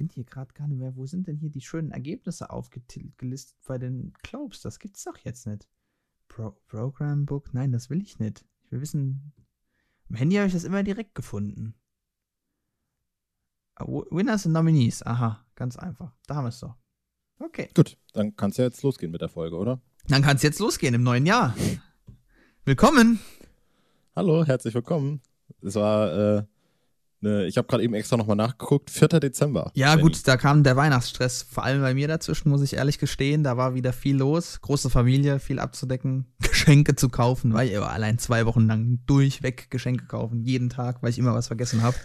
finde hier gerade gar nicht mehr, wo sind denn hier die schönen Ergebnisse aufgelistet bei den Globes? Das gibt's doch jetzt nicht. Pro Program Book? Nein, das will ich nicht. Ich will wissen. Im Handy habe ich das immer direkt gefunden. Ah, Winners und Nominees. Aha, ganz einfach. Da haben wir es doch. Okay. Gut, dann kann es ja jetzt losgehen mit der Folge, oder? Dann kann es jetzt losgehen im neuen Jahr. Willkommen. Hallo, herzlich willkommen. Es war, äh, ne, ich habe gerade eben extra nochmal nachgeguckt, 4. Dezember. Ja, gut, da kam der Weihnachtsstress, vor allem bei mir dazwischen, muss ich ehrlich gestehen. Da war wieder viel los. Große Familie, viel abzudecken, Geschenke zu kaufen, weil ich allein zwei Wochen lang durchweg Geschenke kaufen, jeden Tag, weil ich immer was vergessen habe.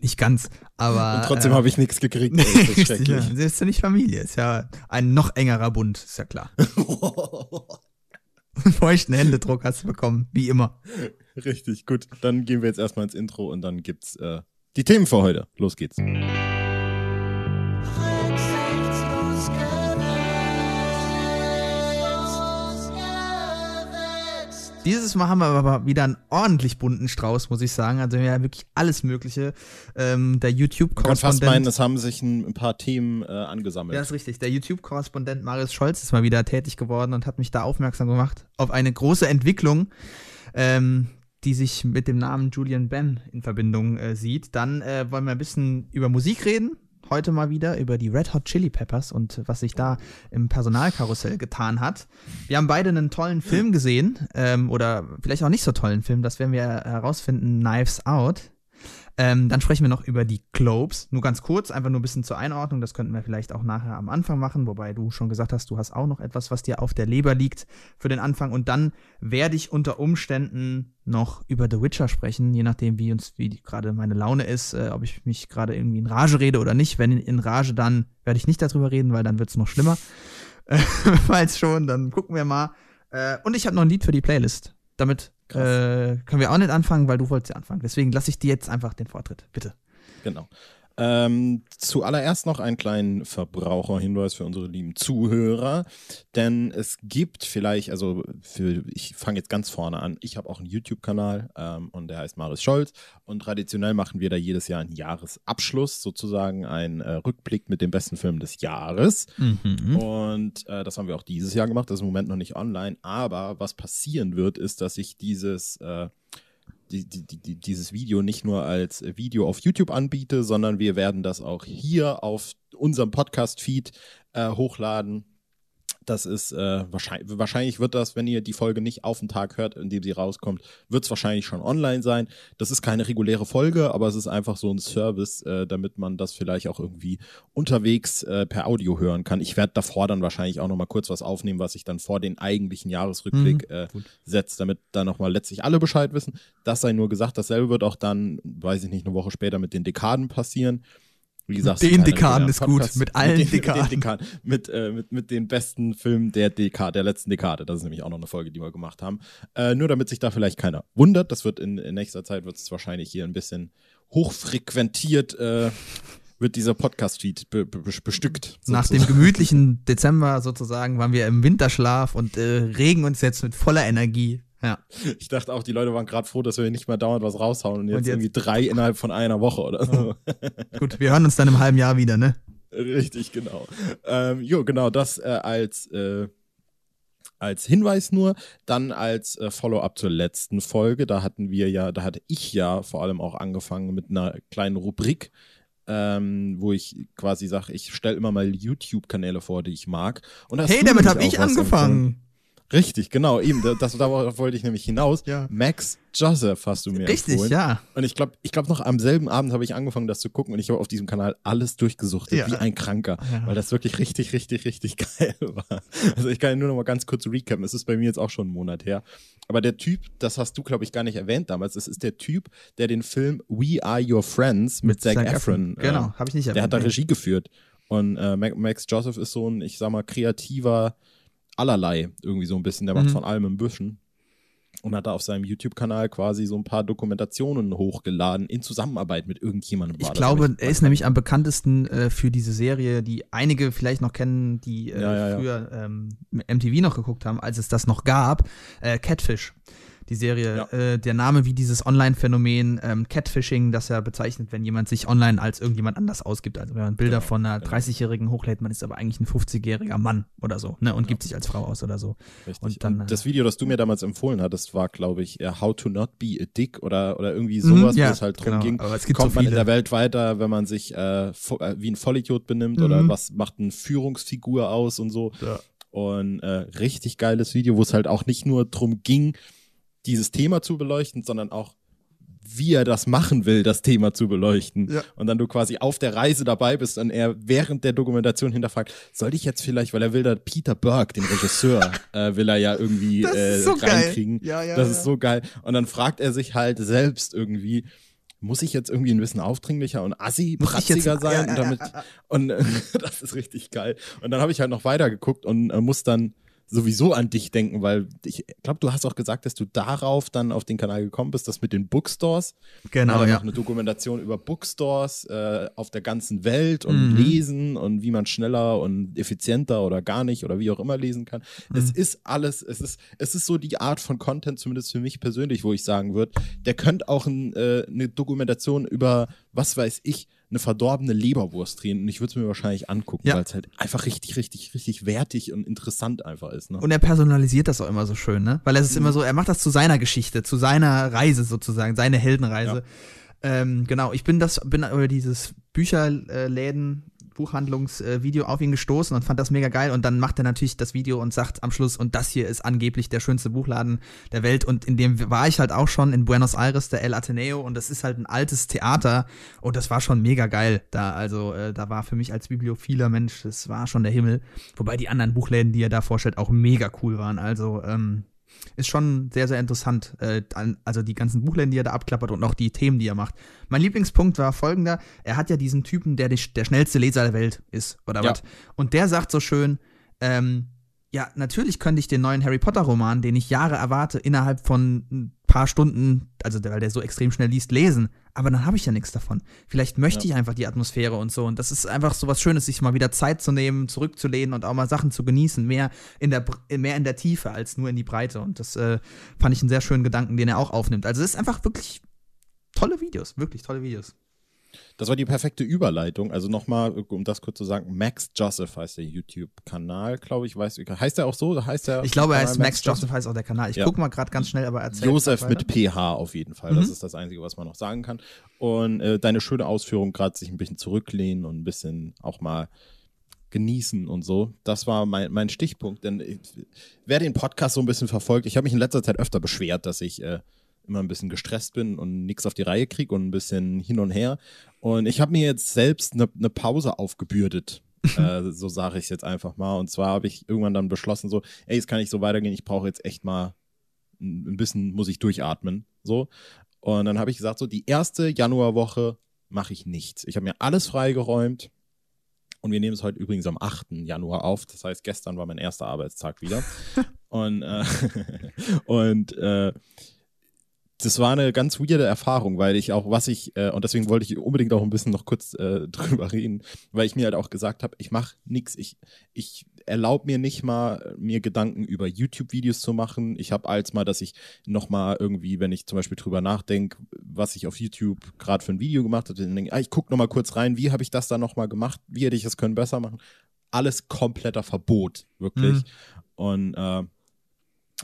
Nicht ganz, aber. Und trotzdem äh, habe ich nichts gekriegt. Das ist, ja, das ist ja nicht Familie, ist ja ein noch engerer Bund, ist ja klar. Feuchten Händedruck hast du bekommen, wie immer. Richtig, gut. Dann gehen wir jetzt erstmal ins Intro und dann gibt's äh, die Themen für heute. Los geht's. Dieses Mal haben wir aber wieder einen ordentlich bunten Strauß, muss ich sagen. Also wir haben wirklich alles Mögliche. Ähm, der YouTube-Korrespondent. Man kann fast meinen, es haben sich ein, ein paar Themen äh, angesammelt. Ja, ist richtig. Der YouTube-Korrespondent Marius Scholz ist mal wieder tätig geworden und hat mich da aufmerksam gemacht auf eine große Entwicklung, ähm, die sich mit dem Namen Julian Ben in Verbindung äh, sieht. Dann äh, wollen wir ein bisschen über Musik reden heute mal wieder über die Red Hot Chili Peppers und was sich da im Personalkarussell getan hat. Wir haben beide einen tollen Film gesehen ähm, oder vielleicht auch nicht so tollen Film, das werden wir herausfinden, Knives Out. Ähm, dann sprechen wir noch über die Globes. Nur ganz kurz, einfach nur ein bisschen zur Einordnung. Das könnten wir vielleicht auch nachher am Anfang machen, wobei du schon gesagt hast, du hast auch noch etwas, was dir auf der Leber liegt für den Anfang. Und dann werde ich unter Umständen noch über The Witcher sprechen, je nachdem, wie uns, wie gerade meine Laune ist, äh, ob ich mich gerade irgendwie in Rage rede oder nicht. Wenn in Rage, dann werde ich nicht darüber reden, weil dann wird es noch schlimmer. Falls schon, dann gucken wir mal. Äh, und ich habe noch ein Lied für die Playlist. Damit äh, können wir auch nicht anfangen, weil du wolltest ja anfangen. Deswegen lasse ich dir jetzt einfach den Vortritt. Bitte. Genau. Ähm, zuallererst noch einen kleinen Verbraucherhinweis für unsere lieben Zuhörer, denn es gibt vielleicht, also für, ich fange jetzt ganz vorne an, ich habe auch einen YouTube-Kanal ähm, und der heißt Maris Scholz. Und traditionell machen wir da jedes Jahr einen Jahresabschluss, sozusagen einen äh, Rückblick mit den besten Filmen des Jahres. Mhm. und äh, das haben wir auch dieses Jahr gemacht, das ist im Moment noch nicht online, aber was passieren wird, ist, dass ich dieses äh, die, die, die, dieses Video nicht nur als Video auf YouTube anbiete, sondern wir werden das auch hier auf unserem Podcast-Feed äh, hochladen das ist äh, wahrscheinlich, wahrscheinlich wird das, wenn ihr die Folge nicht auf den Tag hört, in dem sie rauskommt, wird es wahrscheinlich schon online sein. Das ist keine reguläre Folge, aber es ist einfach so ein Service, äh, damit man das vielleicht auch irgendwie unterwegs äh, per Audio hören kann. Ich werde davor dann wahrscheinlich auch nochmal kurz was aufnehmen, was ich dann vor den eigentlichen Jahresrückblick mhm, äh, setze, damit dann nochmal letztlich alle Bescheid wissen. Das sei nur gesagt, dasselbe wird auch dann, weiß ich nicht, eine Woche später mit den Dekaden passieren. Wie gesagt, den Dekaden ist gut, mit allen mit den, Dekaden. Mit, den Dekaden. Mit, äh, mit, mit den besten Filmen der Dekade, der letzten Dekade. Das ist nämlich auch noch eine Folge, die wir gemacht haben. Äh, nur damit sich da vielleicht keiner wundert, das wird in, in nächster Zeit wird es wahrscheinlich hier ein bisschen hochfrequentiert. Äh, wird dieser Podcast-Feed be be bestückt. Sozusagen. Nach dem gemütlichen Dezember sozusagen waren wir im Winterschlaf und äh, regen uns jetzt mit voller Energie ja. Ich dachte auch, die Leute waren gerade froh, dass wir nicht mal dauernd was raushauen und jetzt, und jetzt irgendwie drei innerhalb von einer Woche oder so. Ja. Gut, wir hören uns dann im halben Jahr wieder, ne? Richtig, genau. Ähm, jo, genau, das äh, als, äh, als Hinweis nur. Dann als äh, Follow-up zur letzten Folge. Da hatten wir ja, da hatte ich ja vor allem auch angefangen mit einer kleinen Rubrik, ähm, wo ich quasi sage, ich stelle immer mal YouTube-Kanäle vor, die ich mag. hey, damit habe ich angefangen. Richtig, genau, eben. Das, da wollte ich nämlich hinaus. Ja. Max Joseph hast du mir Richtig, empfohlen. ja. Und ich glaube, ich glaube noch am selben Abend habe ich angefangen, das zu gucken und ich habe auf diesem Kanal alles durchgesuchtet, ja. wie ein Kranker, ja. weil das wirklich richtig, richtig, richtig geil war. Also ich kann nur noch mal ganz kurz recappen. Es ist bei mir jetzt auch schon einen Monat her. Aber der Typ, das hast du, glaube ich, gar nicht erwähnt damals, das ist der Typ, der den Film We Are Your Friends mit, mit Zac, Zac Efron, Efron. Genau, äh, habe ich nicht erwähnt. Der hat da Regie geführt. Und äh, Max Joseph ist so ein, ich sag mal, kreativer allerlei irgendwie so ein bisschen. Der macht mhm. von allem ein bisschen. Und hat da auf seinem YouTube-Kanal quasi so ein paar Dokumentationen hochgeladen in Zusammenarbeit mit irgendjemandem. Ich glaube, er ist nämlich am bekanntesten äh, für diese Serie, die einige vielleicht noch kennen, die äh, ja, ja, früher ähm, MTV noch geguckt haben, als es das noch gab, äh, Catfish. Die Serie. Ja. Äh, der Name wie dieses Online-Phänomen ähm, Catfishing, das ja bezeichnet, wenn jemand sich online als irgendjemand anders ausgibt. Also wenn man Bilder genau, von einer genau. 30-Jährigen hochlädt, man ist aber eigentlich ein 50-jähriger Mann oder so, ne? Und genau. gibt sich als Frau aus oder so. Richtig. Und dann, und das Video, das du mir damals empfohlen hattest, war, glaube ich, How to not be a dick oder, oder irgendwie mhm, sowas, ja, wo es halt drum genau. ging. Aber es gibt kommt so man in der Welt weiter, wenn man sich äh, äh wie ein Vollidiot benimmt mhm. oder was macht eine Führungsfigur aus und so. Ja. Und äh, richtig geiles Video, wo es halt auch nicht nur drum ging, dieses Thema zu beleuchten, sondern auch wie er das machen will, das Thema zu beleuchten. Ja. Und dann du quasi auf der Reise dabei bist und er während der Dokumentation hinterfragt, soll ich jetzt vielleicht, weil er will da Peter Burke, den Regisseur, äh, will er ja irgendwie äh, so reinkriegen. Ja, ja, das ist so geil. Und dann fragt er sich halt selbst irgendwie, muss ich jetzt irgendwie ein bisschen aufdringlicher und assi, pratziger sein? Ja, damit, und äh, das ist richtig geil. Und dann habe ich halt noch weitergeguckt und äh, muss dann sowieso an dich denken, weil ich glaube, du hast auch gesagt, dass du darauf dann auf den Kanal gekommen bist, das mit den Bookstores. Genau. Ja. noch eine Dokumentation über Bookstores äh, auf der ganzen Welt und mhm. lesen und wie man schneller und effizienter oder gar nicht oder wie auch immer lesen kann. Mhm. Es ist alles, es ist, es ist so die Art von Content, zumindest für mich persönlich, wo ich sagen würde, der könnte auch ein, äh, eine Dokumentation über, was weiß ich, eine verdorbene Leberwurst drehen und ich würde es mir wahrscheinlich angucken, ja. weil es halt einfach richtig, richtig, richtig wertig und interessant einfach ist. Ne? Und er personalisiert das auch immer so schön, ne? Weil es ist mhm. immer so, er macht das zu seiner Geschichte, zu seiner Reise sozusagen, seine Heldenreise. Ja. Ähm, genau, ich bin das, bin über dieses Bücherläden Buchhandlungsvideo auf ihn gestoßen und fand das mega geil. Und dann macht er natürlich das Video und sagt am Schluss, und das hier ist angeblich der schönste Buchladen der Welt. Und in dem war ich halt auch schon in Buenos Aires, der El Ateneo. Und das ist halt ein altes Theater. Und das war schon mega geil da. Also äh, da war für mich als bibliophiler Mensch, das war schon der Himmel. Wobei die anderen Buchläden, die er da vorstellt, auch mega cool waren. Also ähm, ist schon sehr, sehr interessant. Äh, also die ganzen Buchläden, die er da abklappert und auch die Themen, die er macht. Mein Lieblingspunkt war folgender: Er hat ja diesen Typen, der die, der schnellste Leser der Welt ist, oder ja. was? Und der sagt so schön, ähm, ja, natürlich könnte ich den neuen Harry Potter-Roman, den ich Jahre erwarte, innerhalb von paar Stunden, also weil der so extrem schnell liest, lesen. Aber dann habe ich ja nichts davon. Vielleicht möchte ja. ich einfach die Atmosphäre und so. Und das ist einfach so was Schönes, sich mal wieder Zeit zu nehmen, zurückzulehnen und auch mal Sachen zu genießen. Mehr in der, mehr in der Tiefe als nur in die Breite. Und das äh, fand ich einen sehr schönen Gedanken, den er auch aufnimmt. Also es ist einfach wirklich tolle Videos, wirklich tolle Videos. Das war die perfekte Überleitung. Also nochmal, um das kurz zu sagen, Max Joseph heißt der YouTube-Kanal, glaube ich. Weiß, heißt der auch so? Heißt der ich glaube, er ist Max, Max Joseph, heißt auch der Kanal. Ich ja. gucke mal gerade ganz schnell, aber erzähl Joseph mit PH auf jeden Fall. Mhm. Das ist das Einzige, was man noch sagen kann. Und äh, deine schöne Ausführung, gerade sich ein bisschen zurücklehnen und ein bisschen auch mal genießen und so. Das war mein, mein Stichpunkt. Denn ich, wer den Podcast so ein bisschen verfolgt, ich habe mich in letzter Zeit öfter beschwert, dass ich äh, immer ein bisschen gestresst bin und nichts auf die Reihe kriege und ein bisschen hin und her. Und ich habe mir jetzt selbst eine ne Pause aufgebürdet. äh, so sage ich es jetzt einfach mal. Und zwar habe ich irgendwann dann beschlossen, so, ey, es kann nicht so weitergehen, ich brauche jetzt echt mal ein bisschen, muss ich durchatmen. So. Und dann habe ich gesagt, so, die erste Januarwoche mache ich nichts. Ich habe mir alles freigeräumt. Und wir nehmen es heute übrigens am 8. Januar auf. Das heißt, gestern war mein erster Arbeitstag wieder. und äh, und äh, das war eine ganz weirde Erfahrung, weil ich auch, was ich, äh, und deswegen wollte ich unbedingt auch ein bisschen noch kurz äh, drüber reden, weil ich mir halt auch gesagt habe, ich mache nichts, ich, ich erlaube mir nicht mal, mir Gedanken über YouTube-Videos zu machen. Ich habe als mal, dass ich nochmal irgendwie, wenn ich zum Beispiel drüber nachdenke, was ich auf YouTube gerade für ein Video gemacht habe, dann denke ich, ah, ich gucke nochmal kurz rein, wie habe ich das da nochmal gemacht, wie hätte ich es können besser machen. Alles kompletter Verbot, wirklich. Mhm. Und äh,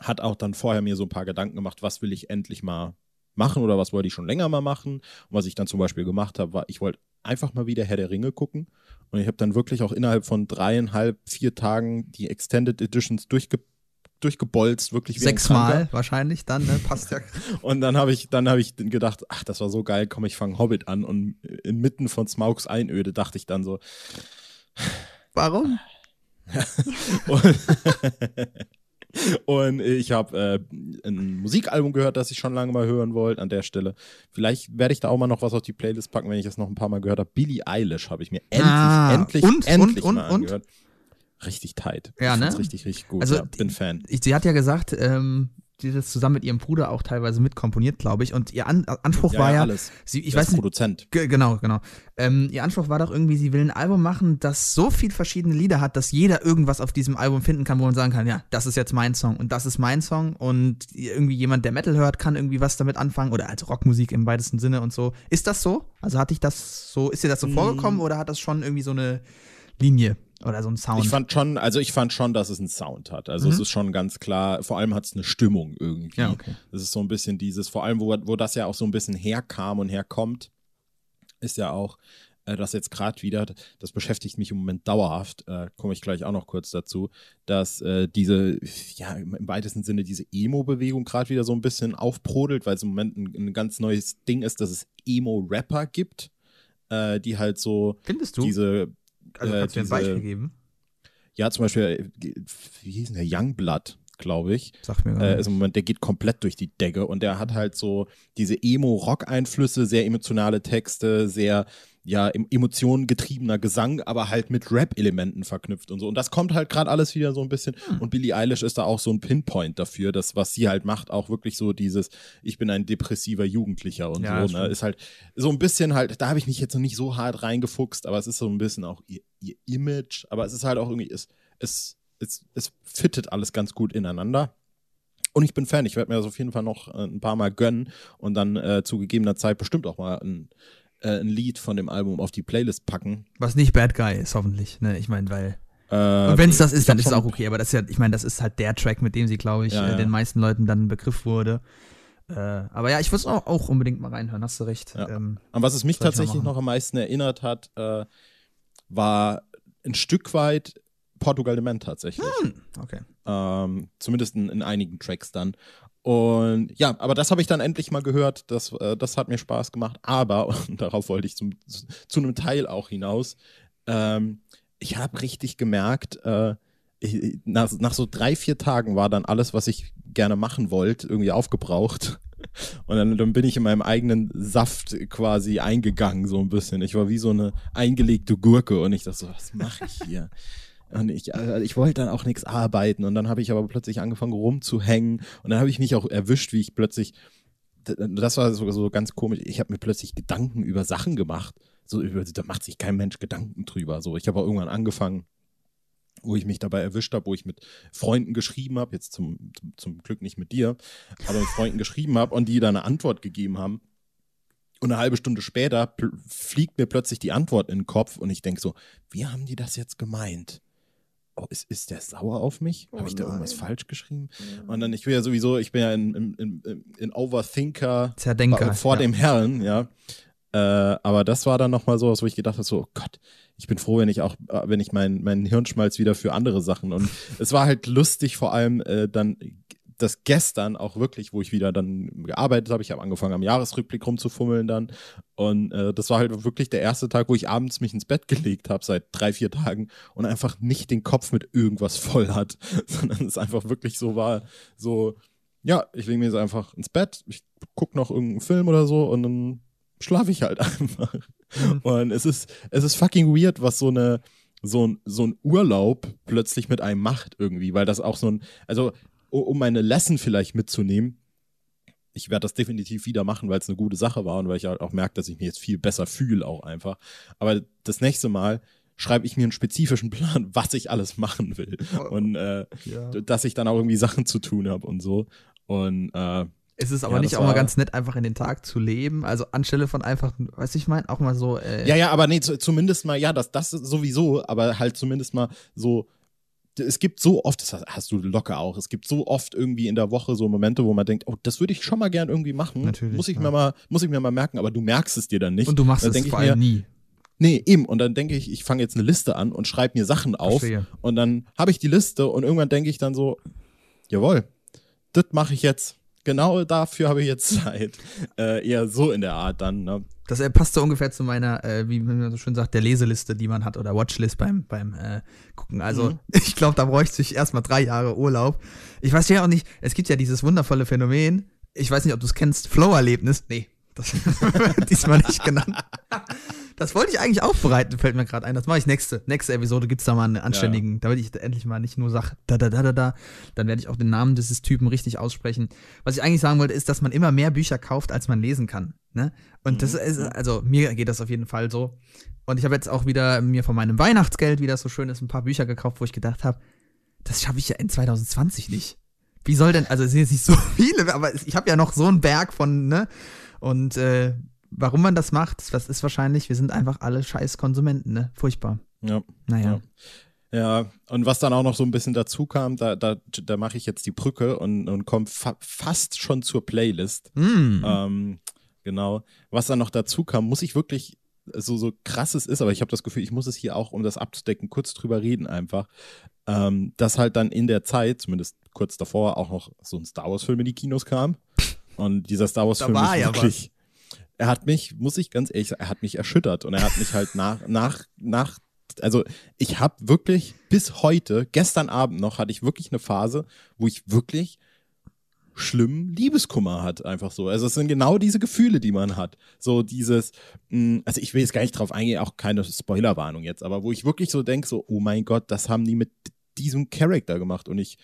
hat auch dann vorher mir so ein paar Gedanken gemacht, was will ich endlich mal machen oder was wollte ich schon länger mal machen. Und was ich dann zum Beispiel gemacht habe, war, ich wollte einfach mal wieder Herr der Ringe gucken. Und ich habe dann wirklich auch innerhalb von dreieinhalb, vier Tagen die Extended Editions durchge durchgebolzt, wirklich Sechsmal wahrscheinlich dann, ne? Passt ja. und dann habe ich, dann habe ich gedacht, ach, das war so geil, komm, ich fange Hobbit an. Und inmitten von Smaugs Einöde dachte ich dann so. Warum? und, und ich habe äh, ein Musikalbum gehört, das ich schon lange mal hören wollte an der Stelle. Vielleicht werde ich da auch mal noch was auf die Playlist packen, wenn ich das noch ein paar Mal gehört habe. Billie Eilish habe ich mir endlich, ah, endlich, und, endlich und, mal und, angehört. Richtig tight. Ja, ne? Richtig, richtig gut. Also, ja, bin Fan. Ich, sie hat ja gesagt, ähm, die das zusammen mit ihrem Bruder auch teilweise mitkomponiert, glaube ich. Und ihr An Anspruch Ja, war ja, alles. sie, ich weiß ist nicht, Produzent. Ge- Genau, genau. Ähm, ihr Anspruch war doch irgendwie, sie will ein Album machen, das so viel verschiedene Lieder hat, dass jeder irgendwas auf diesem Album finden kann, wo man sagen kann, ja, das ist jetzt mein Song und das ist mein Song und irgendwie jemand, der Metal hört, kann irgendwie was damit anfangen oder als Rockmusik im weitesten Sinne und so. Ist das so? Also hatte ich das so, ist dir das so Mm. vorgekommen oder hat das schon irgendwie so eine Linie oder so ein Sound? Ich fand schon, also ich fand schon, dass es einen Sound hat. Also Mhm. es ist schon ganz klar, vor allem hat es eine Stimmung irgendwie. ja, okay. Das ist so ein bisschen dieses, vor allem, wo, wo das ja auch so ein bisschen herkam und herkommt, ist ja auch, äh, das jetzt gerade wieder, das beschäftigt mich im Moment dauerhaft, äh, komme ich gleich auch noch kurz dazu, dass äh, diese, ja, im weitesten Sinne diese Emo-Bewegung gerade wieder so ein bisschen aufbrodelt, weil es im Moment ein, ein ganz neues Ding ist, dass es Emo-Rapper gibt, äh, die halt so Findest du? diese, also äh, kannst du mir ein diese- Beispiel geben? ja, zum Beispiel, äh, wie hieß denn der, Youngblood, glaube ich, Sag mir äh, ist im Moment, der geht komplett durch die Decke und der hat halt so diese Emo-Rock-Einflüsse, sehr emotionale Texte, sehr ja, em- emotionengetriebener Gesang, aber halt mit Rap-Elementen verknüpft und so. Und das kommt halt gerade alles wieder so ein bisschen. Hm. Und Billie Eilish ist da auch so ein Pinpoint dafür, dass was sie halt macht, auch wirklich so dieses, ich bin ein depressiver Jugendlicher und Ja, so, ne? Ist halt so ein bisschen halt, da habe ich mich jetzt noch nicht so hart reingefuchst, aber es ist so ein bisschen auch ihr, ihr Image, aber es ist halt auch irgendwie, es, es, es, es fittet alles ganz gut ineinander. Und ich bin Fan, ich werde mir das auf jeden Fall noch äh, ein paar Mal gönnen und dann äh, zu gegebener Zeit bestimmt auch mal ein, äh, ein Lied von dem Album auf die Playlist packen. Was nicht Bad Guy ist, hoffentlich. Ne? Ich meine, weil Äh, Und wenn es das ist, dann ist es auch okay. Aber das ist ja, ich meine, das ist halt der Track, mit dem sie, glaube ich, Ja, äh, ja. den meisten Leuten dann ein Begriff wurde. Äh, aber ja, ich würde es auch, auch unbedingt mal reinhören, hast du recht. Ja. Ähm, An was es mich tatsächlich noch am meisten erinnert hat, äh, war ein Stück weit Portugal de Man tatsächlich. okay. Ähm, zumindest in, in einigen Tracks dann. Und ja, aber das habe ich dann endlich mal gehört. Das, äh, das hat mir Spaß gemacht. Aber, und darauf wollte ich zum, zu einem Teil auch hinaus, ähm, ich habe richtig gemerkt, äh, ich, nach, nach so drei, vier Tagen war dann alles, was ich gerne machen wollte, irgendwie aufgebraucht. Und dann, dann bin ich in meinem eigenen Saft quasi eingegangen, so ein bisschen. Ich war wie so eine eingelegte Gurke und ich dachte so, was mache ich hier? Und ich, äh, ich wollte dann auch nichts arbeiten und dann habe ich aber plötzlich angefangen rumzuhängen und dann habe ich mich auch erwischt, wie ich plötzlich, das war so, so ganz komisch, ich habe mir plötzlich Gedanken über Sachen gemacht. So da macht sich kein Mensch Gedanken drüber. So, ich habe auch irgendwann angefangen, wo ich mich dabei erwischt habe, wo ich mit Freunden geschrieben habe, jetzt zum, zum, zum Glück nicht mit dir, aber mit Freunden geschrieben habe und die dann eine Antwort gegeben haben. Und eine halbe Stunde später fliegt mir plötzlich die Antwort in den Kopf und ich denke so, wie haben die das jetzt gemeint? Oh, ist, ist der sauer auf mich? Habe Oh ich da irgendwas falsch geschrieben? Und dann, ich will ja sowieso, ich bin ja in, in, in, in Overthinker Zerdenker. vor ja. dem Herrn, ja. Äh, aber das war dann nochmal so was, wo ich gedacht habe, so, oh Gott, ich bin froh, wenn ich auch, äh, wenn ich meinen meinen Hirnschmalz wieder für andere Sachen und es war halt lustig, vor allem äh, dann das gestern auch wirklich, wo ich wieder dann gearbeitet habe. Ich habe angefangen am Jahresrückblick rumzufummeln dann und äh, das war halt wirklich der erste Tag, wo ich abends mich ins Bett gelegt habe seit drei, vier Tagen und einfach nicht den Kopf mit irgendwas voll hat, sondern es einfach wirklich so war, so, ja, ich lege mir jetzt einfach ins Bett, ich gucke noch irgendeinen Film oder so und dann schlafe ich halt einfach. Mhm. Und es ist, es ist fucking weird, was so eine, so ein, so ein Urlaub plötzlich mit einem macht irgendwie, weil das auch so ein, also um meine Lesson vielleicht mitzunehmen, ich werde das definitiv wieder machen, weil es eine gute Sache war und weil ich halt auch merke, dass ich mich jetzt viel besser fühle auch einfach. Aber das nächste Mal schreibe ich mir einen spezifischen Plan, was ich alles machen will. Und äh, Ja. dass ich dann auch irgendwie Sachen zu tun habe und so. Und äh, Es ist aber Ja, nicht auch mal ganz nett, einfach in den Tag zu leben. Also anstelle von einfach, weißt du, ich meine, auch mal so, äh, Ja, ja, aber nee, zu, zumindest mal, ja, das, das sowieso, aber halt zumindest mal so. Es gibt so oft, das hast du locker auch, es gibt so oft irgendwie in der Woche so Momente, wo man denkt, oh, das würde ich schon mal gern irgendwie machen. Natürlich, Muss ich ja. mir mal, muss ich mir mal merken, aber du merkst es dir dann nicht. und du machst dann es vor allem mir, nie. Nee, eben. Und dann denke ich, ich fange jetzt eine Liste an und schreibe mir Sachen auf. Verstehe. Und dann habe ich die Liste und irgendwann denke ich dann so, jawohl, das mache ich jetzt. Genau dafür habe ich jetzt Zeit. Äh, eher so in der Art dann. Ne? Das äh, passt so ungefähr zu meiner, äh, wie man so schön sagt, der Leseliste, die man hat oder Watchlist beim, beim äh, Gucken. Also Mhm. ich glaube, da bräuchte ich erstmal drei Jahre Urlaub. Ich weiß ja auch nicht, es gibt ja dieses wundervolle Phänomen, ich weiß nicht, ob du es kennst, Flow-Erlebnis. Nee, das wird diesmal nicht genannt. Das wollte ich eigentlich aufbereiten, fällt mir gerade ein. Das mache ich nächste. Nächste Episode gibt es da mal einen anständigen, ja. damit ich endlich mal nicht nur sage, da, da, da, da, da. Dann werde ich auch den Namen dieses Typen richtig aussprechen. Was ich eigentlich sagen wollte, ist, dass man immer mehr Bücher kauft, als man lesen kann. Ne? Und mhm. das ist, also mir geht das auf jeden Fall so. Und ich habe jetzt auch wieder mir von meinem Weihnachtsgeld, wie das so schön ist, ein paar Bücher gekauft, wo ich gedacht habe, das schaffe ich ja in 2020 nicht. Wie soll denn, also es sind jetzt nicht so viele, aber ich habe ja noch so einen Berg von, ne? Und äh, warum man das macht, das ist wahrscheinlich, wir sind einfach alle scheiß Konsumenten, ne? Furchtbar. Ja. Naja. Ja. ja. und was dann auch noch so ein bisschen dazu kam, da, da, da mache ich jetzt die Brücke und, und komme fa fast schon zur Playlist. Mm. Ähm, genau. Was dann noch dazu kam, muss ich wirklich so, so krass es ist, aber ich habe das Gefühl, ich muss es hier auch, um das abzudecken, kurz drüber reden einfach, ähm, dass halt dann in der Zeit, zumindest kurz davor, auch noch so ein Star Wars-Film in die Kinos kam. Und dieser Star Wars-Film ist wirklich, er hat mich, muss ich ganz ehrlich sagen, er hat mich erschüttert und er hat mich halt nach, nach, nach, also ich habe wirklich bis heute, gestern Abend noch, hatte ich wirklich eine Phase, wo ich wirklich schlimmen Liebeskummer hat, einfach so. Also es sind genau diese Gefühle, die man hat. So dieses, mh, mm, also ich will jetzt gar nicht drauf eingehen, auch keine Spoilerwarnung jetzt, aber wo ich wirklich so denke, so, oh mein Gott, das haben die mit diesem Charakter gemacht und ich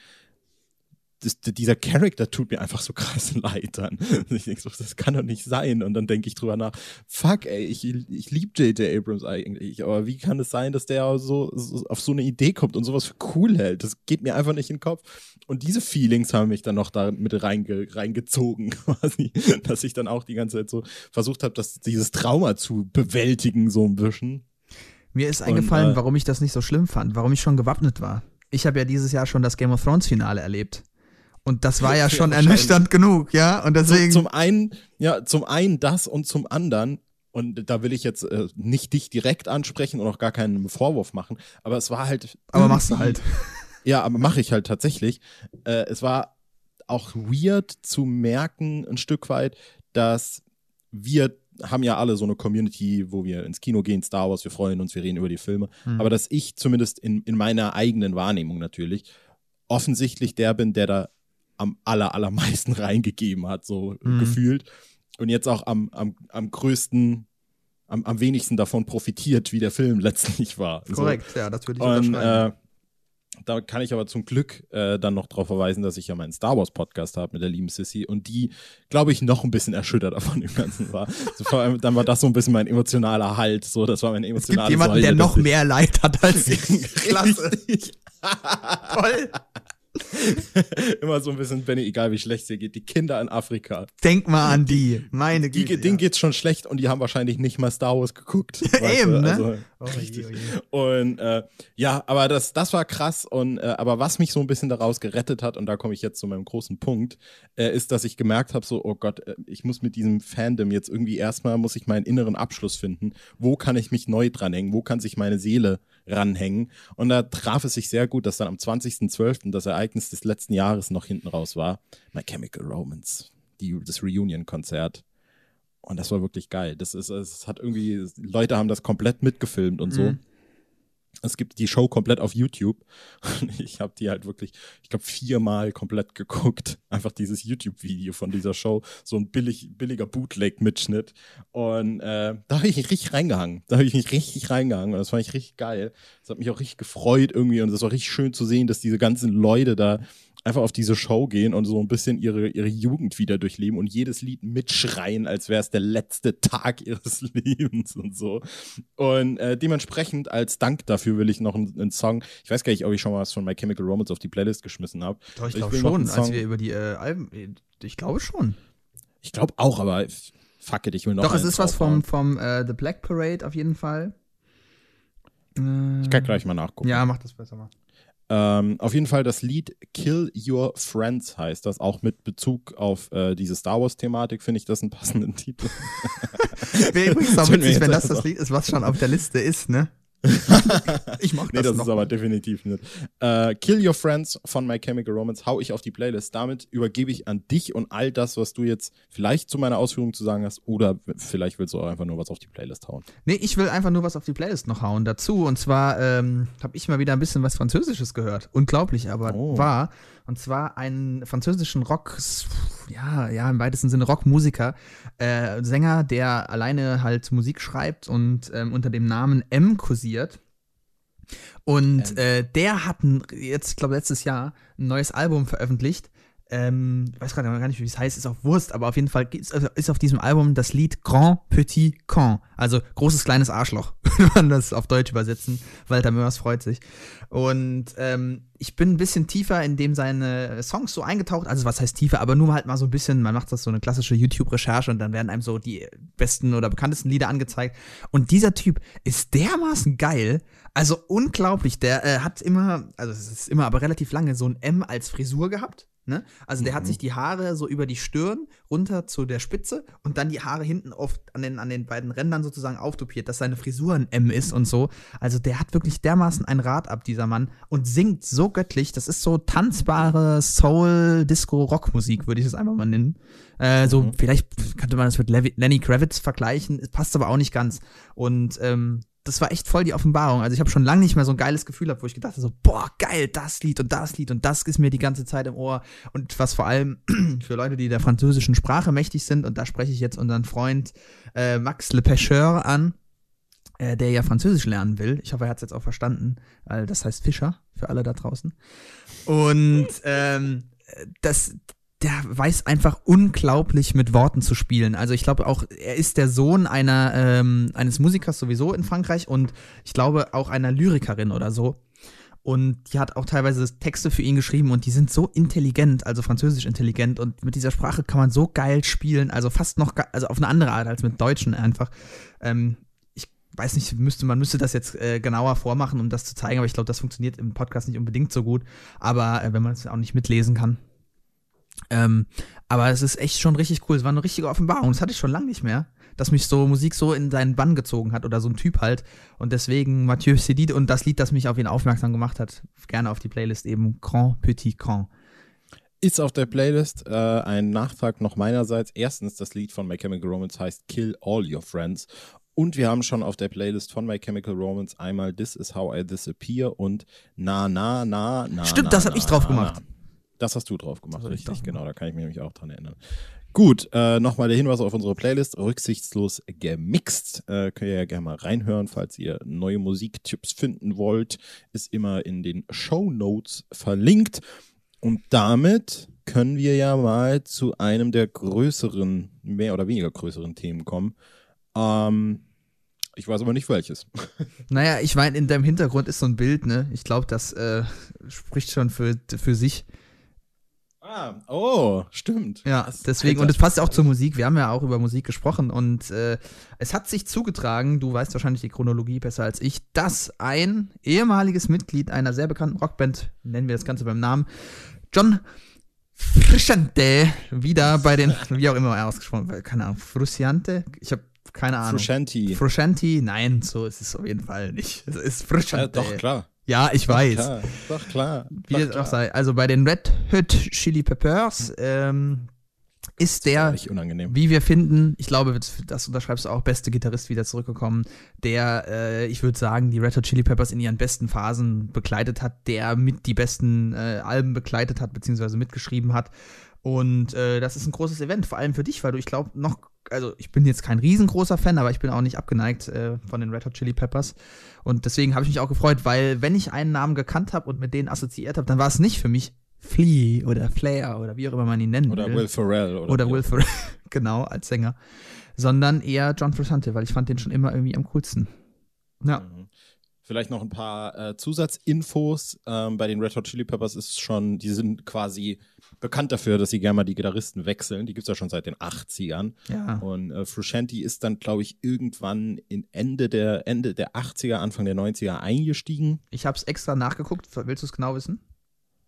das, dieser Charakter tut mir einfach so krass leid dann. Ich denke so, das kann doch nicht sein. Und dann denke ich drüber nach, fuck, ey, ich, ich liebe J.J. Abrams eigentlich, aber wie kann es sein, dass der so, so, auf so eine Idee kommt und sowas für cool hält? Das geht mir einfach nicht in den Kopf. Und diese Feelings haben mich dann noch da mit reinge, reingezogen, quasi, dass ich dann auch die ganze Zeit so versucht habe, dieses Trauma zu bewältigen, so ein bisschen. Mir ist eingefallen, und, äh, warum ich das nicht so schlimm fand, warum ich schon gewappnet war. Ich habe ja dieses Jahr schon das Game of Thrones Finale erlebt. Und das war ja schon ernüchternd genug, ja. Und deswegen. Zum, zum einen, ja, zum einen das und zum anderen, und da will ich jetzt äh, nicht dich direkt ansprechen und auch gar keinen Vorwurf machen, aber es war halt. Aber machst du halt. Ja, aber mache ich halt tatsächlich. Äh, es war auch weird zu merken, ein Stück weit, dass wir haben ja alle so eine Community, wo wir ins Kino gehen, Star Wars, wir freuen uns, wir reden über die Filme. Mhm. Aber dass ich zumindest in, in meiner eigenen Wahrnehmung natürlich offensichtlich der bin, der da am aller, allermeisten reingegeben hat, so mhm. gefühlt. Und jetzt auch am, am, am größten, am, am wenigsten davon profitiert, wie der Film letztlich war. Korrekt, so. ja, das würde ich Und, äh, da kann ich aber zum Glück äh, dann noch darauf verweisen, dass ich ja meinen Star Wars Podcast habe mit der lieben Sissy und die, glaube ich, noch ein bisschen erschüttert davon dem Ganzen war. So, vor allem, dann war das so ein bisschen mein emotionaler Halt. So, das war mein emotionaler Es gibt jemanden, der noch mehr Leid hat als ich. Klasse. Toll. Immer so ein bisschen, Benny, egal wie schlecht es dir geht, die Kinder in Afrika. Denk mal an die, meine Güte. Die, denen ja. geht's schon schlecht und die haben wahrscheinlich nicht mal Star Wars geguckt. Eben, ne? Also, oh, richtig. Oh je. Und äh, ja, aber das, das war krass. Und äh, aber was mich so ein bisschen daraus gerettet hat, und da komme ich jetzt zu meinem großen Punkt, äh, ist, dass ich gemerkt habe, so, oh Gott, äh, ich muss mit diesem Fandom jetzt irgendwie erstmal, muss ich meinen inneren Abschluss finden. Wo kann ich mich neu dranhängen? Wo kann sich meine Seele ranhängen. Und da traf es sich sehr gut, dass dann am 20.12. das Ereignis des letzten Jahres noch hinten raus war. My Chemical Romance, die, das Reunion-Konzert. Und das war wirklich geil. Das ist, es hat irgendwie, Leute haben das komplett mitgefilmt und mhm. so. Es gibt die Show komplett auf YouTube. Ich habe die halt wirklich, ich glaube, viermal komplett geguckt. Einfach dieses YouTube-Video von dieser Show. So ein billig, billiger Bootleg-Mitschnitt. Und äh, da habe ich mich richtig reingehangen. Da habe ich mich richtig reingehangen. Und das fand ich richtig geil. Das hat mich auch richtig gefreut irgendwie. Und es war richtig schön zu sehen, dass diese ganzen Leute da einfach auf diese Show gehen und so ein bisschen ihre, ihre Jugend wieder durchleben und jedes Lied mitschreien, als wäre es der letzte Tag ihres Lebens und so. Und äh, dementsprechend als Dank dafür will ich noch einen, einen, Song, ich weiß gar nicht, ob ich schon mal was von My Chemical Romance auf die Playlist geschmissen habe. Doch, ich glaube schon, als wir über die äh, Alben, ich glaube schon. Ich glaube auch, aber fuck it, ich will noch Doch, es ist was vom, vom uh, The Black Parade auf jeden Fall. ich kann gleich mal nachgucken. Ja, mach das besser mal. Ähm, auf jeden Fall das Lied Kill Your Friends heißt das, auch mit Bezug auf äh, diese Star Wars-Thematik finde ich das einen passenden Titel. Wäre übrigens auch witzig, wenn das das Lied ist, was schon auf der Liste ist, ne? Ich mach das. Nee, das ist aber definitiv nicht. Uh, Kill Your Friends von My Chemical Romance hau ich auf die Playlist. Damit übergebe ich an dich und all das, was du jetzt vielleicht zu meiner Ausführung zu sagen hast, oder vielleicht willst du auch einfach nur was auf die Playlist hauen. Nee, ich will einfach nur was auf die Playlist noch hauen dazu. Und zwar ähm, habe ich mal wieder ein bisschen was Französisches gehört. Unglaublich, aber oh. wahr. Und zwar einen französischen Rock, ja, ja, im weitesten Sinne Rockmusiker, äh, Sänger, der alleine halt Musik schreibt und ähm, unter dem Namen M kursiert. Und ähm. äh, der hat ein, jetzt, ich glaube, letztes Jahr ein neues Album veröffentlicht ähm, ich weiß gerade gar nicht, wie es heißt, ist auch Wurst, aber auf jeden Fall also ist auf diesem Album das Lied Grand Petit Con, also großes kleines Arschloch, wenn man das auf Deutsch übersetzen. Walter Mörs freut sich. Und ähm, ich bin ein bisschen tiefer in dem seine Songs so eingetaucht, also was heißt tiefer, aber nur halt mal so ein bisschen, man macht das so eine klassische YouTube-Recherche und dann werden einem so die besten oder bekanntesten Lieder angezeigt. Und dieser Typ ist dermaßen geil, also unglaublich, der äh, hat immer, also es ist immer, aber relativ lange so ein M als Frisur gehabt Ne? Also der mhm. hat sich die Haare so über die Stirn runter zu der Spitze und dann die Haare hinten oft an den, an den beiden Rändern sozusagen auftopiert, dass seine Frisur ein M ist und so. Also der hat wirklich dermaßen ein Rad ab, dieser Mann, und singt so göttlich. Das ist so tanzbare Soul, Disco, Rockmusik, würde ich das einfach mal nennen. Äh, so, mhm. vielleicht könnte man das mit Lenny Kravitz vergleichen, passt aber auch nicht ganz. Und ähm, das war echt voll die Offenbarung. Also ich habe schon lange nicht mehr so ein geiles Gefühl gehabt, wo ich gedacht habe, so, boah, geil, das Lied und das Lied und das ist mir die ganze Zeit im Ohr. Und was vor allem für Leute, die der französischen Sprache mächtig sind, und da spreche ich jetzt unseren Freund äh, Max Le Pêcheur an, äh, der ja Französisch lernen will. Ich hoffe, er hat es jetzt auch verstanden, weil das heißt Fischer für alle da draußen. Und ähm, das, der weiß einfach unglaublich mit Worten zu spielen. Also ich glaube auch, er ist der Sohn einer, ähm, eines Musikers sowieso in Frankreich und ich glaube auch einer Lyrikerin oder so. Und die hat auch teilweise Texte für ihn geschrieben und die sind so intelligent, also französisch intelligent und mit dieser Sprache kann man so geil spielen, also fast noch, also auf eine andere Art als mit Deutschen einfach. Ähm, ich weiß nicht, müsste, man müsste das jetzt äh, genauer vormachen, um das zu zeigen, aber ich glaube, das funktioniert im Podcast nicht unbedingt so gut. Aber äh, wenn man es auch nicht mitlesen kann, ähm, aber es ist echt schon richtig cool. Es war eine richtige Offenbarung. Das hatte ich schon lange nicht mehr, dass mich so Musik so in seinen Bann gezogen hat oder so ein Typ halt. Und deswegen Mathieu Cédid und das Lied, das mich auf ihn aufmerksam gemacht hat, gerne auf die Playlist eben Grand Petit Grand. Ist auf der Playlist äh, ein Nachtrag noch meinerseits. Erstens, das Lied von My Chemical Romance heißt Kill All Your Friends. Und wir haben schon auf der Playlist von My Chemical Romance einmal This Is How I Disappear und Na Na Na Na. Stimmt, na, das habe ich drauf gemacht. Na. Das hast du drauf gemacht, richtig, genau. Da kann ich mich nämlich auch dran erinnern. Gut, äh, nochmal der Hinweis auf unsere Playlist, rücksichtslos gemixt. Äh, könnt ihr ja gerne mal reinhören, falls ihr neue Musiktipps finden wollt. Ist immer in den Show Notes verlinkt. Und damit können wir ja mal zu einem der größeren, mehr oder weniger größeren Themen kommen. Ähm, ich weiß aber nicht welches. Naja, ich meine, in deinem Hintergrund ist so ein Bild, ne? Ich glaube, das äh, spricht schon für, für sich. Ah, oh, stimmt. Ja, das deswegen, und es passt ja auch zur Musik. Wir haben ja auch über Musik gesprochen und äh, es hat sich zugetragen, du weißt wahrscheinlich die Chronologie besser als ich, dass ein ehemaliges Mitglied einer sehr bekannten Rockband, nennen wir das Ganze beim Namen, John Frusciante, wieder bei den, wie auch immer er ausgesprochen wird, keine Ahnung, Frusciante? Ich habe keine Ahnung. Frusciante. Frusciante, nein, so ist es auf jeden Fall nicht. Es ist Frusciante. Ja, doch, klar. Ja, ich weiß. Klar, doch klar. Wie das auch sei. Also bei den Red Hot Chili Peppers ähm, ist der, wie wir finden, ich glaube, das unterschreibst du auch, beste Gitarrist wieder zurückgekommen, der, äh, ich würde sagen, die Red Hot Chili Peppers in ihren besten Phasen begleitet hat, der mit die besten äh, Alben begleitet hat, beziehungsweise mitgeschrieben hat. Und äh, das ist ein großes Event, vor allem für dich, weil du, ich glaube, noch also ich bin jetzt kein riesengroßer Fan, aber ich bin auch nicht abgeneigt äh, von den Red Hot Chili Peppers. Und deswegen habe ich mich auch gefreut, weil wenn ich einen Namen gekannt habe und mit denen assoziiert habe, dann war es nicht für mich Flea oder Flair oder wie auch immer man ihn nennen oder will. Will Ferrell. Oder, oder Will Ferrell, genau, als Sänger. Sondern eher John Frusciante, weil ich fand den schon immer irgendwie am coolsten. Ja. Mhm. Vielleicht noch ein paar äh, Zusatzinfos. Ähm, bei den Red Hot Chili Peppers ist schon, die sind quasi bekannt dafür, dass sie gerne mal die Gitarristen wechseln. Die gibt es ja schon seit den 80ern. Ja. Und äh, Frusciante ist dann, glaube ich, irgendwann in Ende der, Ende der 80er, Anfang der 90er eingestiegen. Ich habe es extra nachgeguckt. Willst du es genau wissen?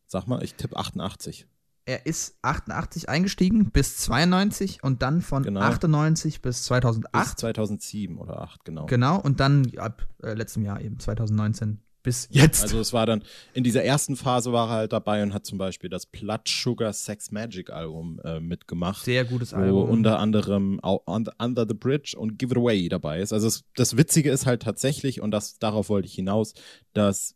Sag mal, ich tippe 88 er ist 88 eingestiegen bis 92 und dann von genau. 98 bis 2008. Bis 2007 oder 8, genau. Genau, und dann ab äh, letztem Jahr eben 2019 bis jetzt. Also es war dann, in dieser ersten Phase war er halt dabei und hat zum Beispiel das Blood Sugar Sex Magic Album äh, mitgemacht. Sehr gutes wo Album. unter anderem Under the Bridge und Give It Away dabei ist. Also es, das Witzige ist halt tatsächlich, und das, darauf wollte ich hinaus, dass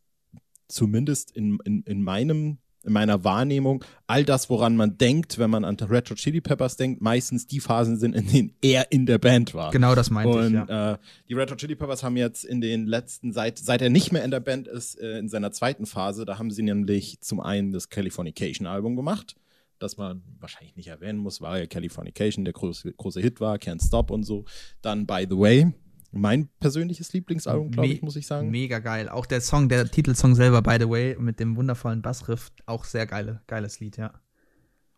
zumindest in, in, in meinem in meiner Wahrnehmung all das, woran man denkt, wenn man an Retro Chili Peppers denkt, meistens die Phasen sind, in denen er in der Band war. Genau, das meinte Und ich, ja. äh, die Retro Chili Peppers haben jetzt in den letzten, seit, seit er nicht mehr in der Band ist, äh, in seiner zweiten Phase, da haben sie nämlich zum einen das Californication-Album gemacht, das man wahrscheinlich nicht erwähnen muss, weil ja Californication der große, große Hit war, Can't Stop und so. Dann By the Way, mein persönliches Lieblingsalbum, glaube ich, muss ich sagen. Mega geil. Auch der Song, der Titelsong selber, by the way, mit dem wundervollen Bassriff, auch sehr geile, geiles Lied, ja.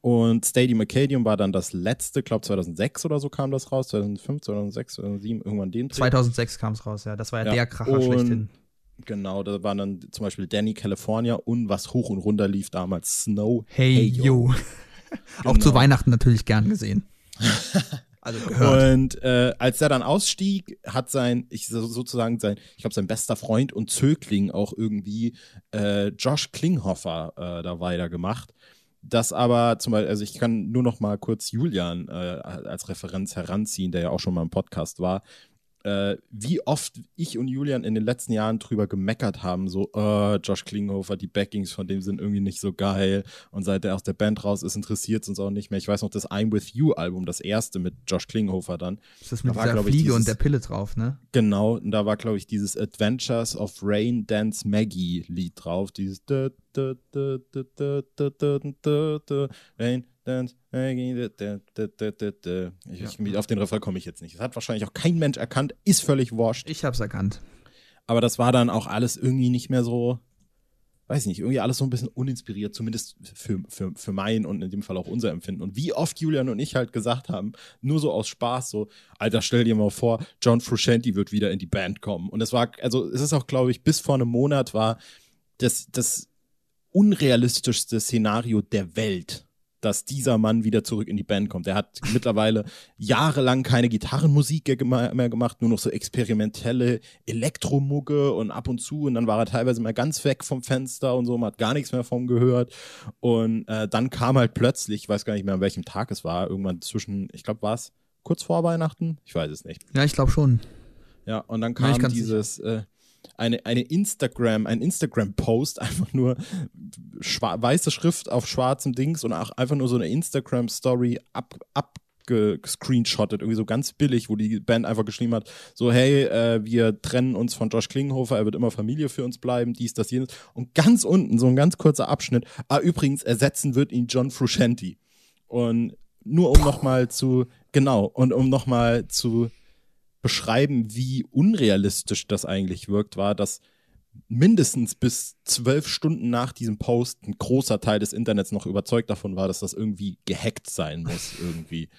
Und Stadium Arcadium war dann das letzte, glaube 2006 oder so kam das raus, 2005, 2006, 2007, irgendwann den Dreh. 2006 kam es raus, ja. Das war ja, Ja, der Kracher und- schlechthin. Genau, da waren dann zum Beispiel Danny California und was hoch und runter lief damals, Snow. Hey, yo. Auch zu Genau. Weihnachten natürlich gern gesehen. also gehört. Und äh, als er dann ausstieg, hat sein, ich so- sozusagen sein, ich glaube, sein bester Freund und Zögling auch irgendwie äh, Josh Klinghoffer äh, da weitergemacht. Das aber zum Beispiel, also ich kann nur noch mal kurz Julian äh, als Referenz heranziehen, der ja auch schon mal im Podcast war. Äh, wie oft ich und Julian in den letzten Jahren drüber gemeckert haben, so, äh, Josh Klinghoffer, die Backings von dem sind irgendwie nicht so geil. Und seit er aus der Band raus ist, interessiert es uns auch nicht mehr. Ich weiß noch, das I'm With You Album, das erste mit Josh Klinghoffer dann. Das ist mit da war, dieser ich, Fliege und dieses- der Pille drauf, ne? Genau, und da war, glaube ich, dieses Adventures of Rain Dance Maggie Lied drauf. Dieses Rain, ich. Auf den Refrain komme ich jetzt nicht. Das hat wahrscheinlich auch kein Mensch erkannt, ist völlig wurscht. Ich habe es erkannt. Aber das war dann auch alles irgendwie nicht mehr so, weiß ich nicht, irgendwie alles so ein bisschen uninspiriert, zumindest für, für, für mein und in dem Fall auch unser Empfinden. Und wie oft Julian und ich halt gesagt haben, nur so aus Spaß, so, Alter, stell dir mal vor, John Frusciante wird wieder in die Band kommen. Und es war, also es ist auch, glaube ich, bis vor einem Monat war das, das unrealistischste Szenario der Welt dass dieser Mann wieder zurück in die Band kommt. Er hat mittlerweile jahrelang keine Gitarrenmusik mehr gemacht, nur noch so experimentelle Elektromugge und ab und zu und dann war er teilweise mal ganz weg vom Fenster und so, man hat gar nichts mehr von gehört und äh, dann kam halt plötzlich, ich weiß gar nicht mehr an welchem Tag es war, irgendwann zwischen, ich glaube war es kurz vor Weihnachten, ich weiß es nicht. Ja, ich glaube schon. Ja, und dann kam dieses, äh, eine, eine Instagram, ein Instagram-Post, einfach nur weiße Schrift auf schwarzem Dings und auch einfach nur so eine Instagram-Story ab, abgescreenshottet, irgendwie so ganz billig, wo die Band einfach geschrieben hat, so hey, äh, wir trennen uns von Josh Klinghoffer, er wird immer Familie für uns bleiben, dies, das, jenes. Und ganz unten, so ein ganz kurzer Abschnitt, ah, übrigens, ersetzen wird ihn John Frusciante. Und nur um nochmal zu, genau, und um nochmal zu beschreiben, wie unrealistisch das eigentlich wirkt, war, dass mindestens bis zwölf Stunden nach diesem Post ein großer Teil des Internets noch überzeugt davon war, dass das irgendwie gehackt sein muss, irgendwie.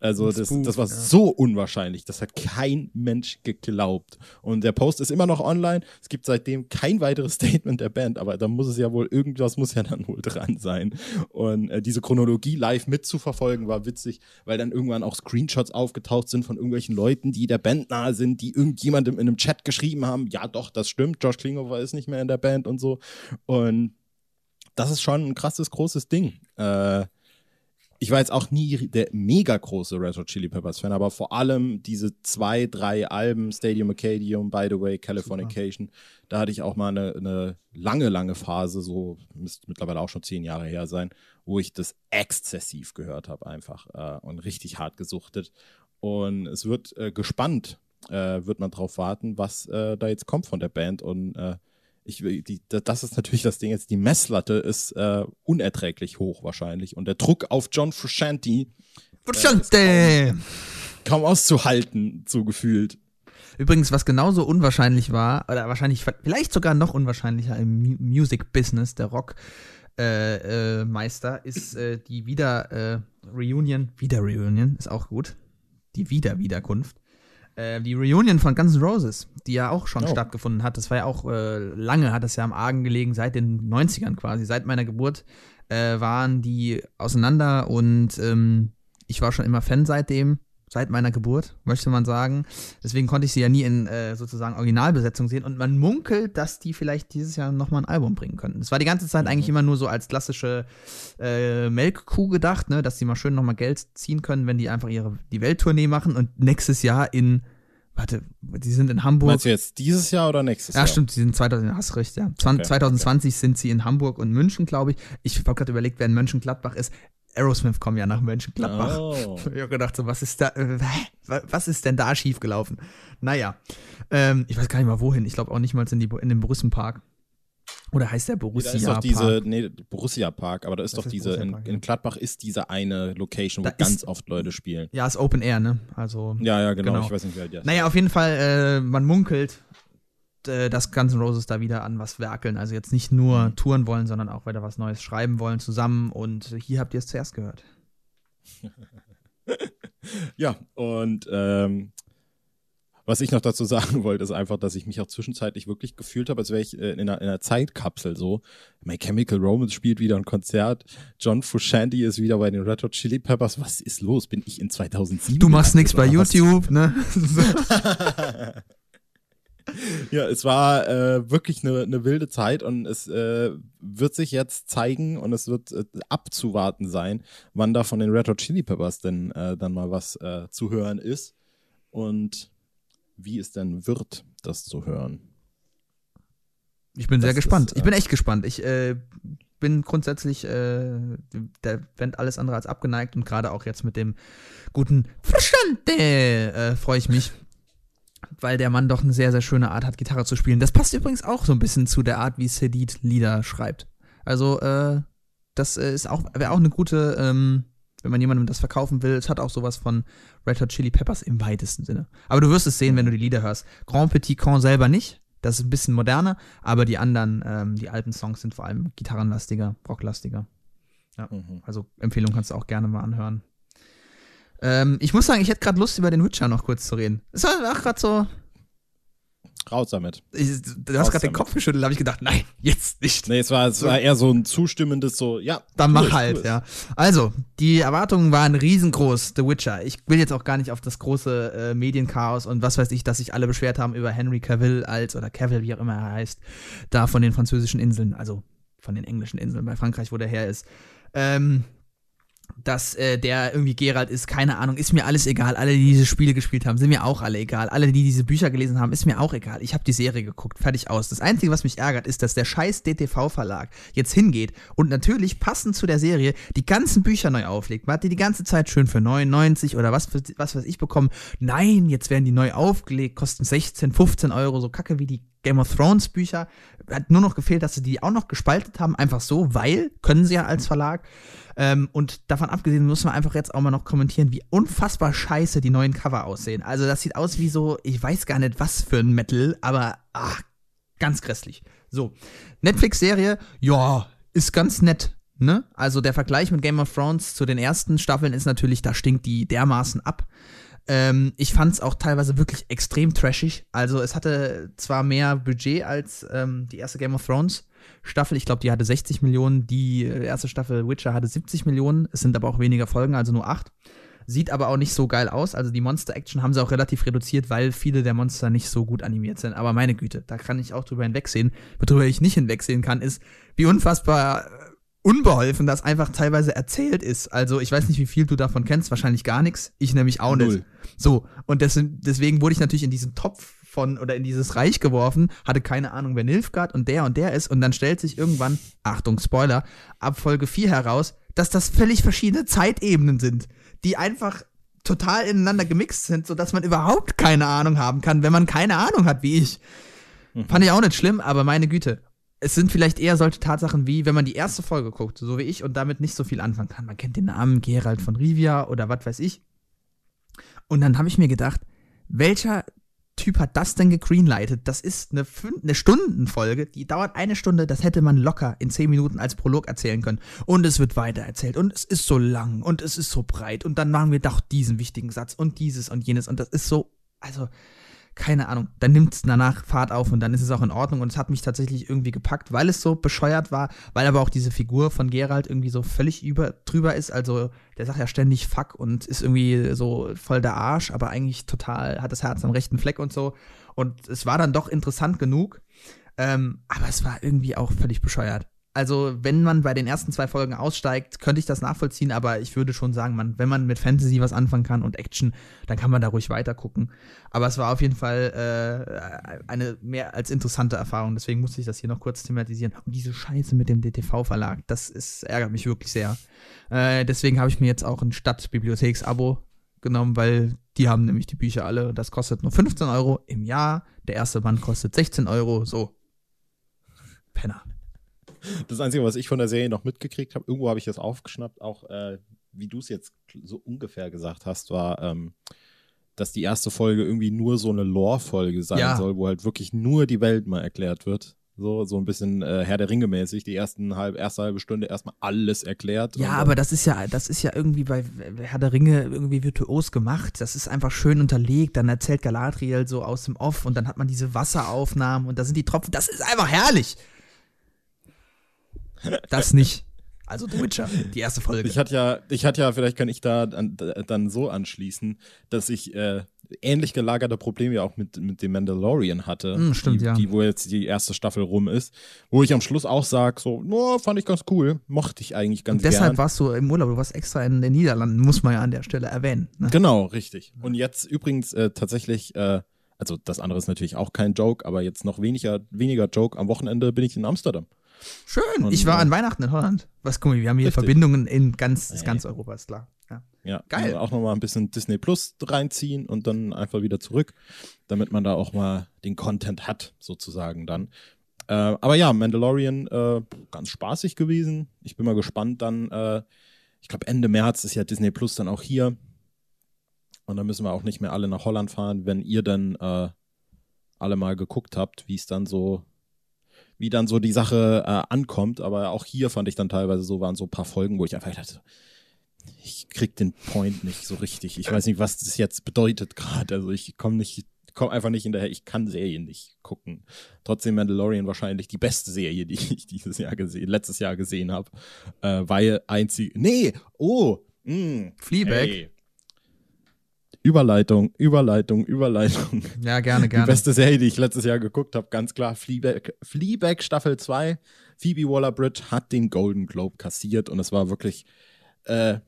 Also das, das war ja. so unwahrscheinlich, das hat kein Mensch geglaubt. Und der Post ist immer noch online. Es gibt seitdem kein weiteres Statement der Band, aber da muss es ja wohl irgendwas muss ja dann wohl dran sein. Und äh, diese Chronologie live mitzuverfolgen war witzig, weil dann irgendwann auch Screenshots aufgetaucht sind von irgendwelchen Leuten, die der Band nahe sind, die irgendjemandem in einem Chat geschrieben haben, ja doch, das stimmt, Josh Klinghoffer ist nicht mehr in der Band und so. Und das ist schon ein krasses, großes Ding. Äh, ich war jetzt auch nie der mega große Red Hot Chili Peppers Fan, aber vor allem diese zwei, drei Alben, Stadium Arcadium, By the Way, Californication, da hatte ich auch mal eine, eine lange, lange Phase, so müsste mittlerweile auch schon zehn Jahre her sein, wo ich das exzessiv gehört habe einfach äh, und richtig hart gesuchtet. Und es wird äh, gespannt, äh, wird man drauf warten, was äh, da jetzt kommt von der Band und äh, ich, die, da- das ist natürlich das Ding jetzt, die Messlatte ist äh, unerträglich hoch wahrscheinlich und der Druck auf John Frusciante Frusciante! kaum auszuhalten, so gefühlt. Übrigens, was genauso unwahrscheinlich war, oder wahrscheinlich vielleicht sogar noch unwahrscheinlicher im Mu Music Business, der Rock äh, äh, Meister, ist äh, die Wieder äh, Reunion, Wieder Reunion, ist auch gut. Die Wieder-Wiederkunft. Äh, die Reunion von Guns N' Roses, die ja auch schon Oh. stattgefunden hat. Das war ja auch äh, lange, hat das ja am Argen gelegen, seit den 90ern quasi, seit meiner Geburt äh, waren die auseinander und ähm, ich war schon immer Fan seitdem, seit meiner Geburt, möchte man sagen. Deswegen konnte ich sie ja nie in äh, sozusagen Originalbesetzung sehen und man munkelt, dass die vielleicht dieses Jahr nochmal ein Album bringen könnten. Es war die ganze Zeit eigentlich immer nur so als klassische äh, Melkkuh gedacht, ne, dass die mal schön nochmal Geld ziehen können, wenn die einfach ihre die Welttournee machen und nächstes Jahr in warte, die sind in Hamburg. Meinst du jetzt dieses Jahr oder nächstes ja, Jahr? stimmt, die sind 2000, hast recht, ja. Zwan- Okay, 2020 sind sie in Hamburg und München, glaube ich. Ich habe gerade überlegt, wer in Mönchengladbach ist. Aerosmith kommen ja nach Mönchengladbach. Oh. Ich habe gedacht, so, was ist da, äh, was ist denn da schiefgelaufen? Naja, ähm, ich weiß gar nicht mal wohin. Ich glaube auch nicht mal in, die, in den Borussenpark. Oder heißt der Da Borussia ist doch diese, Park? nee, Borussia Park, aber da ist Das doch ist diese, in, Park, in Gladbach ist diese eine Location, wo Da ganz ist- oft Leute spielen. Ja, ist Open Air, ne? Also. Ja, ja, genau. Genau. Ich weiß nicht, wer ist. Naja, auf jeden Fall, äh, man munkelt, äh, dass Guns N' Roses da wieder an was werkeln. Also jetzt nicht nur Mhm. touren wollen, sondern auch weiter was Neues schreiben wollen zusammen. Und hier habt ihr es zuerst gehört. Ja, und ähm, was ich noch dazu sagen wollte, ist einfach, dass ich mich auch zwischenzeitlich wirklich gefühlt habe, als wäre ich äh, in, einer, in einer Zeitkapsel so. My Chemical Romance spielt wieder ein Konzert, John Frusciante ist wieder bei den Red Hot Chili Peppers. Was ist los? Bin ich in 2007? Du machst nichts bei? YouTube, ne? Ja, es war äh, wirklich eine, eine wilde Zeit und es äh, wird sich jetzt zeigen und es wird äh, abzuwarten sein, wann da von den Red Hot Chili Peppers denn äh, dann mal was äh, zu hören ist und wie es denn wird, das zu hören. Ich bin sehr Das gespannt. ist, ich äh, bin echt gespannt. Ich äh, bin grundsätzlich äh, der Band alles andere als abgeneigt und gerade auch jetzt mit dem guten Verstand äh, freue ich mich. Weil der Mann doch eine sehr, sehr schöne Art hat, Gitarre zu spielen. Das passt übrigens auch so ein bisschen zu der Art, wie Sedit Lieder schreibt. Also, äh, das äh, ist auch, wäre auch eine gute, ähm, wenn man jemandem das verkaufen will. Es hat auch sowas von Red Hot Chili Peppers im weitesten Sinne. Aber du wirst es sehen, wenn du die Lieder hörst. Grand Petit Con selber nicht. Das ist ein bisschen moderner, aber die anderen, ähm, die alten Songs sind vor allem gitarrenlastiger, rocklastiger. Mhm. Also Empfehlung kannst du auch gerne mal anhören. Ähm, ich muss sagen, ich hätte gerade Lust, über den Witcher noch kurz zu reden. Es war auch gerade so, Raus damit. ich, du hast gerade den. Kopf geschüttelt, da habe ich gedacht, nein, jetzt nicht. Nee, es war, es war eher so ein zustimmendes so, ja. Dann mach es, halt, ja. Also, die Erwartungen waren riesengroß, The Witcher. Ich will jetzt auch gar nicht auf das große äh, Medienchaos und was weiß ich, dass sich alle beschwert haben über Henry Cavill als, oder Cavill, wie auch immer er heißt, da von den französischen Inseln, also von den englischen Inseln bei Frankreich, wo der her ist. Ähm, dass äh, der irgendwie Geralt ist, keine Ahnung, ist mir alles egal. Alle, die diese Spiele gespielt haben, sind mir auch alle egal. Alle, die diese Bücher gelesen haben, ist mir auch egal. Ich habe die Serie geguckt, fertig aus. Das Einzige, was mich ärgert, ist, dass der scheiß DTV-Verlag jetzt hingeht und natürlich passend zu der Serie die ganzen Bücher neu auflegt. Man hat die die ganze Zeit schön für 99 oder was, was weiß ich bekommen. Nein, jetzt werden die neu aufgelegt, kosten 16, 15 Euro, so kacke wie die Game of Thrones Bücher. Hat nur noch gefehlt, dass sie die auch noch gespaltet haben, einfach so, weil, können sie ja als Verlag. Ähm, und davon abgesehen muss man einfach jetzt auch mal noch kommentieren, wie unfassbar scheiße die neuen Cover aussehen. Also das sieht aus wie so, ich weiß gar nicht was für ein Metal, aber ach, ganz grässlich. So, Netflix-Serie, ja, ist ganz nett. Ne? Also der Vergleich mit Game of Thrones zu den ersten Staffeln ist natürlich, da stinkt die dermaßen ab. Ähm, ich fand es auch teilweise wirklich extrem trashig. Also es hatte zwar mehr Budget als ähm, die erste Game of Thrones Staffel. Ich glaube, die hatte 60 Millionen. Die äh, erste Staffel Witcher hatte 70 Millionen. Es sind aber auch weniger Folgen, also nur acht. Sieht aber auch nicht so geil aus. Also die Monster-Action haben sie auch relativ reduziert, weil viele der Monster nicht so gut animiert sind. Aber meine Güte, da kann ich auch drüber hinwegsehen. Worüber ich nicht hinwegsehen kann, ist, wie unfassbar unbeholfen das einfach teilweise erzählt ist. Also ich weiß nicht, wie viel du davon kennst, wahrscheinlich gar nichts. Ich nämlich auch nicht. Null. So, und des, deswegen wurde ich natürlich in diesen Topf von oder in dieses Reich geworfen, hatte keine Ahnung, wer Nilfgaard und der und der ist und dann stellt sich irgendwann, Achtung, Spoiler, ab Folge 4 heraus, dass das völlig verschiedene Zeitebenen sind, die einfach total ineinander gemixt sind, sodass man überhaupt keine Ahnung haben kann, wenn man keine Ahnung hat, wie ich. Fand ich auch nicht schlimm, aber meine Güte. Es sind vielleicht eher solche Tatsachen wie, wenn man die erste Folge guckt, so wie ich, und damit nicht so viel anfangen kann. Man kennt den Namen Gerald von Rivia oder was weiß ich. Und dann habe ich mir gedacht, welcher Typ hat das denn gegreenlightet? Das ist eine, eine Stundenfolge, die dauert eine Stunde, das hätte man locker in zehn Minuten als Prolog erzählen können. Und es wird weiter erzählt und es ist so lang und es ist so breit und dann machen wir doch diesen wichtigen Satz und dieses und jenes und das ist so, also keine Ahnung, dann nimmt es danach Fahrt auf und dann ist es auch in Ordnung. Und es hat mich tatsächlich irgendwie gepackt, weil es so bescheuert war, weil aber auch diese Figur von Gerald irgendwie so völlig über, drüber ist, also der sagt ja ständig Fuck und ist irgendwie so voll der Arsch, aber eigentlich total, hat das Herz am rechten Fleck und so. Und es war dann doch interessant genug, ähm, aber es war irgendwie auch völlig bescheuert. Also, wenn man bei den ersten zwei Folgen aussteigt, könnte ich das nachvollziehen, aber ich würde schon sagen, man, wenn man mit Fantasy was anfangen kann und Action, dann kann man da ruhig weiter gucken. Aber es war auf jeden Fall äh, eine mehr als interessante Erfahrung, deswegen musste ich das hier noch kurz thematisieren. Und diese Scheiße mit dem DTV-Verlag, das ist, ärgert mich wirklich sehr. Äh, deswegen habe ich mir jetzt auch ein Stadtbibliotheks-Abo genommen, weil die haben nämlich die Bücher alle. Das kostet nur 15 Euro im Jahr. Der erste Band kostet 16 Euro. So. Penner. Das Einzige, was ich von der Serie noch mitgekriegt habe, irgendwo habe ich das aufgeschnappt, auch äh, wie du es jetzt so ungefähr gesagt hast, war, ähm, dass die erste Folge irgendwie nur so eine Lore-Folge sein Ja. soll, wo halt wirklich nur die Welt mal erklärt wird. So, so ein bisschen äh, Herr der Ringe mäßig, die ersten halb, erste halbe Stunde erstmal alles erklärt. Ja, aber das ist ja, das ist ja irgendwie bei Herr der Ringe irgendwie virtuos gemacht. Das ist einfach schön unterlegt. Dann erzählt Galadriel so aus dem Off und dann hat man diese Wasseraufnahmen und da sind die Tropfen. Das ist einfach herrlich. Das nicht. Also The Witcher, die erste Folge. Ich hatte ja, ich hatte ja, vielleicht kann ich da dann, dann so anschließen, dass ich äh, ähnlich gelagerte Probleme ja auch mit, mit dem Mandalorian hatte. Mm, stimmt, die, ja. Die, wo jetzt die erste Staffel rum ist. Wo ich am Schluss auch sage, so, no, fand ich ganz cool, mochte ich eigentlich ganz und deshalb gern. warst du im Urlaub, du warst extra in den Niederlanden, muss man ja an der Stelle erwähnen. Ne? Genau, richtig. Und jetzt übrigens äh, tatsächlich, äh, also das andere ist natürlich auch kein Joke, aber jetzt noch weniger, weniger Joke. Am Wochenende bin ich in Amsterdam. Schön. Und, ich war an Weihnachten in Holland. Was, guck mal, wir haben hier Richtig. Verbindungen in ganz, Ey. ganz Europa, ist klar. Ja. Ja, Geil. Auch nochmal ein bisschen Disney Plus reinziehen und dann einfach wieder zurück, damit man da auch mal den Content hat, sozusagen dann. Äh, aber ja, Mandalorian, äh, ganz spaßig gewesen. Ich bin mal gespannt dann. Äh, ich glaube, Ende März ist ja Disney Plus dann auch hier. Und dann müssen wir auch nicht mehr alle nach Holland fahren, wenn ihr dann äh, alle mal geguckt habt, wie es dann so, wie dann so die Sache äh, ankommt. Aber auch hier fand ich dann teilweise so, waren so ein paar Folgen, wo ich einfach dachte, ich krieg den Point nicht so richtig. Ich weiß nicht, was das jetzt bedeutet gerade. Also ich komme nicht, komme einfach nicht hinterher. Ich kann Serien nicht gucken. Trotzdem Mandalorian wahrscheinlich die beste Serie, die ich dieses Jahr gesehen, letztes Jahr gesehen habe, äh, weil einzig, nee, oh, mh, Fleabag. hey. Überleitung, Überleitung, Überleitung. Ja, gerne, Die gerne. beste Serie, die ich letztes Jahr geguckt habe, ganz klar. Fleabag, Fleabag Staffel 2. Phoebe Waller-Bridge hat den Golden Globe kassiert und es war wirklich, äh,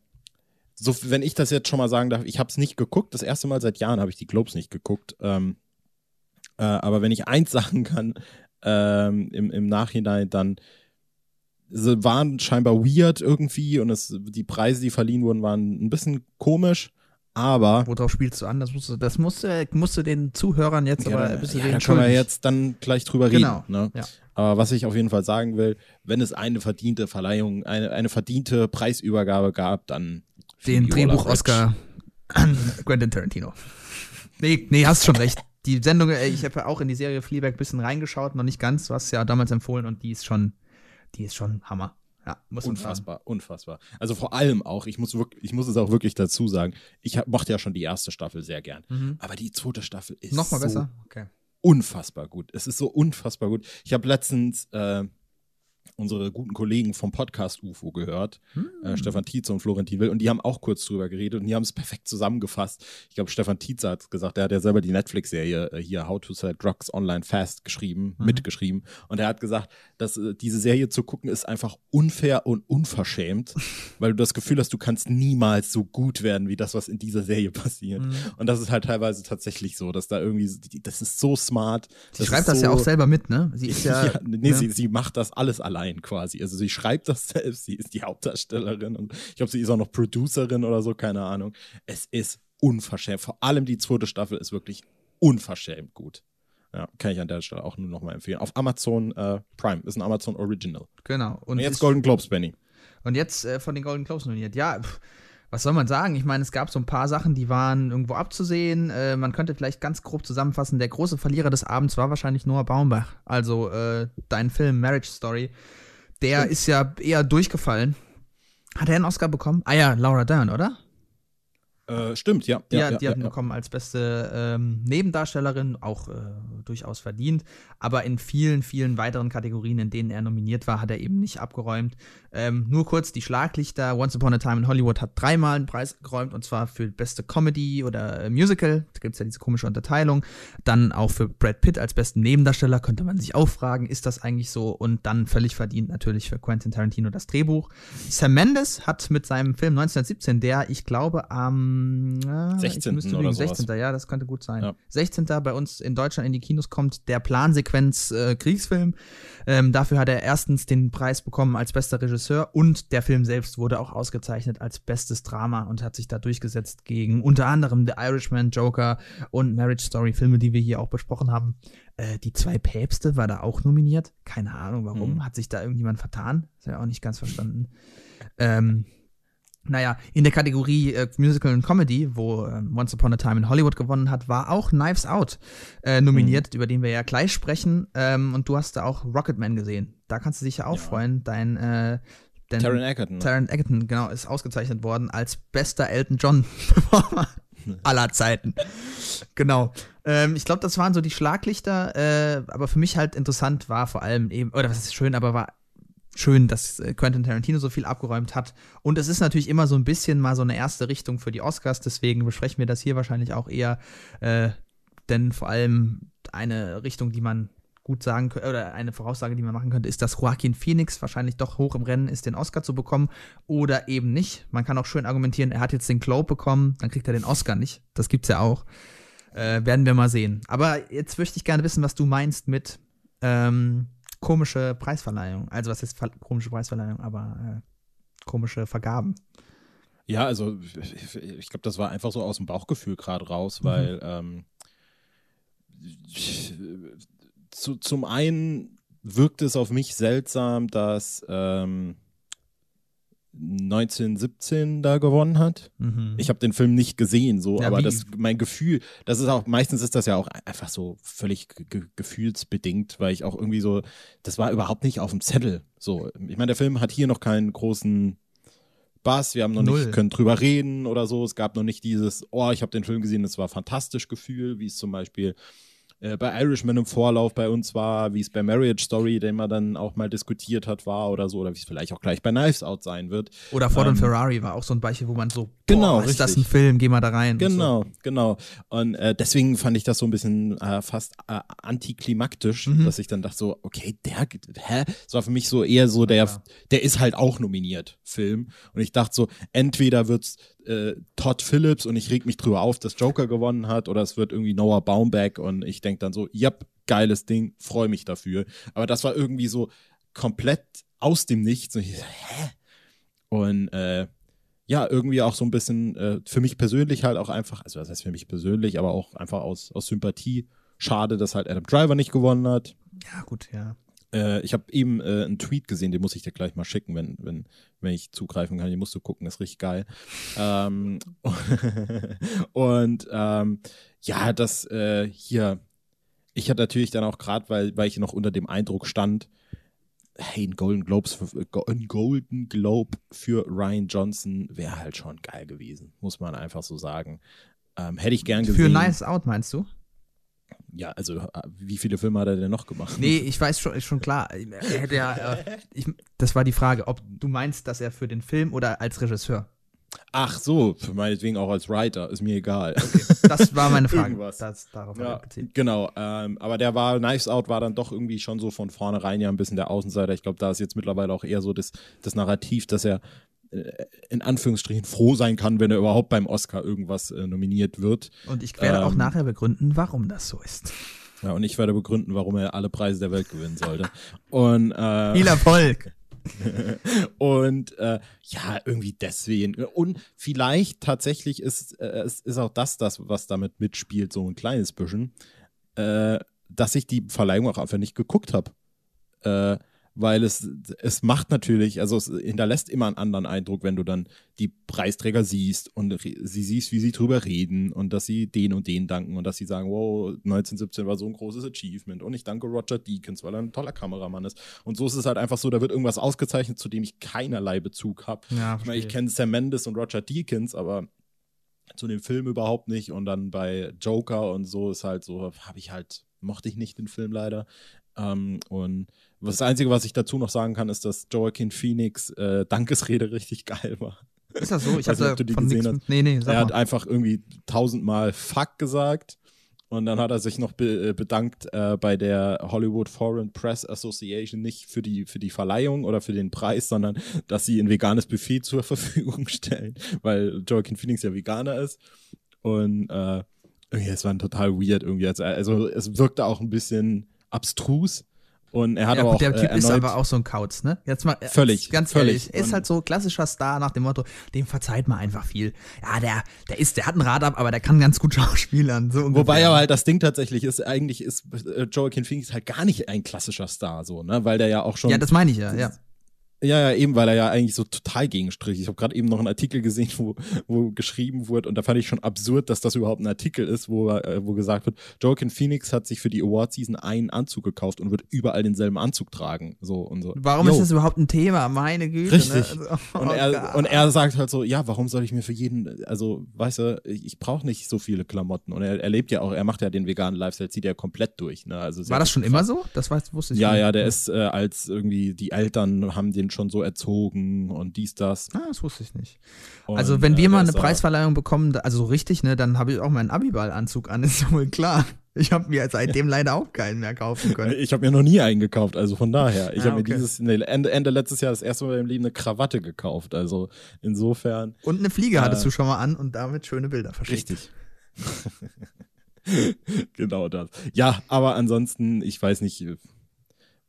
so, wenn ich das jetzt schon mal sagen darf, ich habe es nicht geguckt. Das erste Mal seit Jahren habe ich die Globes nicht geguckt. Ähm, äh, aber wenn ich eins sagen kann ähm, im, im Nachhinein, dann sie waren scheinbar weird irgendwie und es, die Preise, die verliehen wurden, waren ein bisschen komisch. Aber Worauf spielst du an? Das musst du, das musst du, musst du den Zuhörern jetzt Ja, aber ein bisschen ja, da können wir jetzt dann gleich drüber Genau, reden. Ne? ja. Aber was ich auf jeden Fall sagen will, wenn es eine verdiente Verleihung, eine, eine verdiente Preisübergabe gab, dann Den. Drehbuch-Oscar an Quentin Tarantino. Nee, nee, hast schon recht. Die Sendung, äh, ich habe ja auch in die Serie Fleabag ein bisschen reingeschaut, noch nicht ganz. Du hast ja damals empfohlen und die ist schon, die ist schon Hammer. Ja, muss man sagen. Unfassbar, unfassbar. Also vor allem auch, ich muss, wirklich, ich muss es auch wirklich dazu sagen, ich hab, mochte ja schon die erste Staffel sehr gern. Mhm. Aber die zweite Staffel ist Nochmal so besser? Okay. unfassbar gut. Es ist so unfassbar gut. Ich habe letztens äh, unsere guten Kollegen vom Podcast UFO gehört, Hm. äh, Stefan Tietze und Florentin Will, und die haben auch kurz drüber geredet und die haben es perfekt zusammengefasst. Ich glaube, Stefan Tietze hat gesagt, der hat ja selber die Netflix-Serie äh, hier How to Sell Drugs Online Fast geschrieben, Mhm. mitgeschrieben. Und er hat gesagt, dass äh, diese Serie zu gucken ist einfach unfair und unverschämt, weil du das Gefühl hast, du kannst niemals so gut werden wie das, was in dieser Serie passiert. Mhm. Und das ist halt teilweise tatsächlich so, dass da irgendwie, das ist so smart. Sie schreibt das ja auch selber mit, ne? Sie ist ja. Ja, nee, ne? sie, sie macht das alles allein quasi. Also sie schreibt das selbst, sie ist die Hauptdarstellerin und ich glaube, sie ist auch noch Producerin oder so, keine Ahnung. Es ist unverschämt. Vor allem die zweite Staffel ist wirklich unverschämt gut. Ja, kann ich an der Stelle auch nur noch mal empfehlen. Auf Amazon äh, Prime, ist ein Amazon Original. Genau. Und Und jetzt Golden Globes, Benny. Und jetzt äh, von den Golden Globes nominiert. Ja, pff, was soll man sagen? Ich meine, es gab so ein paar Sachen, die waren irgendwo abzusehen. Äh, man könnte vielleicht ganz grob zusammenfassen, der große Verlierer des Abends war wahrscheinlich Noah Baumbach. Also äh, dein Film Marriage Story. Der ist ja eher durchgefallen. Hat er einen Oscar bekommen? Ah ja, Laura Dern, oder? Äh, stimmt, ja. Die, ja, hat- die ja, hat ihn ja. bekommen als beste ähm, Nebendarstellerin, auch äh, durchaus verdient. Aber in vielen, vielen weiteren Kategorien, in denen er nominiert war, hat er eben nicht abgeräumt. Ähm, nur kurz die Schlaglichter. Once Upon a Time in Hollywood hat dreimal einen Preis geräumt und zwar für beste Comedy oder äh, Musical. Da gibt es ja diese komische Unterteilung. Dann auch für Brad Pitt als besten Nebendarsteller könnte man sich auch fragen, ist das eigentlich so? Und dann völlig verdient natürlich für Quentin Tarantino das Drehbuch. Sam Mendes hat mit seinem Film 1917, der ich glaube am äh, 16. ich oder lügen, sowas. 16. Ja, das könnte gut sein. Ja. 16. bei uns in Deutschland in die Kinos kommt der Plansequenz äh, Kriegsfilm. Ähm, dafür hat er erstens den Preis bekommen als bester Regisseur und der Film selbst wurde auch ausgezeichnet als bestes Drama und hat sich da durchgesetzt gegen unter anderem The Irishman, Joker und Marriage Story, Filme, die wir hier auch besprochen haben. Äh, die zwei Päpste war da auch nominiert. Keine Ahnung warum. Mhm. Hat sich da irgendjemand vertan? Habe ich auch nicht ganz verstanden. Ähm, naja, in der Kategorie äh, Musical und Comedy, wo äh, Once Upon a Time in Hollywood gewonnen hat, war auch Knives Out äh, nominiert, über den wir ja gleich sprechen. Ähm, und du hast da auch Rocketman gesehen. Da kannst du dich ja auch Ja. freuen. Dein, äh, dein Taron Egerton. ne? Taron Egerton, genau, ist ausgezeichnet worden als bester Elton John-Performer aller Zeiten. Genau. Ähm, ich glaube, das waren so die Schlaglichter, äh, aber für mich halt interessant war vor allem eben, oder was ist schön, aber war schön, dass äh, Quentin Tarantino so viel abgeräumt hat. Und es ist natürlich immer so ein bisschen mal so eine erste Richtung für die Oscars, deswegen besprechen wir das hier wahrscheinlich auch eher, äh, denn vor allem eine Richtung, die man gut sagen könnte, oder eine Voraussage, die man machen könnte, ist, dass Joaquin Phoenix wahrscheinlich doch hoch im Rennen ist, den Oscar zu bekommen oder eben nicht. Man kann auch schön argumentieren, er hat jetzt den Globe bekommen, dann kriegt er den Oscar nicht. Das gibt's ja auch. Äh, werden wir mal sehen. Aber jetzt möchte ich gerne wissen, was du meinst mit ähm, komische Preisverleihung. Also was ist komische Preisverleihung, aber äh, komische Vergaben. Ja, also ich, ich glaube, das war einfach so aus dem Bauchgefühl gerade raus, Mhm. weil ähm, zu, zum einen wirkt es auf mich seltsam, dass ähm, 1917 da gewonnen hat. Mhm. Ich habe den Film nicht gesehen, so, Ja, aber wie? das mein Gefühl, das ist auch meistens ist das ja auch einfach so völlig ge ge gefühlsbedingt, weil ich auch irgendwie so, das war überhaupt nicht auf dem Zettel. So, ich meine, der Film hat hier noch keinen großen Bass, wir haben noch Null. nicht können drüber reden oder so. Es gab noch nicht dieses, oh, ich habe den Film gesehen, das war fantastisch Gefühl, wie es zum Beispiel äh, bei Irishman im Vorlauf bei uns war, wie es bei Marriage Story, den man dann auch mal diskutiert hat, war oder so, oder wie es vielleicht auch gleich bei Knives Out sein wird. Oder Ford und ähm, Ferrari war auch so ein Beispiel, wo man so, Genau, boah, ist das ein richtig. Film, geh mal da rein. und Genau, genau. Und äh, deswegen fand ich das so ein bisschen äh, fast äh, antiklimaktisch, Mhm. dass ich dann dachte so, okay, der, hä? Das war für mich so eher so, der, klar. der ist halt auch nominiert, Film. Und ich dachte so, entweder wird's äh, Todd Phillips und ich reg mich drüber auf, dass Joker gewonnen hat, oder es wird irgendwie Noah Baumbach und ich denk dann so, yep, geiles Ding, freue mich dafür. Aber das war irgendwie so komplett aus dem Nichts. Und ich so, hä? Und äh, ja, irgendwie auch so ein bisschen äh, für mich persönlich halt auch einfach, also das heißt für mich persönlich, aber auch einfach aus, aus Sympathie. Schade, dass halt Adam Driver nicht gewonnen hat. Ja, gut, ja. Äh, ich habe eben äh, einen Tweet gesehen, den muss ich dir gleich mal schicken, wenn, wenn, wenn ich zugreifen kann. Den musst du gucken, ist richtig geil. Ähm, und ähm, ja, das äh, hier, ich hatte natürlich dann auch gerade, weil, weil ich noch unter dem Eindruck stand, hey, ein Golden, Globes, für- ein Golden Globe für Ryan Johnson wäre halt schon geil gewesen, muss man einfach so sagen. Ähm, hätte ich gern gesehen. Für Nice Out meinst du? Ja, also äh, wie viele Filme hat er denn noch gemacht? Nee, ich weiß schon, ist schon klar. Er hätte ja, äh, ich, das war die Frage, ob du meinst, dass er für den Film oder als Regisseur. Ach so, für meinetwegen auch als Writer, ist mir egal. Das war meine Frage. Irgendwas. Das, darauf Ja, genau. Ähm, aber der war, Knives Out war dann doch irgendwie schon so von vornherein ja ein bisschen der Außenseiter. Ich glaube, da ist jetzt mittlerweile auch eher so das, das Narrativ, dass er äh, in Anführungsstrichen froh sein kann, wenn er überhaupt beim Oscar irgendwas äh, nominiert wird. Und ich werde auch Ähm, nachher begründen, warum das so ist. Ja, und ich werde begründen, warum er alle Preise der Welt gewinnen sollte. Und äh, Viel Erfolg. Und äh, ja, irgendwie deswegen. Und vielleicht tatsächlich ist, äh, es ist auch das, das, was damit mitspielt, so ein kleines bisschen, äh, dass ich die Verleihung auch einfach nicht geguckt habe. Äh, weil es, es macht natürlich, also es hinterlässt immer einen anderen Eindruck, wenn du dann die Preisträger siehst und sie siehst, wie sie drüber reden und dass sie den und den danken und dass sie sagen, wow, 1917 war so ein großes Achievement und ich danke Roger Deakins, weil er ein toller Kameramann ist. Und so ist es halt einfach so, da wird irgendwas ausgezeichnet, zu dem ich keinerlei Bezug habe. Ja, Ich meine, ich kenne Sam Mendes und Roger Deakins, aber zu dem Film überhaupt nicht. Und dann bei Joker und so ist halt so, habe ich halt, mochte ich nicht den Film leider. Ähm, und das Einzige, was ich dazu noch sagen kann, ist, dass Joaquin Phoenix äh, Dankesrede richtig geil war. Ist das so? Ich habe die von gesehen hast. Nee, nee, sag er hat mal. einfach irgendwie tausendmal Fuck gesagt. Und dann hat er sich noch be äh, bedankt äh, bei der Hollywood Foreign Press Association nicht für die, für die Verleihung oder für den Preis, sondern dass sie ein veganes Buffet zur Verfügung stellen, weil Joaquin Phoenix ja Veganer ist. Und äh, irgendwie, es war total weird irgendwie. Also, also es wirkte auch ein bisschen abstrus. Und er hat ja, aber gut, auch der Typ äh, ist aber auch so ein Kauz, ne? Jetzt mal äh, Völlig, ganz völlig. ehrlich, er ist halt so klassischer Star nach dem Motto, dem verzeiht man einfach viel. Ja, der, der ist, der hat ein Rad ab, aber der kann ganz gut schauspielern. So ungefähr. Wobei aber halt das Ding tatsächlich ist, eigentlich ist äh, Joaquin Phoenix halt gar nicht ein klassischer Star, so, ne? Weil der ja auch schon. Ja, das meine ich ja, ja. Ja, ja, eben, weil er ja eigentlich so total gegenstrich. Ich habe gerade eben noch einen Artikel gesehen, wo, wo geschrieben wurde, und da fand ich schon absurd, dass das überhaupt ein Artikel ist, wo, äh, wo gesagt wird, Joaquin Phoenix hat sich für die Award-Season einen Anzug gekauft und wird überall denselben Anzug tragen. So und so. Warum Yo. ist das überhaupt ein Thema? Meine Güte. Richtig. Ne? Also, Und oh er, und er sagt halt so, ja, warum soll ich mir für jeden, also, weißt du, ich, brauche nicht so viele Klamotten. Und er, er lebt ja auch, er macht ja den veganen Lifestyle, zieht ja komplett durch. Ne? Also War das schon immer so? Das weiß, wusste ich Ja, nicht. ja, der ist äh, als irgendwie, die Eltern haben den schon so erzogen und dies, das. Ah, das wusste ich nicht. Und, Also, wenn äh, wir der mal eine Preisverleihung bekommen, also so richtig, ne, dann habe ich auch meinen Abiball-Anzug an, ist ja wohl klar. Ich habe mir seitdem leider auch keinen mehr kaufen können. Ich habe mir noch nie einen gekauft, also von daher. Ich Ah, habe mir okay. dieses nee, Ende, Ende letztes Jahr das erste Mal im Leben eine Krawatte gekauft. Also insofern Und eine Fliege hattest Äh, du schon mal an und damit schöne Bilder verschickt. richtig. genau das. Ja, aber ansonsten, ich weiß nicht,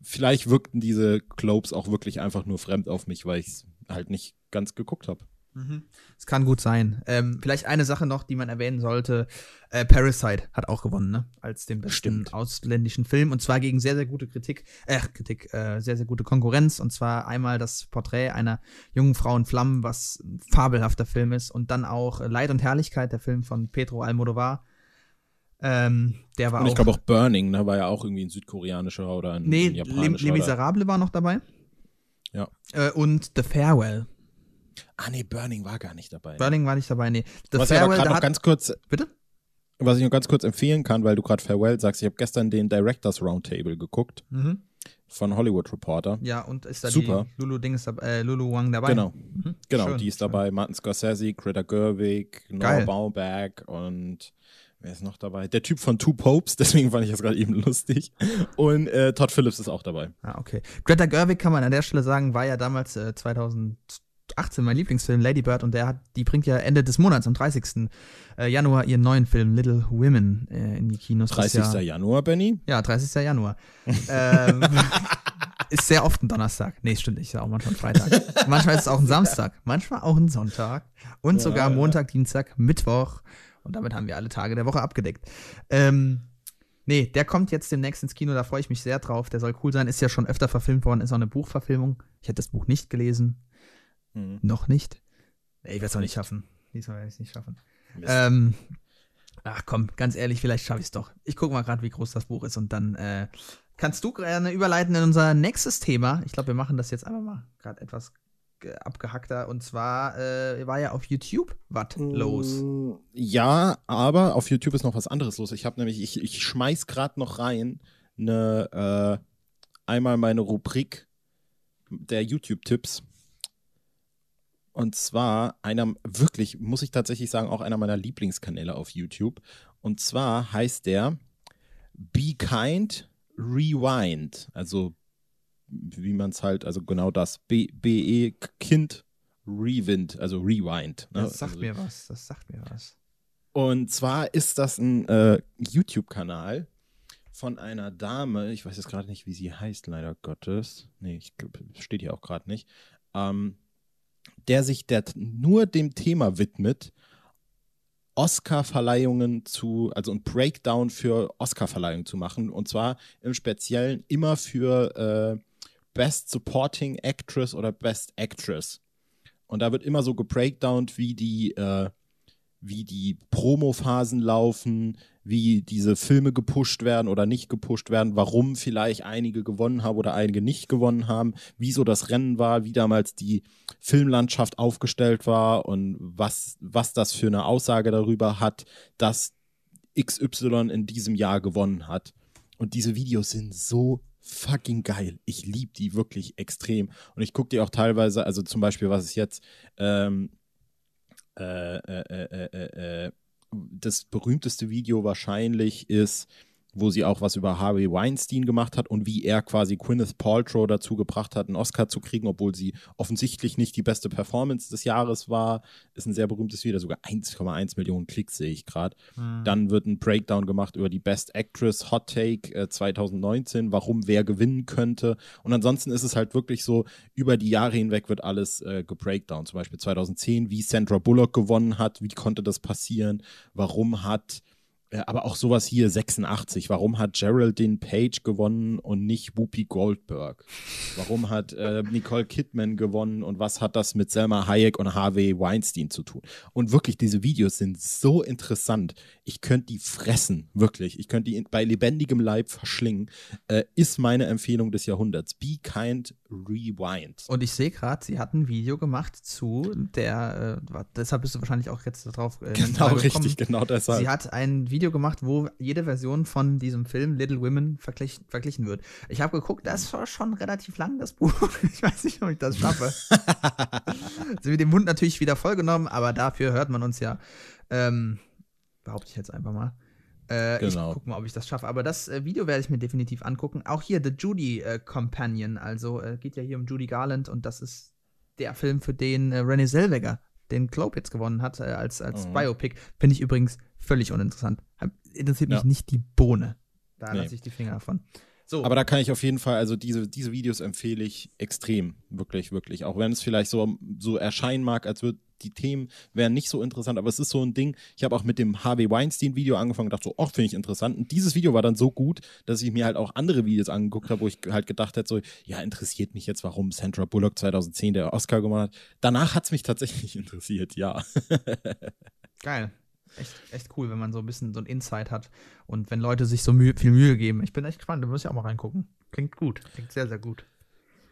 vielleicht wirkten diese Globes auch wirklich einfach nur fremd auf mich, weil ich es halt nicht ganz geguckt habe. Mhm. Es kann gut sein. Ähm, vielleicht eine Sache noch, die man erwähnen sollte. Äh, Parasite hat auch gewonnen, ne? Als den besten Stimmt. ausländischen Film. Und zwar gegen sehr, sehr gute Kritik, äh, Kritik, äh, sehr, sehr gute Konkurrenz. Und zwar einmal das Porträt einer jungen Frau in Flammen, was ein fabelhafter Film ist. Und dann auch Leid und Herrlichkeit, der Film von Pedro Almodovar. Ähm, der war Und ich glaube auch Burning, ne, war ja auch irgendwie ein südkoreanischer oder ein, nee, ein japanischer. Les Miserables war noch dabei. Ja. Äh, und The Farewell. Ah, nee, Burning war gar nicht dabei. Burning war nicht dabei, nee. The was ich Farewell, gerade da noch ganz kurz, bitte? was ich noch ganz kurz empfehlen kann, weil du gerade Farewell sagst, ich habe gestern den Directors Roundtable geguckt Mhm. von Hollywood Reporter. Ja, und ist da Super. die Lulu Dings, dab- äh, Lulu Wang dabei? Genau, Mhm. genau, Schön, die ist schön. dabei. Martin Scorsese, Greta Gerwig, Noah Geil. Baumbach und wer ist noch dabei? Der Typ von Two Popes, deswegen fand ich das gerade eben lustig. Und äh, Todd Phillips ist auch dabei. Ah, okay. Greta Gerwig kann man an der Stelle sagen, war ja damals äh, 2018 mein Lieblingsfilm Lady Bird und der hat, die bringt ja Ende des Monats, am 30. äh, Januar, ihren neuen Film Little Women äh, in die Kinos. Das 30. Ja, Januar, Benny. ja, 30. Januar. ähm, ist sehr oft ein Donnerstag. Nee, stimmt nicht, ist ja auch manchmal ein Freitag. manchmal ist es auch ein Samstag, manchmal auch ein Sonntag und Ja, sogar ja. Montag, Dienstag, Mittwoch. Und damit haben wir alle Tage der Woche abgedeckt. Ähm, nee, der kommt jetzt demnächst ins Kino, da freue ich mich sehr drauf. Der soll cool sein, ist ja schon öfter verfilmt worden, ist auch eine Buchverfilmung. Ich hätte das Buch nicht gelesen. Hm. Noch nicht. Nee, ich werde es auch nicht schaffen. Diesmal werde ich es nicht schaffen. Ähm, ach komm, ganz ehrlich, vielleicht schaffe ich es doch. Ich gucke mal gerade, wie groß das Buch ist und dann äh, kannst du gerne überleiten in unser nächstes Thema. Ich glaube, wir machen das jetzt einfach mal gerade etwas abgehackter und zwar äh, war ja auf YouTube was los. Mm, Ja, aber auf YouTube ist noch was anderes los. Ich habe nämlich, ich, ich schmeiß gerade noch rein eine, äh, einmal meine Rubrik der YouTube-Tipps. Und zwar einer, wirklich, muss ich tatsächlich sagen, auch einer meiner Lieblingskanäle auf YouTube. Und zwar heißt der Be Kind Rewind. Also, wie man es halt, also genau das. B- B-E Kind Rewind, also Rewind. ne? Das sagt also, mir was, das sagt mir was. und zwar ist das ein äh, YouTube-Kanal von einer Dame, ich weiß jetzt gerade nicht, wie sie heißt, leider Gottes. Nee, ich steht hier auch gerade nicht. Ähm, der sich der, nur dem Thema widmet, Oscar-Verleihungen zu, also ein Breakdown für Oscar-Verleihungen zu machen. Und zwar im Speziellen immer für äh, Best Supporting Actress oder Best Actress. Und da wird immer so gebreakdownt, wie die, äh, wie die Promophasen laufen, wie diese Filme gepusht werden oder nicht gepusht werden, warum vielleicht einige gewonnen haben oder einige nicht gewonnen haben, wieso das Rennen war, wie damals die Filmlandschaft aufgestellt war und was, was das für eine Aussage darüber hat, dass XY in diesem Jahr gewonnen hat. Und diese Videos sind so fucking geil. Ich liebe die wirklich extrem. Und ich gucke die auch teilweise, also zum Beispiel, was ist jetzt, ähm, äh, äh, äh, das berühmteste Video wahrscheinlich ist wo sie auch was über Harvey Weinstein gemacht hat und wie er quasi Gwyneth Paltrow dazu gebracht hat, einen Oscar zu kriegen, obwohl sie offensichtlich nicht die beste Performance des Jahres war. Ist ein sehr berühmtes Video, sogar 1,1 Millionen Klicks sehe ich gerade. Mhm. Dann wird ein Breakdown gemacht über die Best Actress Hot Take äh, 2019, warum wer gewinnen könnte. Und ansonsten ist es halt wirklich so, über die Jahre hinweg wird alles äh, gebreakdown. Zum Beispiel 2010, wie Sandra Bullock gewonnen hat, wie konnte das passieren, warum hat aber auch sowas hier 86. Warum hat Geraldine Page gewonnen und nicht Whoopi Goldberg? Warum hat äh, Nicole Kidman gewonnen und was hat das mit Selma Hayek und Harvey Weinstein zu tun? Und wirklich, diese Videos sind so interessant. Ich könnte die fressen, wirklich. Ich könnte die bei lebendigem Leib verschlingen. Äh, ist meine Empfehlung des Jahrhunderts. Be kind, rewind. Und ich sehe gerade, sie hat ein Video gemacht zu der, äh, deshalb bist du wahrscheinlich auch jetzt darauf. Äh, genau, richtig, genau deshalb. Sie hat ein Video gemacht, wo jede Version von diesem Film Little Women verglichen, verglichen wird. Ich habe geguckt, das war schon relativ lang, das Buch. Ich weiß nicht, ob ich das schaffe. Sie mit dem Mund natürlich wieder vollgenommen, aber dafür hört man uns ja. Ähm, behaupte ich jetzt einfach mal. Äh, genau. Ich gucke mal, ob ich das schaffe. Aber das äh, Video werde ich mir definitiv angucken. Auch hier The Judy äh, Companion. Also äh, geht ja hier um Judy Garland und das ist der Film, für den äh, Renée Zellweger den Globe jetzt gewonnen hat äh, als, als mhm. Biopic. Finde ich übrigens völlig uninteressant. Interessiert mich ja. nicht die Bohne. Da nee. lasse ich die Finger davon. So. Aber da kann ich auf jeden Fall, also diese, diese Videos empfehle ich extrem, wirklich, wirklich. Auch wenn es vielleicht so, so erscheinen mag, als würde die Themen wären nicht so interessant, aber es ist so ein Ding. Ich habe auch mit dem Harvey Weinstein-Video angefangen und dachte so, ach, finde ich interessant. Und dieses Video war dann so gut, dass ich mir halt auch andere Videos angeguckt habe, wo ich halt gedacht hätte, so, ja, interessiert mich jetzt, warum Sandra Bullock 2010 der Oscar gewonnen hat. Danach hat es mich tatsächlich interessiert, ja. Geil. Echt, echt cool, wenn man so ein bisschen so ein Insight hat und wenn Leute sich so Mühe, viel Mühe geben. Ich bin echt gespannt, da muss ich auch mal reingucken. Klingt gut, klingt sehr, sehr gut.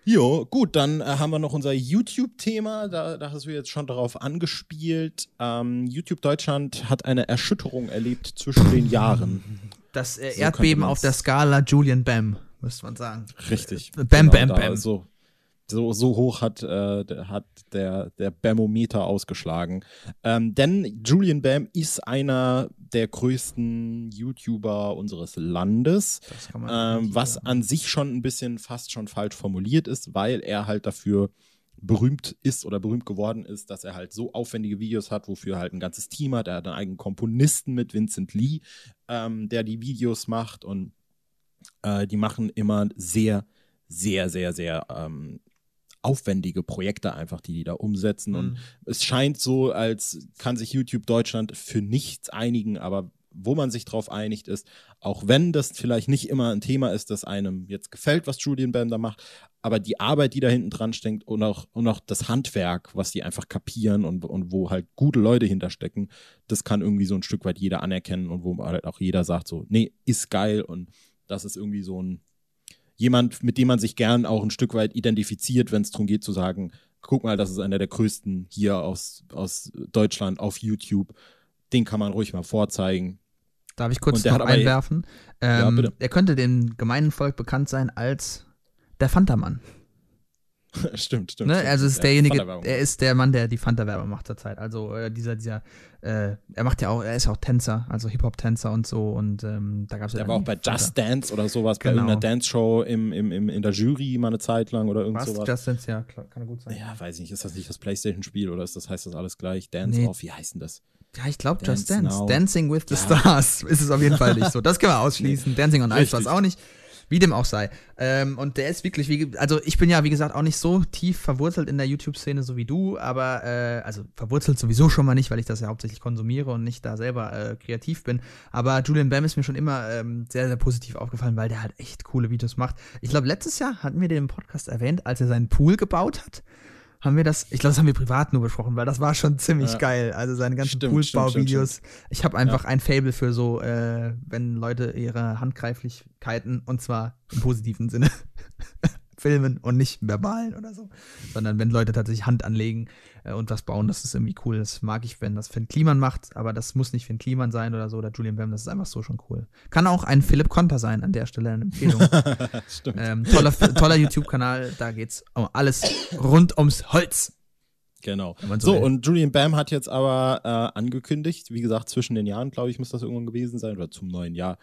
Jo, gut, dann äh, haben wir noch unser YouTube-Thema. Da, da hast du jetzt schon darauf angespielt. Ähm, YouTube Deutschland hat eine Erschütterung erlebt zwischen den Jahren. Das äh, so Erdbeben auf der Skala Julian Bam, müsste man sagen. Richtig. Bam, genau, Bam, Bam. So, so, so hoch hat, äh, hat der, der Bamometer ausgeschlagen. Ähm, denn Julian Bam ist einer der größten YouTuber unseres Landes, ähm, was an sich schon ein bisschen fast schon falsch formuliert ist, weil er halt dafür berühmt ist oder berühmt geworden ist, dass er halt so aufwendige Videos hat, wofür er halt ein ganzes Team hat. Er hat einen eigenen Komponisten mit Vincent Lee, ähm, der die Videos macht und äh, die machen immer sehr, sehr, sehr, sehr ähm, aufwendige Projekte einfach, die die da umsetzen. Mhm. Und es scheint so, als kann sich YouTube Deutschland für nichts einigen, aber wo man sich drauf einigt ist, auch wenn das vielleicht nicht immer ein Thema ist, das einem jetzt gefällt, was Julian Bam da macht, aber die Arbeit, die da hinten dran steckt und auch, und auch das Handwerk, was die einfach kapieren und, und wo halt gute Leute hinterstecken, das kann irgendwie so ein Stück weit jeder anerkennen und wo halt auch jeder sagt so, nee, ist geil und das ist irgendwie so ein, jemand, mit dem man sich gern auch ein Stück weit identifiziert, wenn es darum geht zu sagen, guck mal, das ist einer der größten hier aus, aus Deutschland auf YouTube. Den kann man ruhig mal vorzeigen. Darf ich kurz noch einwerfen? Ähm, ja, er könnte dem gemeinen Volk bekannt sein als der Fanta-Mann. stimmt, stimmt. Ne? Also es ist derjenige, er ist der Mann, der die Fanta-Werbung macht zurzeit. Also äh, dieser, dieser, äh, er macht ja auch, er ist auch Tänzer, also Hip-Hop-Tänzer und so und ähm, da gab es ja. Er war auch bei. Just Dance oder sowas, genau. bei irgendeiner Dance-Show im, im, im, in der Jury mal eine Zeit lang oder irgend Was? sowas. Just Dance, ja, klar, kann gut sein. Ja, weiß ich nicht, ist das nicht das Playstation-Spiel oder ist das, heißt das alles gleich? Dance nee. Off, wie heißt denn das? Ja, ich glaube Just Dance. Now. Dancing with the ja. Stars ist es auf jeden Fall nicht so. Das können wir ausschließen. Dancing on Ice war es auch nicht. Wie dem auch sei. Ähm, und der ist wirklich, wie, also ich bin ja, wie gesagt, auch nicht so tief verwurzelt in der YouTube-Szene so wie du, aber, äh, also verwurzelt sowieso schon mal nicht, weil ich das ja hauptsächlich konsumiere und nicht da selber äh, kreativ bin. Aber Julian Bam ist mir schon immer ähm, sehr, sehr positiv aufgefallen, weil der halt echt coole Videos macht. Ich glaube, letztes Jahr hatten wir den im Podcast erwähnt, als er seinen Pool gebaut hat haben wir das, ich glaube, das haben wir privat nur besprochen, weil das war schon ziemlich ja. geil. Also seine ganzen Poolbau-Videos. Ich habe einfach ja. ein Fable für so, äh, wenn Leute ihre Handgreiflichkeiten, und zwar im positiven Sinne, filmen und nicht verbalen oder so, sondern wenn Leute tatsächlich Hand anlegen äh, und was bauen, das ist irgendwie cool. Das mag ich, wenn das Finn Kliman macht, aber das muss nicht Finn Kliman sein oder so oder Julian Bam, das ist einfach so schon cool. Kann auch ein Philipp Konter sein, an der Stelle eine Empfehlung. Stimmt. Ähm, toller toller YouTube-Kanal, da geht's um alles rund ums Holz. Genau. So, so und Julian Bam hat jetzt aber äh, angekündigt, wie gesagt, zwischen den Jahren, glaube ich, muss das irgendwann gewesen sein, oder zum neuen Jahr,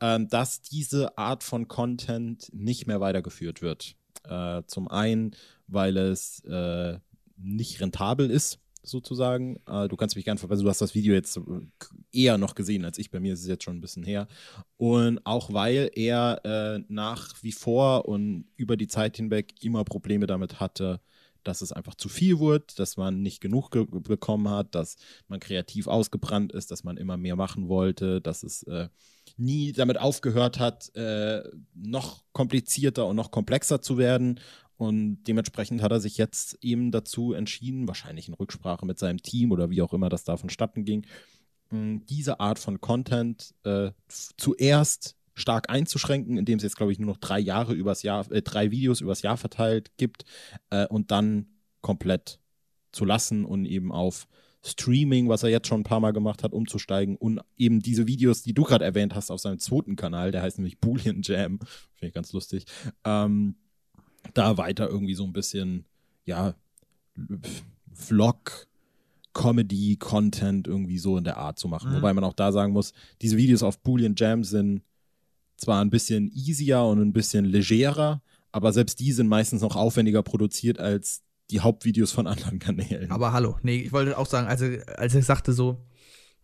äh, dass diese Art von Content nicht mehr weitergeführt wird. Äh, zum einen, weil es äh, nicht rentabel ist, sozusagen. Äh, du kannst mich gerne verbessern. Du hast das Video jetzt eher noch gesehen als ich. Bei mir ist es jetzt schon ein bisschen her. Und auch weil er äh, nach wie vor und über die Zeit hinweg immer Probleme damit hatte, dass es einfach zu viel wurde, dass man nicht genug bekommen hat, dass man kreativ ausgebrannt ist, dass man immer mehr machen wollte, dass es äh, nie damit aufgehört hat, äh, noch komplizierter und noch komplexer zu werden. Und dementsprechend hat er sich jetzt eben dazu entschieden, wahrscheinlich in Rücksprache mit seinem Team oder wie auch immer das da vonstatten ging, diese Art von Content äh, zuerst stark einzuschränken, indem es jetzt, glaube ich, nur noch drei Jahre übers Jahr, äh, drei Videos übers Jahr verteilt gibt äh, und dann komplett zu lassen und eben auf Streaming, was er jetzt schon ein paar Mal gemacht hat, umzusteigen und eben diese Videos, die du gerade erwähnt hast, auf seinem zweiten Kanal, der heißt nämlich Boolean Jam, finde ich ganz lustig, ähm, da weiter irgendwie so ein bisschen, ja, Vlog, Comedy, Content irgendwie so in der Art zu machen. Mhm. Wobei man auch da sagen muss, diese Videos auf Boolean Jam sind zwar ein bisschen easier und ein bisschen legerer, aber selbst die sind meistens noch aufwendiger produziert als die Hauptvideos von anderen Kanälen. Aber hallo, nee, ich wollte auch sagen, also als ich sagte so,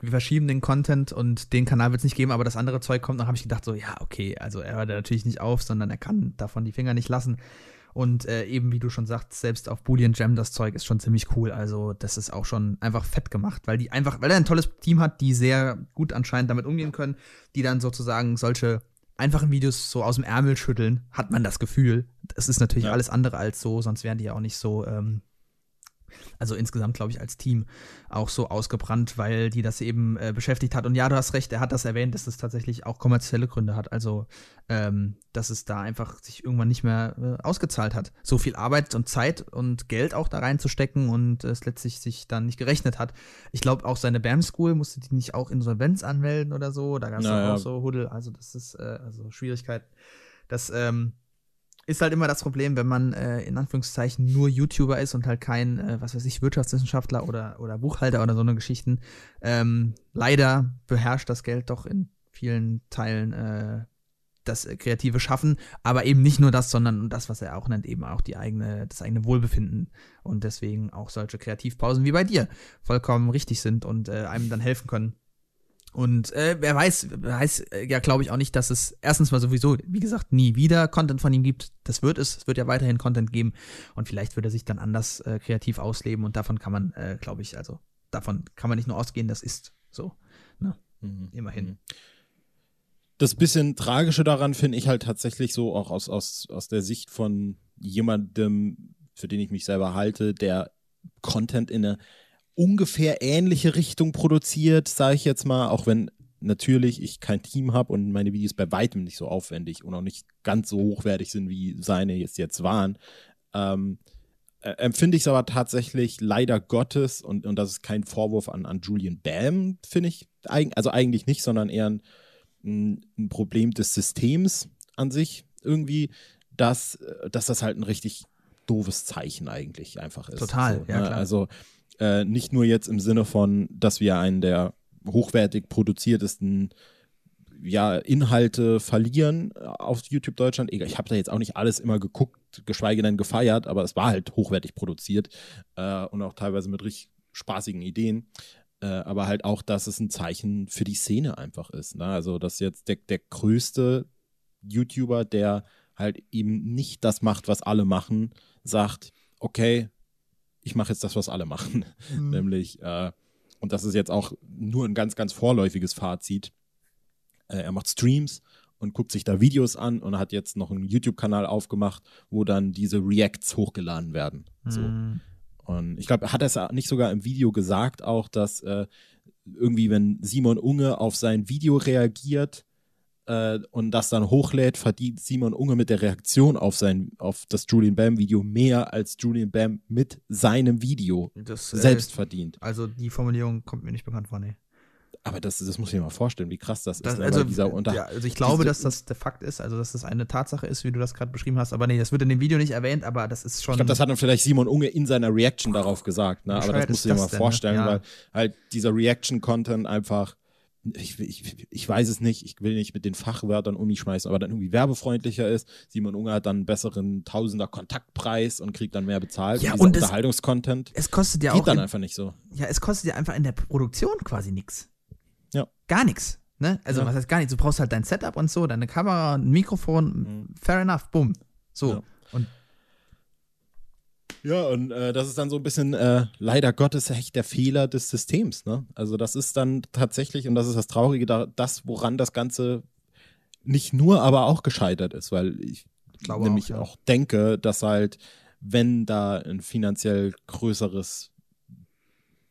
wir verschieben den Content und den Kanal wird es nicht geben, aber das andere Zeug kommt, dann habe ich gedacht so, ja, okay, also er hört natürlich nicht auf, sondern er kann davon die Finger nicht lassen. Und äh, eben wie du schon sagst, selbst auf Boolean Jam das Zeug ist schon ziemlich cool. Also das ist auch schon einfach fett gemacht, weil die einfach, weil er ein tolles Team hat, die sehr gut anscheinend damit umgehen können, die dann sozusagen solche einfachen Videos so aus dem Ärmel schütteln, hat man das Gefühl. Das ist natürlich ja. alles andere als so, sonst wären die ja auch nicht so ähm, also insgesamt, glaube ich, als Team auch so ausgebrannt, weil die das eben äh, beschäftigt hat. Und ja, du hast recht, er hat das erwähnt, dass es tatsächlich auch kommerzielle Gründe hat. Also, ähm, dass es da einfach sich irgendwann nicht mehr äh, ausgezahlt hat. So viel Arbeit und Zeit und Geld auch da reinzustecken und es letztlich sich dann nicht gerechnet hat. Ich glaube, auch seine BAM School musste die nicht auch Insolvenz anmelden oder so. Da gab es naja. auch so Huddel. Also, das ist äh, also Schwierigkeit. Das, ähm, ist halt immer das Problem, wenn man äh, in Anführungszeichen nur YouTuber ist und halt kein, äh, was weiß ich, Wirtschaftswissenschaftler oder, oder Buchhalter oder so eine Geschichten. Ähm, leider beherrscht das Geld doch in vielen Teilen äh, das kreative Schaffen, aber eben nicht nur das, sondern das, was er auch nennt, eben auch die eigene, das eigene Wohlbefinden und deswegen auch solche Kreativpausen wie bei dir vollkommen richtig sind und äh, einem dann helfen können, und äh, wer weiß, weiß äh, ja, glaube ich auch nicht, dass es erstens mal sowieso, wie gesagt, nie wieder Content von ihm gibt. Das wird es. Es wird ja weiterhin Content geben. Und vielleicht wird er sich dann anders äh, kreativ ausleben. Und davon kann man, äh, glaube ich, also davon kann man nicht nur ausgehen, das ist so. Ne? Mhm. Immerhin. Mhm. Das bisschen Tragische daran finde ich halt tatsächlich so, auch aus, aus, aus der Sicht von jemandem, für den ich mich selber halte, der Content in eine ungefähr ähnliche Richtung produziert, sage ich jetzt mal, auch wenn natürlich ich kein Team habe und meine Videos bei weitem nicht so aufwendig und auch nicht ganz so hochwertig sind, wie seine jetzt, jetzt waren. Ähm, äh, empfinde ich es aber tatsächlich leider Gottes, und, und das ist kein Vorwurf an, an Julian Bam, finde ich, also eigentlich nicht, sondern eher ein, ein, Problem des Systems an sich irgendwie, dass, dass das halt ein richtig doofes Zeichen eigentlich einfach ist. Total, so, ja ne? klar. Also äh, nicht nur jetzt im Sinne von, dass wir einen der hochwertig produziertesten ja, Inhalte verlieren äh, auf YouTube Deutschland. Ich habe da jetzt auch nicht alles immer geguckt, geschweige denn gefeiert, aber es war halt hochwertig produziert äh, und auch teilweise mit richtig spaßigen Ideen. Äh, aber halt auch, dass es ein Zeichen für die Szene einfach ist. Ne? Also, dass jetzt der, der größte YouTuber, der halt eben nicht das macht, was alle machen, sagt, okay, ich mache jetzt das, was alle machen. Mhm. Nämlich, äh, und das ist jetzt auch nur ein ganz, ganz vorläufiges Fazit. Äh, er macht Streams und guckt sich da Videos an und hat jetzt noch einen YouTube-Kanal aufgemacht, wo dann diese Reacts hochgeladen werden. Mhm. So. Und ich glaube, hat er es nicht sogar im Video gesagt, auch, dass äh, irgendwie, wenn Simon Unge auf sein Video reagiert äh, und das dann hochlädt, verdient Simon Unge mit der Reaktion auf sein, auf das Julian Bam Video mehr als Julian Bam mit seinem Video Das, äh, selbst verdient. Also die Formulierung kommt mir nicht bekannt vor, nee. Aber das, das muss ich mir mal vorstellen, wie krass das, Das, ist. ne? also, dieser unter ja, also ich glaube, dass das der Fakt ist, also dass das eine Tatsache ist, wie du das gerade beschrieben hast, aber nee, das wird in dem Video nicht erwähnt, aber das ist schon. Ich glaube, das hat dann vielleicht Simon Unge in seiner Reaction darauf gesagt, ne? Aber das musst du dir mal denn, ne? vorstellen, Ja. weil halt dieser Reaction-Content einfach, ich, ich, ich weiß es nicht, ich will nicht mit den Fachwörtern um mich schmeißen, aber dann irgendwie werbefreundlicher ist. Simon Unge hat dann einen besseren Tausender Kontaktpreis und kriegt dann mehr bezahlt. Ja, und es- Unterhaltungscontent es kostet ja geht auch dann in, einfach nicht so. ja, es kostet ja einfach in der Produktion quasi nichts. Ja. Gar nichts. Ne? Also Ja. was heißt gar nichts? Du brauchst halt dein Setup und so, deine Kamera, ein Mikrofon, fair enough, bumm. So. Ja. Und Ja, und äh, das ist dann so ein bisschen äh, leider Gottes echt der Fehler des Systems. Ne? Also das ist dann tatsächlich, und das ist das Traurige, da, das, woran das Ganze nicht nur, aber auch gescheitert ist, weil ich Glaube nämlich auch, ja. auch denke, dass halt, wenn da ein finanziell größeres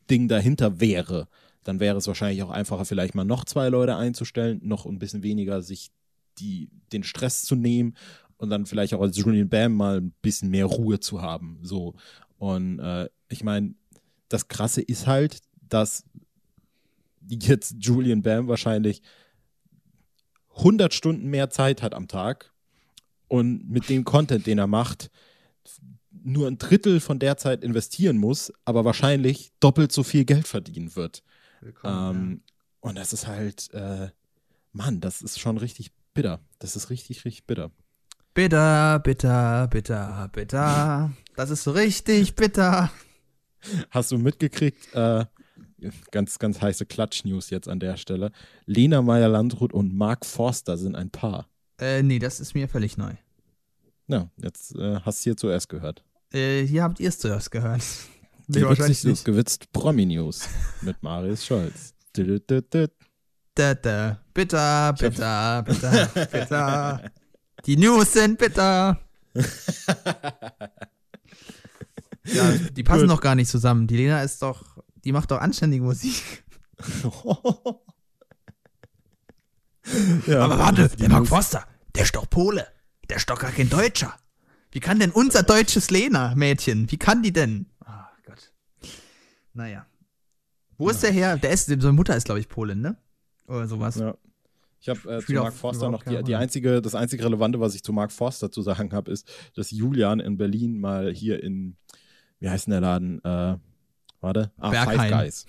Ding dahinter wäre, dann wäre es wahrscheinlich auch einfacher, vielleicht mal noch zwei Leute einzustellen, noch ein bisschen weniger sich die, den Stress zu nehmen und dann vielleicht auch als Julian Bam mal ein bisschen mehr Ruhe zu haben. So. Und äh, ich meine, das Krasse ist halt, dass jetzt Julian Bam wahrscheinlich 100 Stunden mehr Zeit hat am Tag und mit dem Content, den er macht, nur ein Drittel von der Zeit investieren muss, aber wahrscheinlich doppelt so viel Geld verdienen wird. Ähm, und das ist halt, äh, Mann, das ist schon richtig bitter. Das ist richtig, richtig bitter. Bitter, bitter, bitter, bitter. Das ist so richtig bitter. Hast du mitgekriegt, äh, ganz, ganz heiße Klatsch-News jetzt an der Stelle. Lena Meyer-Landrut und Mark Forster sind ein Paar. Äh, nee, das ist mir völlig neu. Ja, jetzt äh, hast du hier zuerst gehört. Äh, hier habt ihr es zuerst gehört. Die Nee, wahrscheinlich nicht. gewitzt Promi-News mit Marius Scholz. Bitter, bitter, bitter, bitter. Die News sind bitter. ja, die passen Gut. doch gar nicht zusammen. Die Lena ist doch, die macht doch anständige Musik. ja, Aber warte, der Mark Forster, der ist doch Pole. Der ist doch gar kein Deutscher. Wie kann denn unser deutsches Lena-Mädchen, wie kann die denn? Ah Gott. Naja. Wo ist der her? Der ist, seine Mutter ist, glaube ich, Polin, ne? Oder sowas. Ja. Ich habe äh, zu Mark Forster noch die, die einzige, das einzige Relevante, was ich zu Mark Forster zu sagen habe, ist, dass Julian in Berlin mal hier in, wie heißt denn der Laden? Äh, warte, ah, Five. Guys.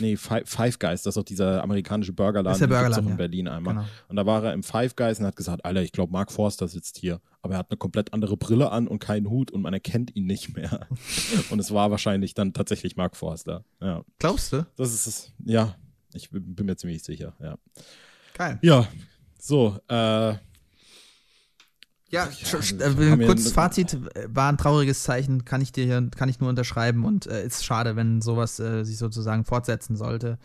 Nee, Five, Five Guys, das ist auch dieser amerikanische Burgerladen, Das ist der Burgerladen, auch in ja. Berlin einmal. Genau. Und da war er im Five Guys und hat gesagt, Alter, ich glaube, Mark Forster sitzt hier. Aber er hat eine komplett andere Brille an und keinen Hut und man erkennt ihn nicht mehr. und es war wahrscheinlich dann tatsächlich Mark Forster. Ja, Glaubst du? das ist es. Ja, ich bin mir ziemlich sicher, ja. Geil. Ja, so, äh, Ja, Ja, äh, ja eine- Fazit, war ein trauriges Zeichen, kann ich dir hier- kann ich nur unterschreiben und äh, ist schade, wenn sowas äh, sich sozusagen fortsetzen sollte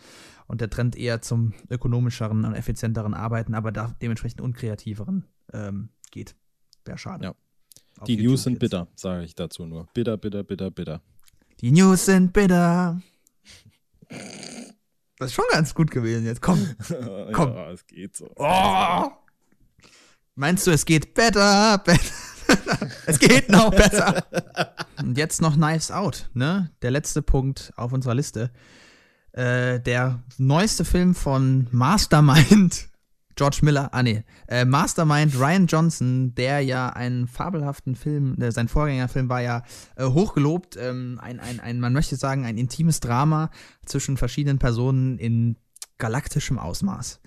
und der Trend eher zum ökonomischeren und effizienteren Arbeiten, aber da dementsprechend unkreativeren ähm, geht. Wäre schade. Ja. Die YouTube News sind jetzt. bitter, sage ich dazu nur. Bitter, bitter, bitter, bitter. Die News sind bitter. Das ist schon ganz gut gewesen jetzt. Komm. Komm. Ja, es geht so. Oh. Meinst du, es geht besser? besser? es geht noch besser. Und jetzt noch Knives Out, ne? Der letzte Punkt auf unserer Liste. Äh, der neueste Film von Mastermind George Miller, ah nee, äh, Mastermind Ryan Johnson, der ja einen fabelhaften Film, äh, sein Vorgängerfilm war ja äh, hochgelobt, ähm, ein, ein, ein, man möchte sagen, ein intimes Drama zwischen verschiedenen Personen in galaktischem Ausmaß.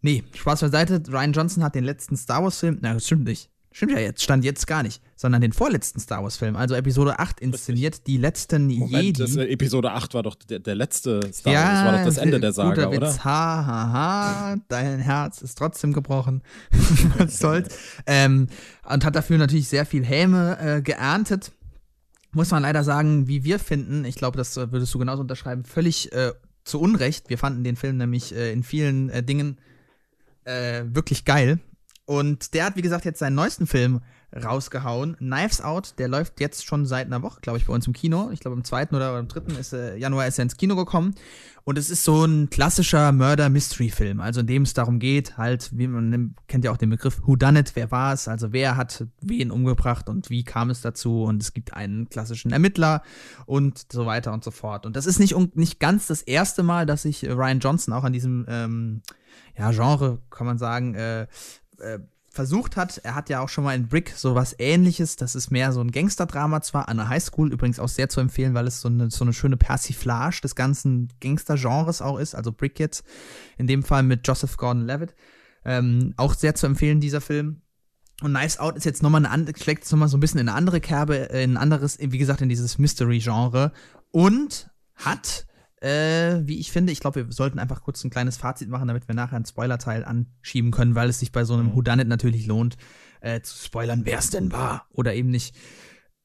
Nee, Spaß beiseite. Ryan Johnson hat den letzten Star Wars-Film, na, das stimmt nicht. Stimmt ja jetzt, stand jetzt gar nicht, sondern den vorletzten Star Wars-Film, also Episode 8, inszeniert, die letzten Moment, Jedi. das, äh, Episode 8 war doch der, der letzte Star Wars. Das war doch das Ende der Saga, guter oder? Witz, ha, ha, ha, dein Herz ist trotzdem gebrochen. Was soll's. Ähm, und hat dafür natürlich sehr viel Häme äh, geerntet. Muss man leider sagen, wie wir finden, ich glaube, das äh, würdest du genauso unterschreiben, völlig äh, zu Unrecht. Wir fanden den Film nämlich äh, in vielen äh, Dingen äh, wirklich geil. Und der hat, wie gesagt, jetzt seinen neuesten Film rausgehauen. Knives Out, der läuft jetzt schon seit einer Woche, glaube ich, bei uns im Kino. Ich glaube, am 2. oder am 3. Ist, äh, Januar ist er ins Kino gekommen. Und es ist so ein klassischer Murder-Mystery-Film, also in dem es darum geht, halt, wie man kennt ja auch den Begriff Who Done It, wer war es, also wer hat wen umgebracht und wie kam es dazu und es gibt einen klassischen Ermittler und so weiter und so fort. Und das ist nicht, nicht ganz das erste Mal, dass sich Ryan Johnson auch an diesem ähm, ja, Genre, kann man sagen, äh, äh, versucht hat. Er hat ja auch schon mal in Brick so was ähnliches. Das ist mehr so ein Gangsterdrama zwar an der Highschool, übrigens auch sehr zu empfehlen, weil es so eine, so eine schöne Persiflage des ganzen Gangster-Genres auch ist. Also Brick jetzt in dem Fall mit Joseph Gordon-Levitt. Ähm, auch sehr zu empfehlen, dieser Film. Und Knives Out ist jetzt nochmal eine schlägt nochmal so ein bisschen in eine andere Kerbe, in ein anderes, wie gesagt, in dieses Mystery-Genre. Und hat äh, wie ich finde. Ich glaube, wir sollten einfach kurz ein kleines Fazit machen, damit wir nachher einen Spoiler-Teil anschieben können, weil es sich bei so einem mhm. Whodunit natürlich lohnt, äh, zu spoilern, wer es denn war oder eben nicht.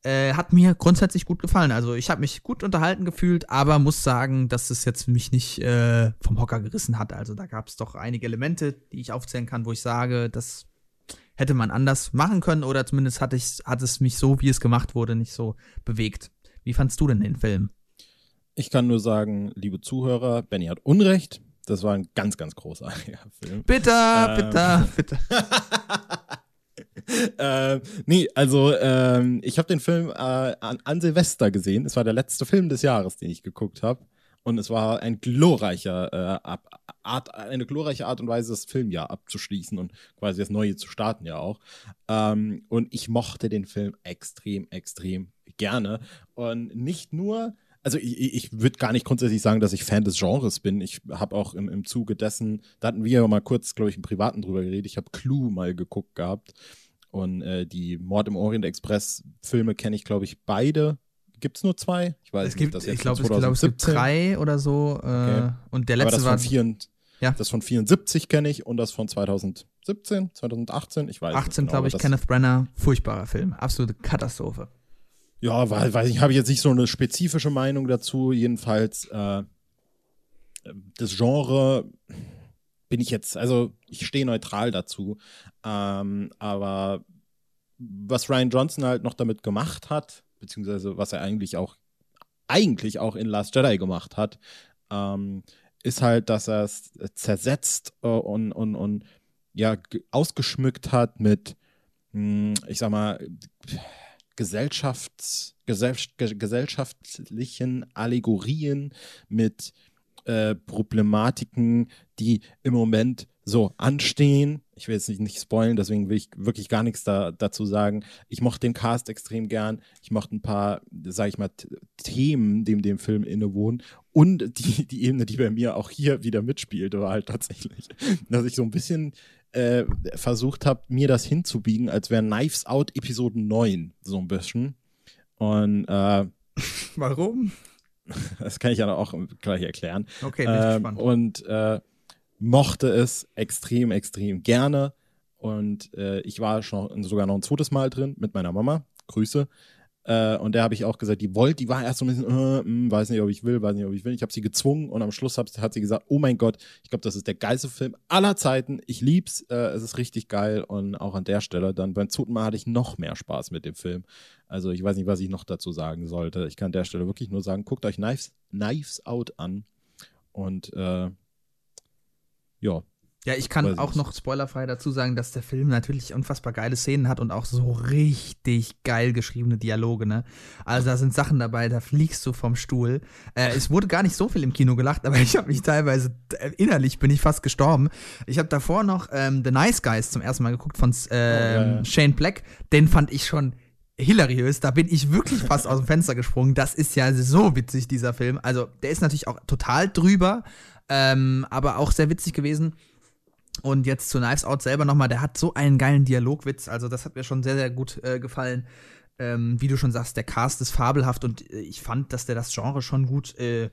Äh, hat mir grundsätzlich gut gefallen. Also ich habe mich gut unterhalten gefühlt, aber muss sagen, dass es jetzt mich nicht äh, vom Hocker gerissen hat. Also da gab es doch einige Elemente, die ich aufzählen kann, wo ich sage, das hätte man anders machen können oder zumindest hat, ich, hat es mich so, wie es gemacht wurde, nicht so bewegt. Wie fandst du denn den Film? Ich kann nur sagen, liebe Zuhörer, Benny hat Unrecht. Das war ein ganz, ganz großartiger Film. Bitte, ähm, bitte, bitte. äh, nee, also ähm, ich habe den Film äh, an, an, Silvester gesehen. Es war der letzte Film des Jahres, den ich geguckt habe. Und es war ein glorreicher, äh, Art, eine glorreiche Art und Weise, das Filmjahr abzuschließen und quasi das Neue zu starten ja auch. Ähm, und ich mochte den Film extrem, extrem gerne. Und nicht nur, also ich, ich würde gar nicht grundsätzlich sagen, dass ich Fan des Genres bin. Ich habe auch im, im Zuge dessen, da hatten wir ja mal kurz, glaube ich, im Privaten drüber geredet. Ich habe Clue mal geguckt gehabt. Und äh, die Mord im Orient Express Filme kenne ich, glaube ich, beide. Gibt es nur zwei? Ich weiß es gibt, nicht. Das ich glaube, glaub, es gibt drei oder so. Äh, okay. Und der letzte das war. Von ja. Das von 74 kenne ich und das von 2017, 2018, ich weiß 18, genau, glaube ich, Kenneth Brenner, furchtbarer Film, absolute Katastrophe. Ja, weil, weil ich habe jetzt nicht so eine spezifische Meinung dazu. Jedenfalls äh, das Genre bin ich jetzt, also ich stehe neutral dazu. Ähm, aber was Ryan Johnson halt noch damit gemacht hat, beziehungsweise was er eigentlich auch eigentlich auch in Last Jedi gemacht hat, ähm, ist halt, dass er es zersetzt äh, und, und, und ja, ausgeschmückt hat mit, mh, hm, ich sag mal, Gesellschafts, gesellschaftlichen Allegorien, mit äh, Problematiken, die im Moment so anstehen. Ich will jetzt nicht, nicht spoilen, deswegen will ich wirklich gar nichts da, dazu sagen. Ich mochte den Cast extrem gern. Ich mochte ein paar, sag ich mal, Themen, die dem Film innewohnen. Und die, die Ebene, die bei mir auch hier wieder mitspielt, war halt tatsächlich, dass ich so ein bisschen äh, versucht habe, mir das hinzubiegen, als wäre Knives Out Episode 9, so ein bisschen. Und äh, warum? Das kann ich ja auch gleich erklären. Okay, bin äh, gespannt. Und äh, mochte es extrem, extrem gerne. Und äh, ich war schon sogar noch ein zweites Mal drin mit meiner Mama. Grüße. Äh, und der habe ich auch gesagt, die wollte, die war erst so ein bisschen, äh, mh, hm, weiß nicht, ob ich will, weiß nicht, ob ich will. Ich habe sie gezwungen und am Schluss hat, hat sie gesagt, oh mein Gott, ich glaube, das ist der geilste Film aller Zeiten. Ich lieb's, äh, es ist richtig geil und auch an der Stelle dann beim zweiten Mal hatte ich noch mehr Spaß mit dem Film. Also ich weiß nicht, was ich noch dazu sagen sollte. Ich kann an der Stelle wirklich nur sagen, guckt euch Knives, Knives Out an und äh, ja, ja, ich kann auch noch spoilerfrei dazu sagen, dass der Film natürlich unfassbar geile Szenen hat und auch so richtig geil geschriebene Dialoge, ne? Also da sind Sachen dabei, da fliegst du vom Stuhl. Äh, es wurde gar nicht so viel im Kino gelacht, aber ich habe mich teilweise, äh, innerlich bin ich fast gestorben. Ich habe davor noch ähm, The Nice Guys zum ersten Mal geguckt von ähm, oh, ja, ja. Shane Black. Den fand ich schon hilariös. Da bin ich wirklich fast aus dem Fenster gesprungen. Das ist ja so witzig, dieser Film. Also, der ist natürlich auch total drüber, ähm, aber auch sehr witzig gewesen. Und jetzt zu Knives Out selber nochmal, der hat so einen geilen Dialogwitz, also das hat mir schon sehr, sehr gut äh, gefallen. Ähm, wie du schon sagst, der Cast ist fabelhaft und äh, ich fand, dass der das Genre schon gut, äh,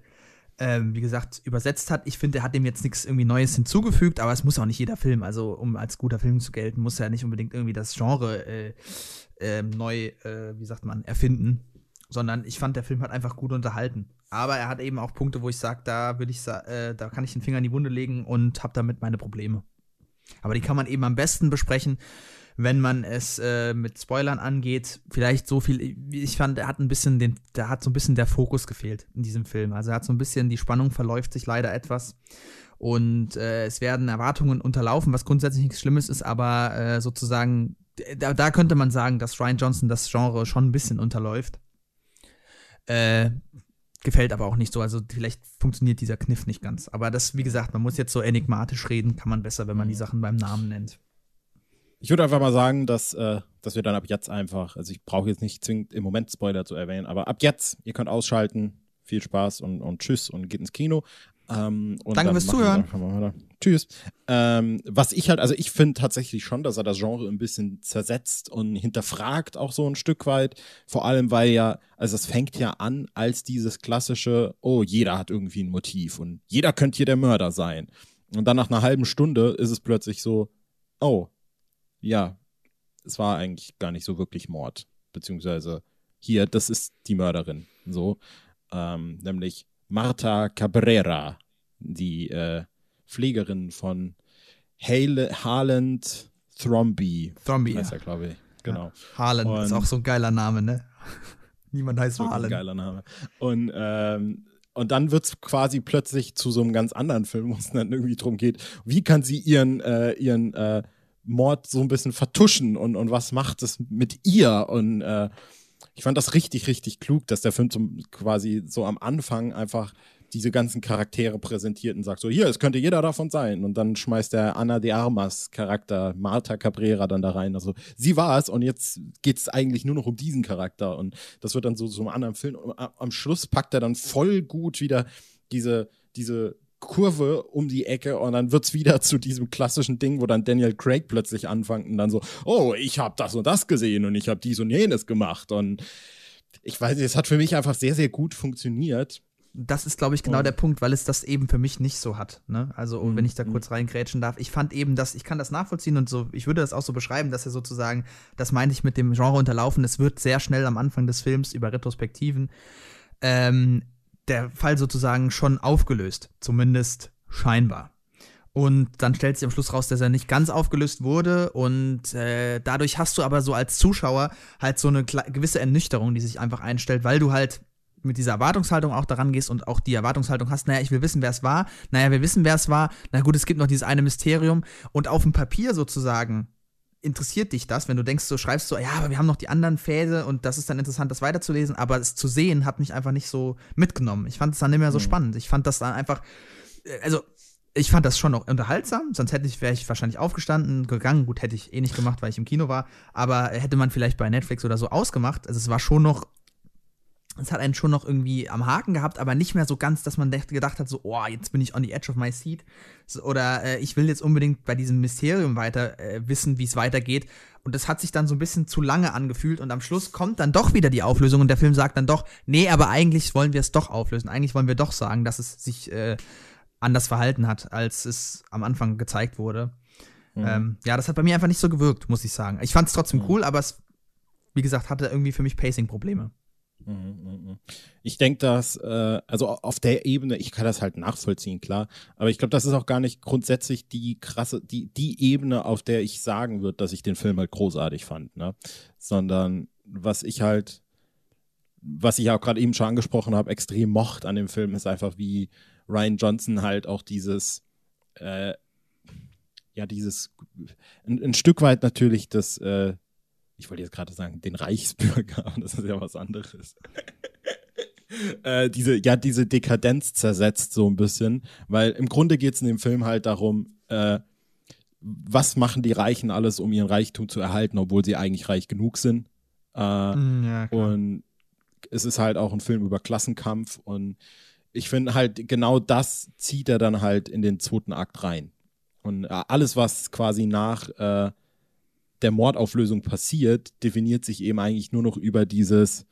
ähm, wie gesagt, übersetzt hat. Ich finde, der hat dem jetzt nichts irgendwie Neues hinzugefügt, aber es muss auch nicht jeder Film, also um als guter Film zu gelten, muss er nicht unbedingt irgendwie das Genre äh, ähm, neu, äh, wie sagt man, erfinden, sondern ich fand, der Film hat einfach gut unterhalten. Aber er hat eben auch Punkte, wo ich sage, da würde ich, äh, da kann ich den Finger in die Wunde legen und habe damit meine Probleme. Aber die kann man eben am besten besprechen, wenn man es äh, mit Spoilern angeht, vielleicht so viel. Ich fand, er hat ein bisschen den, da hat so ein bisschen der Fokus gefehlt in diesem Film. Also er hat so ein bisschen, die Spannung verläuft sich leider etwas. Und äh, es werden Erwartungen unterlaufen, was grundsätzlich nichts Schlimmes ist, aber äh, sozusagen, da, da, könnte man sagen, dass Ryan Johnson das Genre schon ein bisschen unterläuft. Äh, gefällt aber auch nicht so. Also vielleicht funktioniert dieser Kniff nicht ganz. Aber das, wie gesagt, man muss jetzt so enigmatisch reden, kann man besser, wenn man die mhm. Sachen beim Namen nennt. Ich würde einfach mal sagen, dass, äh, dass wir dann ab jetzt einfach, also ich brauche jetzt nicht zwingend im Moment Spoiler zu erwähnen, aber ab jetzt, ihr könnt ausschalten. Viel Spaß und, und tschüss und geht ins Kino. Ähm, Danke fürs Zuhören. Tschüss. Ähm, was ich halt, also ich finde tatsächlich schon, dass er das Genre ein bisschen zersetzt und hinterfragt auch so ein Stück weit. Vor allem, weil ja, also es fängt ja an als dieses klassische, oh, jeder hat irgendwie ein Motiv und jeder könnte hier der Mörder sein. Und dann nach einer halben Stunde ist es plötzlich so, oh, ja, es war eigentlich gar nicht so wirklich Mord. Beziehungsweise hier, das ist die Mörderin. So. Ähm, nämlich Marta Cabrera, die äh, Pflegerin von Hale, Harland Thromby. Thromby. Heißt er, glaube ich. Genau. Ja. Harland ist auch so ein geiler Name, ne? Niemand heißt Harland. Ein geiler Name. Und, ähm, und dann wird es quasi plötzlich zu so einem ganz anderen Film, wo es dann irgendwie darum geht, wie kann sie ihren, äh, ihren äh, Mord so ein bisschen vertuschen und, und was macht es mit ihr? Und äh, ich fand das richtig, richtig klug, dass der Film zum, quasi so am Anfang einfach diese ganzen Charaktere präsentiert und sagt so, hier, es könnte jeder davon sein. Und dann schmeißt der Anna de Armas Charakter, Marta Cabrera, dann da rein. Also sie war es und jetzt geht es eigentlich nur noch um diesen Charakter. Und das wird dann so so einem anderen Film. Am Schluss packt er dann voll gut wieder diese, diese Kurve um die Ecke und dann wird's wieder zu diesem klassischen Ding, wo dann Daniel Craig plötzlich anfängt und dann so, oh, ich habe das und das gesehen und ich habe dies und jenes gemacht und ich weiß, es hat für mich einfach sehr, sehr gut funktioniert. Das ist, glaube ich, genau und der Punkt, weil es das eben für mich nicht so hat. Ne? Also, mhm. wenn ich da mhm. kurz reingrätschen darf, ich fand eben, dass ich kann das nachvollziehen und so, ich würde das auch so beschreiben, dass er sozusagen, das meinte ich mit dem Genre unterlaufen, es wird sehr schnell am Anfang des Films über Retrospektiven ähm, der Fall sozusagen schon aufgelöst, zumindest scheinbar. Und dann stellt sich am Schluss raus, dass er nicht ganz aufgelöst wurde. Und äh, dadurch hast du aber so als Zuschauer halt so eine gewisse Ernüchterung, die sich einfach einstellt, weil du halt mit dieser Erwartungshaltung auch daran gehst und auch die Erwartungshaltung hast, naja, ich will wissen, wer es war. Naja, wir wissen, wer es war. Na gut, es gibt noch dieses eine Mysterium. Und auf dem Papier sozusagen interessiert dich das, wenn du denkst, so schreibst so, ja, aber wir haben noch die anderen Pfade und das ist dann interessant, das weiterzulesen, aber es zu sehen hat mich einfach nicht so mitgenommen. Ich fand es dann nicht mehr so mhm. spannend. Ich fand das dann einfach, äh, also ich fand das schon noch unterhaltsam, sonst hätte ich, wäre ich wahrscheinlich aufgestanden, gegangen. Gut, hätte ich eh nicht gemacht, weil ich im Kino war, aber hätte man vielleicht bei Netflix oder so ausgemacht. Also es war schon noch es hat einen schon noch irgendwie am Haken gehabt, aber nicht mehr so ganz, dass man gedacht hat, so, oh, jetzt bin ich on the edge of my seat. Oder äh, ich will jetzt unbedingt bei diesem Mysterium weiter äh, wissen, wie es weitergeht. Und das hat sich dann so ein bisschen zu lange angefühlt und am Schluss kommt dann doch wieder die Auflösung und der Film sagt dann doch, nee, aber eigentlich wollen wir es doch auflösen. Eigentlich wollen wir doch sagen, dass es sich äh, anders verhalten hat, als es am Anfang gezeigt wurde. Mhm. Ähm, ja, das hat bei mir einfach nicht so gewirkt, muss ich sagen. Ich fand es trotzdem mhm. cool, aber es, wie gesagt, hatte irgendwie für mich Pacing-Probleme. Mhm, mhm. Ich denke, dass, äh, also auf der Ebene, ich kann das halt nachvollziehen, klar, aber ich glaube, das ist auch gar nicht grundsätzlich die krasse, die, die Ebene, auf der ich sagen würde, dass ich den Film halt großartig fand, ne? Sondern was ich halt, was ich auch gerade eben schon angesprochen habe, extrem mocht an dem Film, ist einfach, wie Ryan Johnson halt auch dieses, äh, ja, dieses, ein, ein Stück weit natürlich das, äh, ich wollte jetzt gerade sagen, den Reichsbürger, das ist ja was anderes. äh, diese, ja, diese Dekadenz zersetzt so ein bisschen, weil im Grunde geht es in dem Film halt darum, äh, was machen die Reichen alles, um ihren Reichtum zu erhalten, obwohl sie eigentlich reich genug sind. Äh, mm, ja, und es ist halt auch ein Film über Klassenkampf und ich finde halt genau das zieht er dann halt in den zweiten Akt rein. Und äh, alles, was quasi nach äh, der Mordauflösung passiert, definiert sich eben eigentlich nur noch über dieses,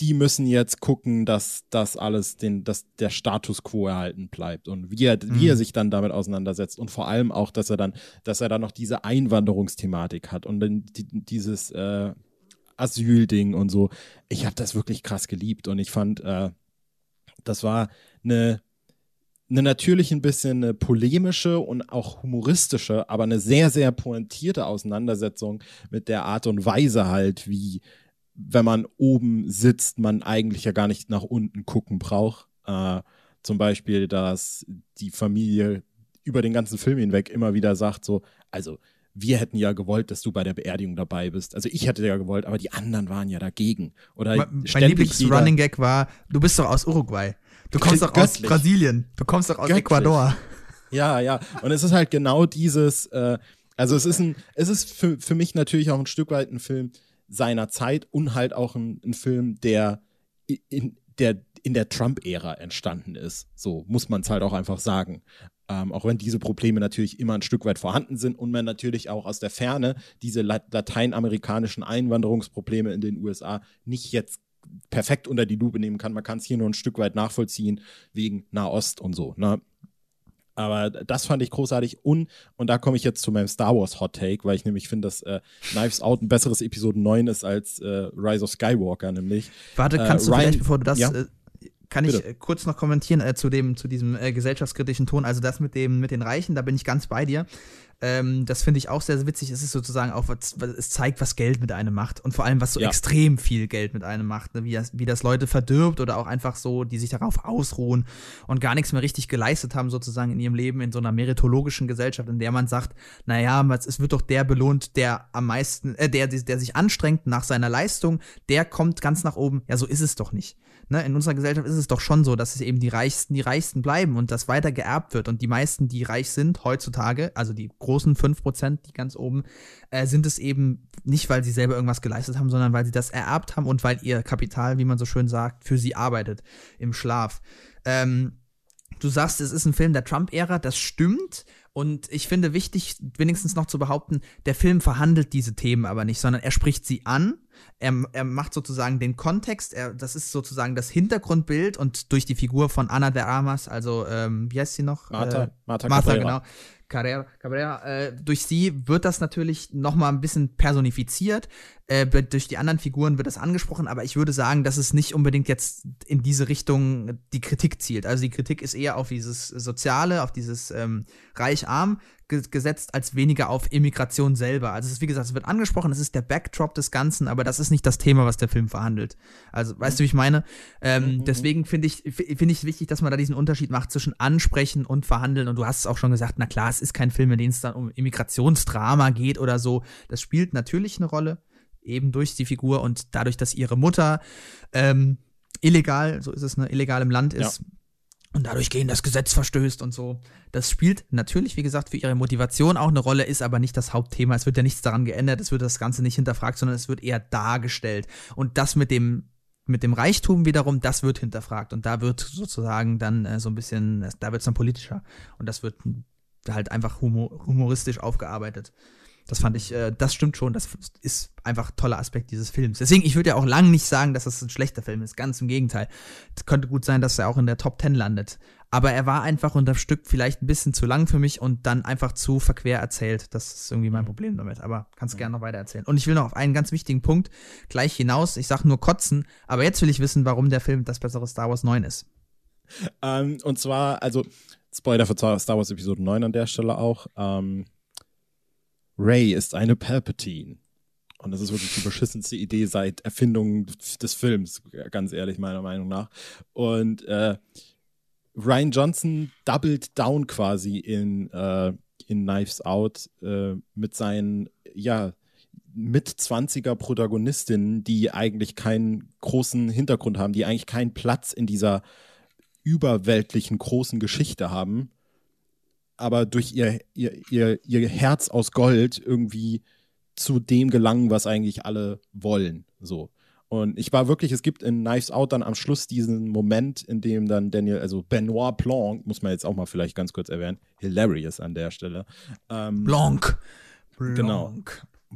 die müssen jetzt gucken, dass das alles, den, dass der Status quo erhalten bleibt und wie er, mhm. wie er mhm. sich dann damit auseinandersetzt und vor allem auch, dass er dann, dass er dann noch diese Einwanderungsthematik hat und dann die, dieses äh, Asylding und so. Ich habe das wirklich krass geliebt und ich fand, äh, das war eine eine natürlich ein bisschen eine polemische und auch humoristische, aber eine sehr, sehr pointierte Auseinandersetzung mit der Art und Weise halt, wie, wenn man oben sitzt, man eigentlich ja gar nicht nach unten gucken braucht. Äh, zum Beispiel, dass die Familie über den ganzen Film hinweg immer wieder sagt, so, also wir hätten ja gewollt, dass du bei der Beerdigung dabei bist. Also ich hätte ja gewollt, aber die anderen waren ja dagegen. Oder mein Lieblings-Running Gag war, du bist doch aus Uruguay. Du kommst doch aus Brasilien. Du kommst doch aus Göttlich. Ecuador. Ja, ja. Und es ist halt genau dieses, äh, also es ist ein, es ist für, für mich natürlich auch ein Stück weit ein Film seiner Zeit und halt auch ein, ein Film, der in der in der Trump-Ära entstanden ist. So muss man es halt auch einfach sagen. Ähm, auch wenn diese Probleme natürlich immer ein Stück weit vorhanden sind und man natürlich auch aus der Ferne diese lateinamerikanischen Einwanderungsprobleme in den USA nicht jetzt perfekt unter die Lupe nehmen kann. Man kann es hier nur ein Stück weit nachvollziehen wegen Nahost und so. Ne? Aber das fand ich großartig. Und, und da komme ich jetzt zu meinem Star Wars Hot Take, weil ich nämlich finde, dass äh, Knives Out ein besseres Episode 9 ist als äh, Rise of Skywalker, nämlich. Warte, kannst äh, du Ryan, vielleicht, bevor du das ja? Kann ich Bitte. Äh, kurz noch kommentieren äh, zu dem zu diesem äh, gesellschaftskritischen Ton. Also das mit dem mit den Reichen, da bin ich ganz bei dir. Ähm, das finde ich auch sehr, sehr witzig. Es ist sozusagen auch, was, es zeigt, was Geld mit einem macht und vor allem, was so ja. extrem viel Geld mit einem macht, ne? wie, das, wie das Leute verdirbt oder auch einfach so, die sich darauf ausruhen und gar nichts mehr richtig geleistet haben, sozusagen in ihrem Leben in so einer meritologischen Gesellschaft, in der man sagt, naja, es wird doch der belohnt, der am meisten, äh, der, der sich anstrengt nach seiner Leistung, der kommt ganz nach oben. Ja, so ist es doch nicht ne, in unserer Gesellschaft ist es doch schon so, dass es eben die Reichsten die Reichsten bleiben und das weiter geerbt wird. Und die meisten, die reich sind heutzutage, also die großen 5%, die ganz oben, äh, sind es eben nicht, weil sie selber irgendwas geleistet haben, sondern weil sie das ererbt haben und weil ihr Kapital, wie man so schön sagt, für sie arbeitet im Schlaf. Ähm, du sagst, es ist ein Film der Trump-Ära, das stimmt. Und ich finde wichtig, wenigstens noch zu behaupten, der Film verhandelt diese Themen aber nicht, sondern er spricht sie an er, er macht sozusagen den Kontext, er, das ist sozusagen das Hintergrundbild und durch die Figur von Anna de Armas, also ähm, wie heißt sie noch? Martha, äh, Martha, Martha genau. Carrera, Cabrera, äh, durch sie wird das natürlich noch mal ein bisschen personifiziert. Äh, durch die anderen Figuren wird das angesprochen, aber ich würde sagen, dass es nicht unbedingt jetzt in diese Richtung die Kritik zielt. Also die Kritik ist eher auf dieses Soziale, auf dieses ähm, Reich-Arm gesetzt als weniger auf Immigration selber. Also es ist, wie gesagt, es wird angesprochen, es ist der Backdrop des Ganzen, aber das ist nicht das Thema, was der Film verhandelt. Also, weißt du, wie ich meine? Ähm, mhm. mhm. Deswegen finde ich, finde ich wichtig, dass man da diesen Unterschied macht zwischen ansprechen und verhandeln. Und du hast es auch schon gesagt, na klar, es ist kein Film, in dem es dann um Immigrationsdrama geht oder so. Das spielt natürlich eine Rolle, eben durch die Figur und dadurch, dass ihre Mutter ähm, illegal, so ist es, ne, illegal im Land ist. Ja und dadurch gegen das Gesetz verstößt und so. Das spielt natürlich, wie gesagt, für ihre Motivation auch eine Rolle, ist aber nicht das Hauptthema. Es wird ja nichts daran geändert, es wird das Ganze nicht hinterfragt, sondern es wird eher dargestellt. Und das mit dem mit dem Reichtum wiederum, das wird hinterfragt und da wird sozusagen dann äh, so ein bisschen, da wird es dann politischer und das wird halt einfach humor, humoristisch aufgearbeitet. Das fand ich, äh, das stimmt schon, das ist einfach ein toller Aspekt dieses Films. Deswegen, ich würde ja auch lange nicht sagen, dass das ein schlechter Film ist, ganz im Gegenteil. Es könnte gut sein, dass er auch in der Top 10 landet. Aber er war einfach unter Stück vielleicht ein bisschen zu lang für mich und dann einfach zu verquer erzählt. Das ist irgendwie mein Problem damit. Aber kannst gerne noch weiter erzählen. Und ich will noch auf einen ganz wichtigen Punkt gleich hinaus. Ich sag nur kotzen, aber jetzt will ich wissen, warum der Film das bessere Star Wars 9 ist. Ähm, und zwar, also Spoiler für Star Wars Episode 9 an der Stelle auch. Ähm, Ray ist eine Palpatine. Und das ist wirklich die beschissenste Idee seit Erfindung des Films, ganz ehrlich, meiner Meinung nach. Und äh, Ryan Johnson doubled down quasi in, äh, in Knives Out äh, mit seinen, ja, mit 20er Protagonistinnen, die eigentlich keinen großen Hintergrund haben, die eigentlich keinen Platz in dieser überweltlichen großen Geschichte haben aber durch ihr, ihr, ihr, ihr Herz aus Gold irgendwie zu dem gelangen, was eigentlich alle wollen. So. Und ich war wirklich, es gibt in Knives Out dann am Schluss diesen Moment, in dem dann Daniel, also Benoit Blanc, muss man jetzt auch mal vielleicht ganz kurz erwähnen, hilarious an der Stelle. Ähm, Blanc. Blanc. Genau.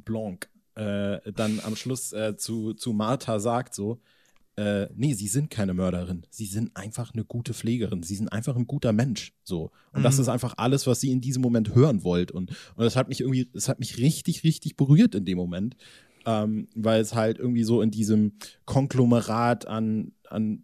Blanc. Äh, dann am Schluss äh, zu, zu Martha sagt so, äh, nee, sie sind keine Mörderin. Sie sind einfach eine gute Pflegerin. Sie sind einfach ein guter Mensch. So. Und mhm. das ist einfach alles, was sie in diesem Moment hören wollt. Und, und das hat mich irgendwie, das hat mich richtig, richtig berührt in dem Moment. Ähm, weil es halt irgendwie so in diesem Konglomerat an, an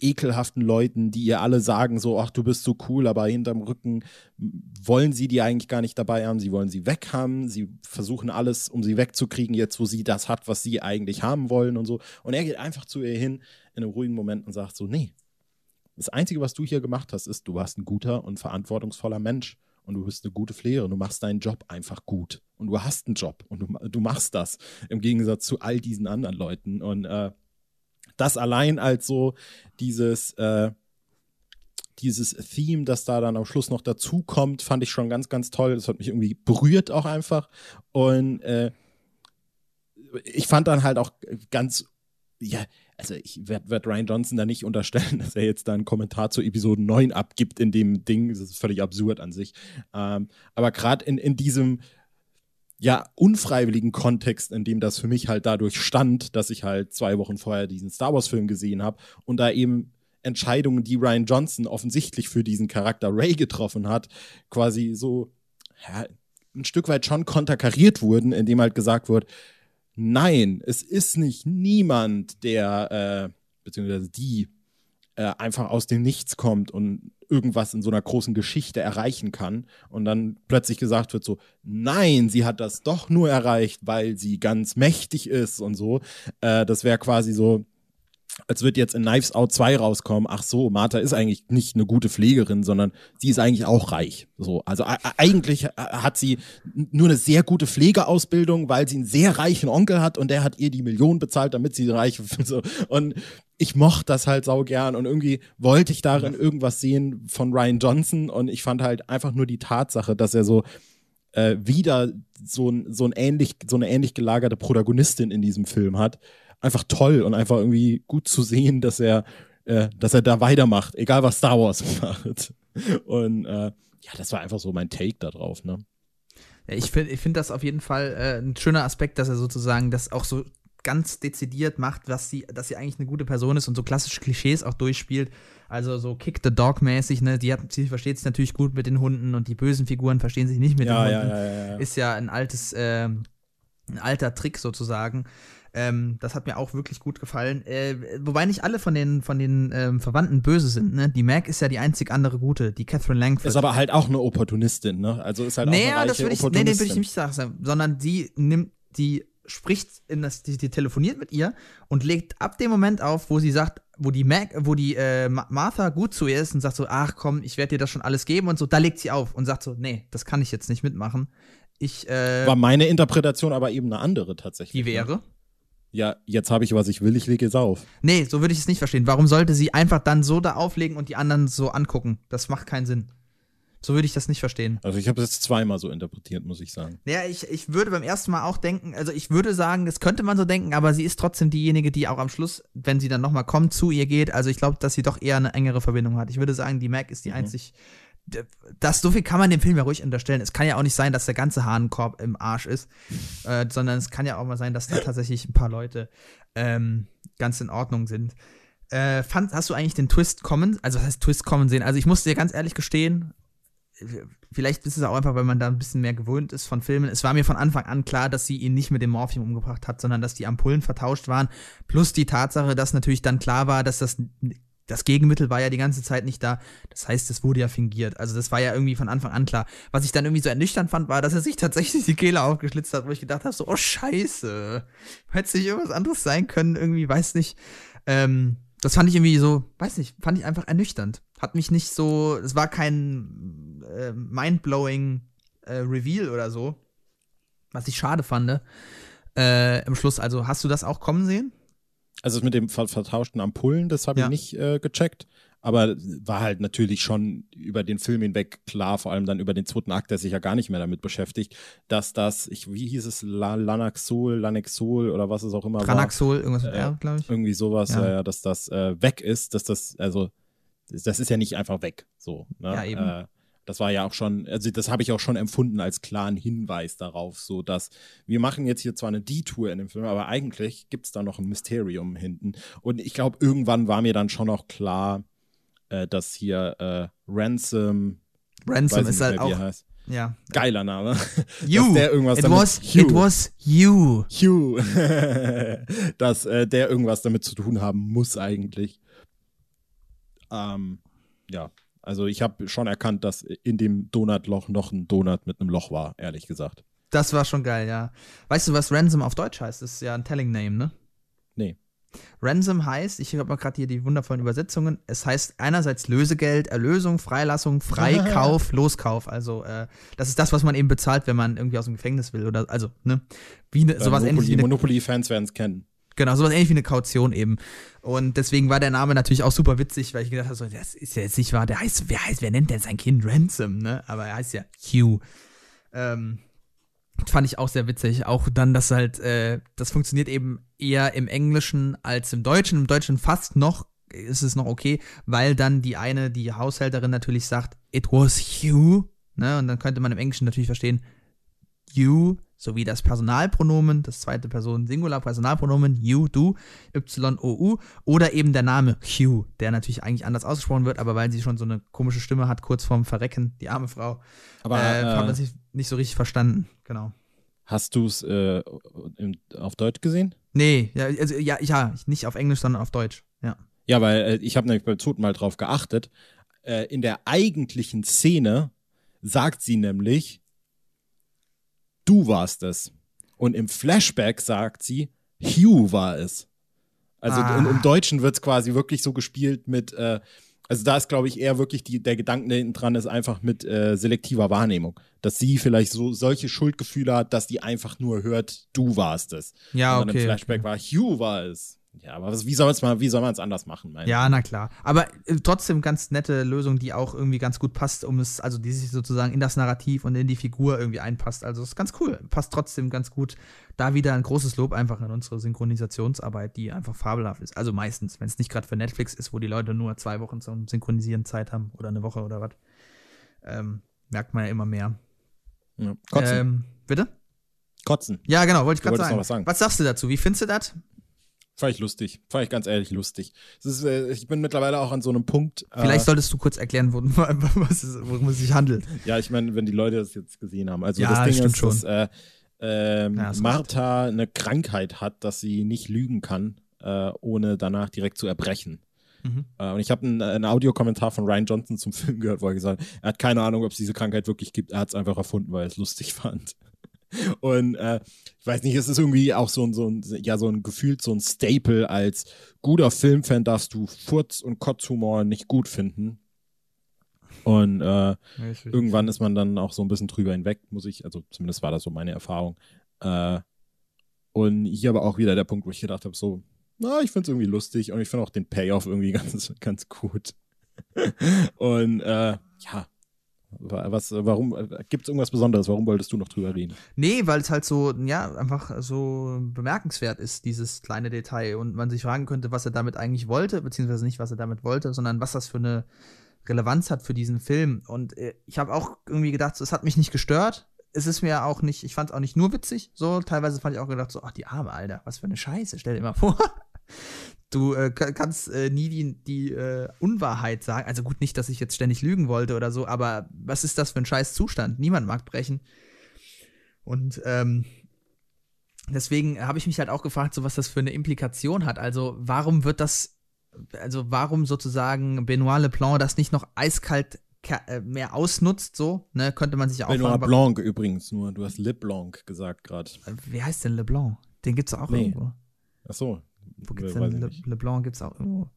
ekelhaften Leuten, die ihr alle sagen, so, ach, du bist so cool, aber hinterm Rücken wollen sie die eigentlich gar nicht dabei haben, sie wollen sie weg haben, sie versuchen alles, um sie wegzukriegen, jetzt wo sie das hat, was sie eigentlich haben wollen und so. Und er geht einfach zu ihr hin in einem ruhigen Moment und sagt so, nee, das Einzige, was du hier gemacht hast, ist, du warst ein guter und verantwortungsvoller Mensch und du bist eine gute Pflegerin, du machst deinen Job einfach gut und du hast einen Job und du, du machst das im Gegensatz zu all diesen anderen Leuten. Und äh, das allein als so dieses, äh, dieses Theme, das da dann am Schluss noch dazu kommt, fand ich schon ganz, ganz toll. Das hat mich irgendwie berührt auch einfach. Und äh, ich fand dann halt auch ganz, ja, also ich werde werd Ryan Johnson da nicht unterstellen, dass er jetzt da einen Kommentar zu Episode 9 abgibt in dem Ding. Das ist völlig absurd an sich. Ähm, aber gerade in, in diesem ja, unfreiwilligen Kontext, in dem das für mich halt dadurch stand, dass ich halt zwei Wochen vorher diesen Star Wars-Film gesehen habe und da eben Entscheidungen, die Ryan Johnson offensichtlich für diesen Charakter Ray getroffen hat, quasi so ja, ein Stück weit schon konterkariert wurden, indem halt gesagt wird, nein, es ist nicht niemand, der, äh, beziehungsweise die, äh, einfach aus dem Nichts kommt und irgendwas in so einer großen Geschichte erreichen kann und dann plötzlich gesagt wird so, nein, sie hat das doch nur erreicht, weil sie ganz mächtig ist und so. Äh, das wäre quasi so, als wird jetzt in Knives Out 2 rauskommen, ach so, Martha ist eigentlich nicht eine gute Pflegerin, sondern sie ist eigentlich auch reich. So, also eigentlich hat sie nur eine sehr gute Pflegeausbildung, weil sie einen sehr reichen Onkel hat und der hat ihr die Million bezahlt, damit sie reich so und ich mochte das halt sau gern. Und irgendwie wollte ich darin irgendwas sehen von Ryan Johnson. Und ich fand halt einfach nur die Tatsache, dass er so äh, wieder so, ein, so, ein ähnlich, so eine ähnlich gelagerte Protagonistin in diesem Film hat einfach toll und einfach irgendwie gut zu sehen, dass er, äh, dass er da weitermacht, egal was Star Wars macht. Und äh, ja, das war einfach so mein Take darauf, ne? Ja, ich finde ich find das auf jeden Fall äh, ein schöner Aspekt, dass er sozusagen das auch so ganz dezidiert macht, dass sie, dass sie eigentlich eine gute Person ist und so klassische Klischees auch durchspielt. Also so Kick the Dog mäßig, ne? Die hat, sie versteht sich natürlich gut mit den Hunden und die bösen Figuren verstehen sich nicht mit ja, den Hunden. Ja, ja, ist ja ein altes, äh, ein alter Trick sozusagen. Ähm, das hat mir auch wirklich gut gefallen. Äh, wobei nicht alle von den, von den ähm, Verwandten böse sind. Ne? Die Mac ist ja die einzig andere gute, die Catherine Langford. Ist aber halt auch eine Opportunistin, ne? Also ist halt nee, auch eine das würde ich, Nee, nee, würde ich nicht sagen. Sondern die nimmt, die spricht in das, die, die, telefoniert mit ihr und legt ab dem Moment auf, wo sie sagt, wo die Mac, wo die äh, Martha gut zu ihr ist und sagt so, ach komm, ich werde dir das schon alles geben und so, da legt sie auf und sagt so, nee, das kann ich jetzt nicht mitmachen. Ich, äh, War meine Interpretation aber eben eine andere tatsächlich. Die ne? wäre? Ne? Ja, jetzt habe ich, was ich will, ich lege es auf. Nee, so würde ich es nicht verstehen. Warum sollte sie einfach dann so da auflegen und die anderen so angucken? Das macht keinen Sinn. So würde ich das nicht verstehen. Also ich habe es jetzt zweimal so interpretiert, muss ich sagen. Ja, ich, ich würde beim ersten Mal auch denken, also ich würde sagen, das könnte man so denken, aber sie ist trotzdem diejenige, die auch am Schluss, wenn sie dann nochmal kommt, zu ihr geht. Also ich glaube, dass sie doch eher eine engere Verbindung hat. Ich würde sagen, die Mac ist die mhm. einzig das so viel kann man dem Film ja ruhig unterstellen. Es kann ja auch nicht sein, dass der ganze Hahnkorb im Arsch ist, äh, sondern es kann ja auch mal sein, dass da tatsächlich ein paar Leute ähm, ganz in Ordnung sind. Äh, fand, hast du eigentlich den Twist kommen? Also, was heißt Twist kommen sehen? Also, ich muss dir ganz ehrlich gestehen, vielleicht ist es auch einfach, weil man da ein bisschen mehr gewöhnt ist von Filmen. Es war mir von Anfang an klar, dass sie ihn nicht mit dem Morphium umgebracht hat, sondern dass die Ampullen vertauscht waren. Plus die Tatsache, dass natürlich dann klar war, dass das das Gegenmittel war ja die ganze Zeit nicht da. Das heißt, es wurde ja fingiert. Also das war ja irgendwie von Anfang an klar. Was ich dann irgendwie so ernüchternd fand, war, dass er sich tatsächlich die Kehle aufgeschlitzt hat, wo ich gedacht habe, so, oh scheiße. Hätte sich irgendwas anderes sein können, irgendwie, weiß nicht. Ähm, das fand ich irgendwie so, weiß nicht, fand ich einfach ernüchternd. Hat mich nicht so, es war kein äh, mindblowing äh, Reveal oder so. Was ich schade fand. Äh, Im Schluss, also hast du das auch kommen sehen? Also mit dem vertauschten Ampullen, das habe ich nicht äh, gecheckt. Aber war halt natürlich schon über den Film hinweg klar, vor allem dann über den zweiten Akt, der sich ja gar nicht mehr damit beschäftigt, dass das, ich, wie hieß es, La Lanaxol, Lanexol oder was es auch immer Ranaxol, war. irgendwas mit äh, R, glaube ich. Irgendwie sowas, ja. äh, dass das äh, weg ist, dass das, also, das ist ja nicht einfach weg, so. Ne? Ja, eben. Das war ja auch schon, also das habe ich auch schon empfunden als klaren Hinweis darauf, so dass wir machen jetzt hier zwar eine Detour in dem Film, aber eigentlich gibt es da noch ein Mysterium hinten. Und ich glaube, irgendwann war mir dann schon auch klar, äh, dass hier äh, Ransom. Ransom ist halt auch. Heißt. Ja. Geiler Name. You. Dass der irgendwas it, was, Hugh. it was you. Hugh. dass äh, der irgendwas damit zu tun haben muss eigentlich. Ähm, ja, also ich habe schon erkannt, dass in dem Donutloch noch ein Donut mit einem Loch war, ehrlich gesagt. Das war schon geil, ja. Weißt du, was Ransom auf Deutsch heißt? Das ist ja ein Telling Name, ne? Nee. Ransom heißt, ich habe mal gerade hier die wundervollen Übersetzungen, es heißt einerseits Lösegeld, Erlösung, Freilassung, Freikauf, Loskauf. Also äh, das ist das, was man eben bezahlt, wenn man irgendwie aus dem Gefängnis will oder also, ne? Wie ne, sowas Monopoly, ähnliches Monopoly-Fans werden es kennen. Genau, sowas ähnlich wie eine Kaution eben. Und deswegen war der Name natürlich auch super witzig, weil ich gedacht habe, so, das ist ja jetzt nicht wahr, der heißt, wer heißt, wer nennt denn sein Kind Ransom, ne? Aber er heißt ja Hugh. Ähm, fand ich auch sehr witzig. Auch dann, dass halt, äh, das funktioniert eben eher im Englischen als im Deutschen. Im Deutschen fast noch ist es noch okay, weil dann die eine, die Haushälterin natürlich sagt, it was Hugh, ne? Und dann könnte man im Englischen natürlich verstehen, you sowie das Personalpronomen, das zweite Person Singular Personalpronomen, you, du, Y-O-U oder eben der Name Hugh, der natürlich eigentlich anders ausgesprochen wird, aber weil sie schon so eine komische Stimme hat, kurz vorm Verrecken, die arme Frau, Aber äh, hat man äh, sich nicht so richtig verstanden, genau. hast du es äh, auf Deutsch gesehen? Nee, ja, also, ja, ja, nicht auf Englisch, sondern auf Deutsch, ja. Ja, weil äh, ich habe nämlich beim zweiten Mal drauf geachtet. Äh, in der eigentlichen Szene sagt sie nämlich, du warst es. Und im Flashback sagt sie, Hugh war es. Also Ah. im, im Deutschen wird es quasi wirklich so gespielt mit, äh, also da ist, glaube ich, eher wirklich die, der Gedanke hinten dran ist einfach mit äh, selektiver Wahrnehmung. Dass sie vielleicht so solche Schuldgefühle hat, dass die einfach nur hört, du warst es. Ja, Und okay. im Flashback war Hugh war es. Ja, aber was, wie soll man es anders machen? Ja, na klar. Aber äh, trotzdem ganz nette Lösung, die auch irgendwie ganz gut passt, um es, also die sich sozusagen in das Narrativ und in die Figur irgendwie einpasst. Also ist ganz cool. Passt trotzdem ganz gut. Da wieder ein großes Lob einfach an unsere Synchronisationsarbeit, die einfach fabelhaft ist. Also meistens, wenn es nicht gerade für Netflix ist, wo die Leute nur zwei Wochen zum Synchronisieren Zeit haben oder eine Woche oder was. Ähm, merkt man ja immer mehr. Ja. Kotzen. Ähm, bitte? Kotzen. Ja, genau, wollte ich gerade sagen. sagen. Was sagst du dazu? Wie findest du das? Fand ich lustig. Fand ich ganz ehrlich lustig. Ist, äh, ich bin mittlerweile auch an so einem Punkt. Vielleicht äh, solltest du kurz erklären, worum, was es, worum es sich handelt. Ja, ich meine, wenn die Leute das jetzt gesehen haben. Also Ja, das Ding ist, schon. dass äh, ähm, Ja, Martha eine Krankheit hat, dass sie nicht lügen kann, äh, ohne danach direkt zu erbrechen. Mhm. Äh, und ich habe einen, einen Audiokommentar von Ryan Johnson zum Film gehört, wo er gesagt hat, er hat keine Ahnung, ob es diese Krankheit wirklich gibt. Er hat es einfach erfunden, weil er es lustig fand. Und äh, ich weiß nicht, es ist irgendwie auch so ein, so ein, ja, so ein gefühlt so ein Staple als guter Filmfan darfst du Furz- und Kotzhumor nicht gut finden. Und äh, irgendwann ist man dann auch so ein bisschen drüber hinweg, muss ich, also zumindest war das so meine Erfahrung. Äh, und hier aber auch wieder der Punkt, wo ich gedacht habe, so, na, ich finde es irgendwie lustig und ich finde auch den Payoff irgendwie ganz, ganz gut. und äh, ja, was, warum, gibt es irgendwas Besonderes? Warum wolltest du noch drüber reden? Nee, weil es halt so, ja, einfach so bemerkenswert ist, dieses kleine Detail. Und man sich fragen könnte, was er damit eigentlich wollte, beziehungsweise nicht, was er damit wollte, sondern was das für eine Relevanz hat für diesen Film. Und äh, ich habe auch irgendwie gedacht, es hat mich nicht gestört. Es ist mir auch nicht, ich fand es auch nicht nur witzig, so. Teilweise fand ich auch gedacht, so, ach, die Arme, Alter, was für eine Scheiße, stell dir mal vor. Du äh, ka- kannst äh, nie die, die äh, Unwahrheit sagen. Also gut, nicht, dass ich jetzt ständig lügen wollte oder so, aber was ist das für ein scheiß Zustand? Niemand mag brechen. Und ähm, deswegen habe ich mich halt auch gefragt, so was das für eine Implikation hat. Also warum wird das, also warum sozusagen Benoit Leblanc das nicht noch eiskalt ka- äh, mehr ausnutzt, so, ne, könnte man sich auch Benoit Blanc übrigens nur, du hast Le Blanc gesagt gerade. warum- Wie heißt denn Leblanc? Den gibt's auch Nee. irgendwo. Ach so. Wo gibt's Weiß ich denn Le. Leblanc? Gibt's auch irgendwo.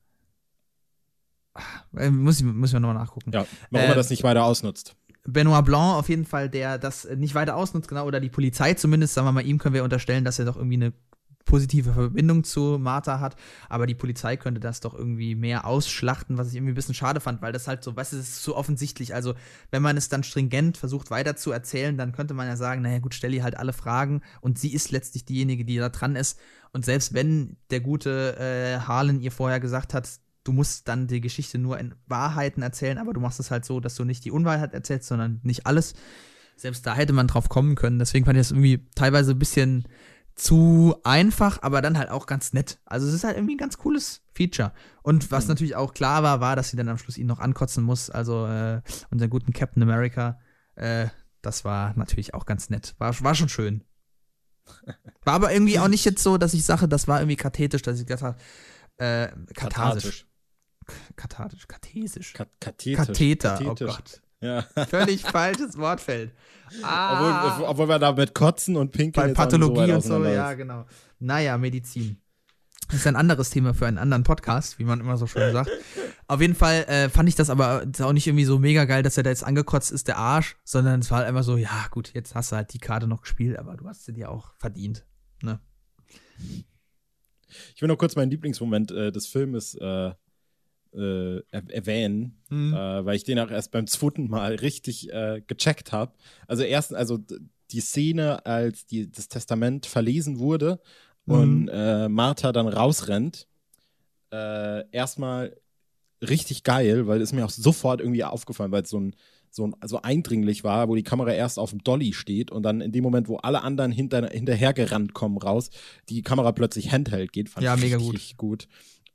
Ah, äh, Muss ich, muss ich nochmal nachgucken. Ja, warum Äh, er das nicht weiter ausnutzt. Benoit Blanc auf jeden Fall, der das nicht weiter ausnutzt, genau, oder die Polizei zumindest, sagen wir mal, ihm können wir unterstellen, dass er doch irgendwie eine positive Verbindung zu Martha hat, aber die Polizei könnte das doch irgendwie mehr ausschlachten, was ich irgendwie ein bisschen schade fand, weil das halt so, es ist so offensichtlich, also wenn man es dann stringent versucht weiter zu erzählen, dann könnte man ja sagen, naja gut, stell ihr halt alle Fragen und sie ist letztlich diejenige, die da dran ist und selbst wenn der gute äh, Harlan ihr vorher gesagt hat, du musst dann die Geschichte nur in Wahrheiten erzählen, aber du machst es halt so, dass du nicht die Unwahrheit erzählst, sondern nicht alles. Selbst da hätte man drauf kommen können. Deswegen fand ich das irgendwie teilweise ein bisschen zu einfach, aber dann halt auch ganz nett. Also es ist halt irgendwie ein ganz cooles Feature. Und was Mhm. natürlich auch klar war, war, dass sie dann am Schluss ihn noch ankotzen muss. Also äh, unseren guten Captain America. Äh, das war natürlich auch ganz nett. War, war schon schön. War aber irgendwie auch nicht jetzt so, dass ich sage, das war irgendwie kathetisch, dass ich gedacht habe, äh, katharsisch. Kathartisch, kathesisch. Kat kathetisch. Katheter, Kathetisch. oh Gott. Ja. Völlig falsches Wortfeld. Ah, Obwohl, obwohl wir da mit Kotzen und Pinkeln bei Pathologie und so, auseinander ja, ist. genau. Naja, Medizin. Das ist ein anderes Thema für einen anderen Podcast, wie man immer so schön sagt. Auf jeden Fall äh, fand ich das aber auch nicht irgendwie so mega geil, dass er da jetzt angekotzt ist, der Arsch, sondern es war halt einfach so, ja gut, jetzt hast du halt die Karte noch gespielt, aber du hast sie dir auch verdient. Ne? Ich will noch kurz meinen Lieblingsmoment äh, des Filmes äh, äh, er erwähnen, Mhm. äh, weil ich den auch erst beim zweiten Mal richtig äh, gecheckt habe. Also erst, also die Szene, als die, das Testament verlesen wurde und Mhm. äh, Martha dann rausrennt, äh, erstmal richtig geil, weil es mir auch sofort irgendwie aufgefallen, weil es so ein so, so eindringlich war, wo die Kamera erst auf dem Dolly steht und dann in dem Moment, wo alle anderen hinter, hinterhergerannt kommen raus, die Kamera plötzlich handheld geht, fand Ja, ich mega richtig gut.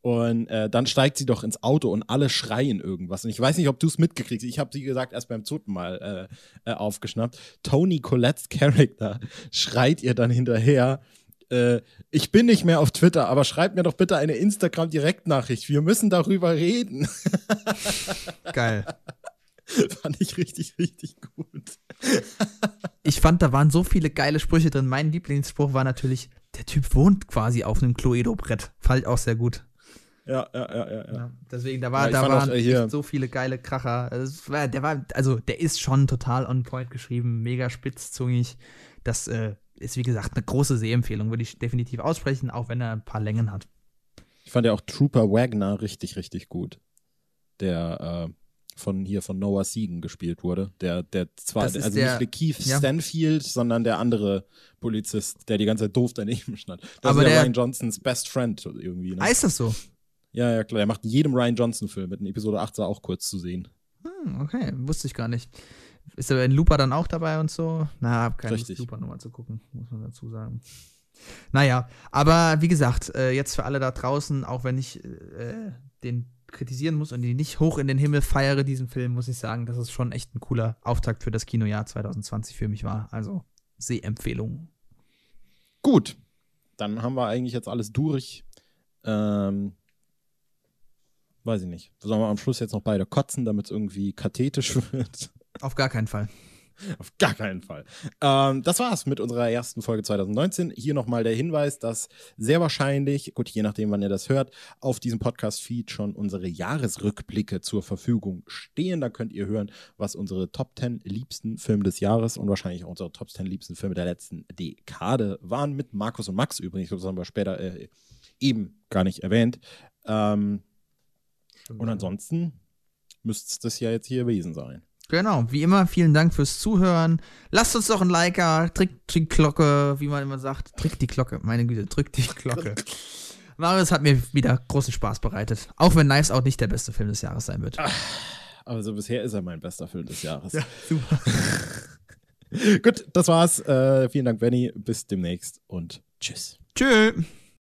Und äh, dann steigt sie doch ins Auto und alle schreien irgendwas. Und ich weiß nicht, ob du es mitgekriegt hast. Ich habe sie gesagt erst beim zweiten Mal äh, äh, aufgeschnappt. Tony Colettes Charakter schreit ihr dann hinterher. Äh, ich bin nicht mehr auf Twitter, aber schreibt mir doch bitte eine Instagram-Direktnachricht. Wir müssen darüber reden. Geil. Fand ich richtig, richtig gut. Ich fand, da waren so viele geile Sprüche drin. Mein Lieblingsspruch war natürlich, der Typ wohnt quasi auf einem Cluedo-Brett. Fand ich auch sehr gut. Ja, ja, ja, ja. ja. Deswegen, da, war, Ja, da fand auch, waren äh, hier- echt so viele geile Kracher. Also, war, der war, also der ist schon total on point geschrieben, mega spitzzungig. Das äh, ist, wie gesagt, eine große Sehempfehlung, würde ich definitiv aussprechen, auch wenn er ein paar Längen hat. Ich fand ja auch Trooper Wagner richtig, richtig gut. Der äh, von hier von Noah Segan gespielt wurde. Der, der zwar, also der- nicht Keith ja. Stanfield, sondern der andere Polizist, der die ganze Zeit doof daneben stand. Das Aber ist ja der- Ryan Johnsons Best Friend irgendwie. Ne? Ah, ist das so? Ja, ja, klar. Er macht in jedem Ryan Johnson-Film mit. In Episode 8 war auch kurz zu sehen. Hm, okay, wusste ich gar nicht. Ist aber in Looper dann auch dabei und so? Na, hab keine Lust, Richtig. Looper nochmal zu gucken, muss man dazu sagen. Naja, aber wie gesagt, äh, jetzt für alle da draußen, auch wenn ich äh, den kritisieren muss und ihn nicht hoch in den Himmel feiere, diesen Film, muss ich sagen, dass es schon echt ein cooler Auftakt für das Kinojahr 2020 für mich war. Also Sehempfehlung. Gut. Dann haben wir eigentlich jetzt alles durch. Ähm, weiß ich nicht. Sollen wir am Schluss jetzt noch beide kotzen, damit es irgendwie kathetisch wird? Auf gar keinen Fall. Auf gar keinen Fall. Ähm, das war's mit unserer ersten Folge 2019. Hier nochmal der Hinweis, dass sehr wahrscheinlich, gut, je nachdem, wann ihr das hört, auf diesem Podcast-Feed schon unsere Jahresrückblicke zur Verfügung stehen. Da könnt ihr hören, was unsere Top 10 liebsten Filme des Jahres und wahrscheinlich auch unsere Top 10 liebsten Filme der letzten Dekade waren. Mit Markus und Max übrigens. Das haben wir später äh, eben gar nicht erwähnt. Ähm, und ansonsten müsste es das ja jetzt hier gewesen sein. Genau, wie immer, vielen Dank fürs Zuhören. Lasst uns doch ein Like da, drückt die Glocke, wie man immer sagt. Drückt die Glocke, meine Güte, drückt die Glocke. Marius hat mir wieder großen Spaß bereitet. Auch wenn Knives Out nicht der beste Film des Jahres sein wird. Also bisher ist er mein bester Film des Jahres. super. Gut, das war's. Äh, vielen Dank, Benny. Bis demnächst und tschüss. Tschüss.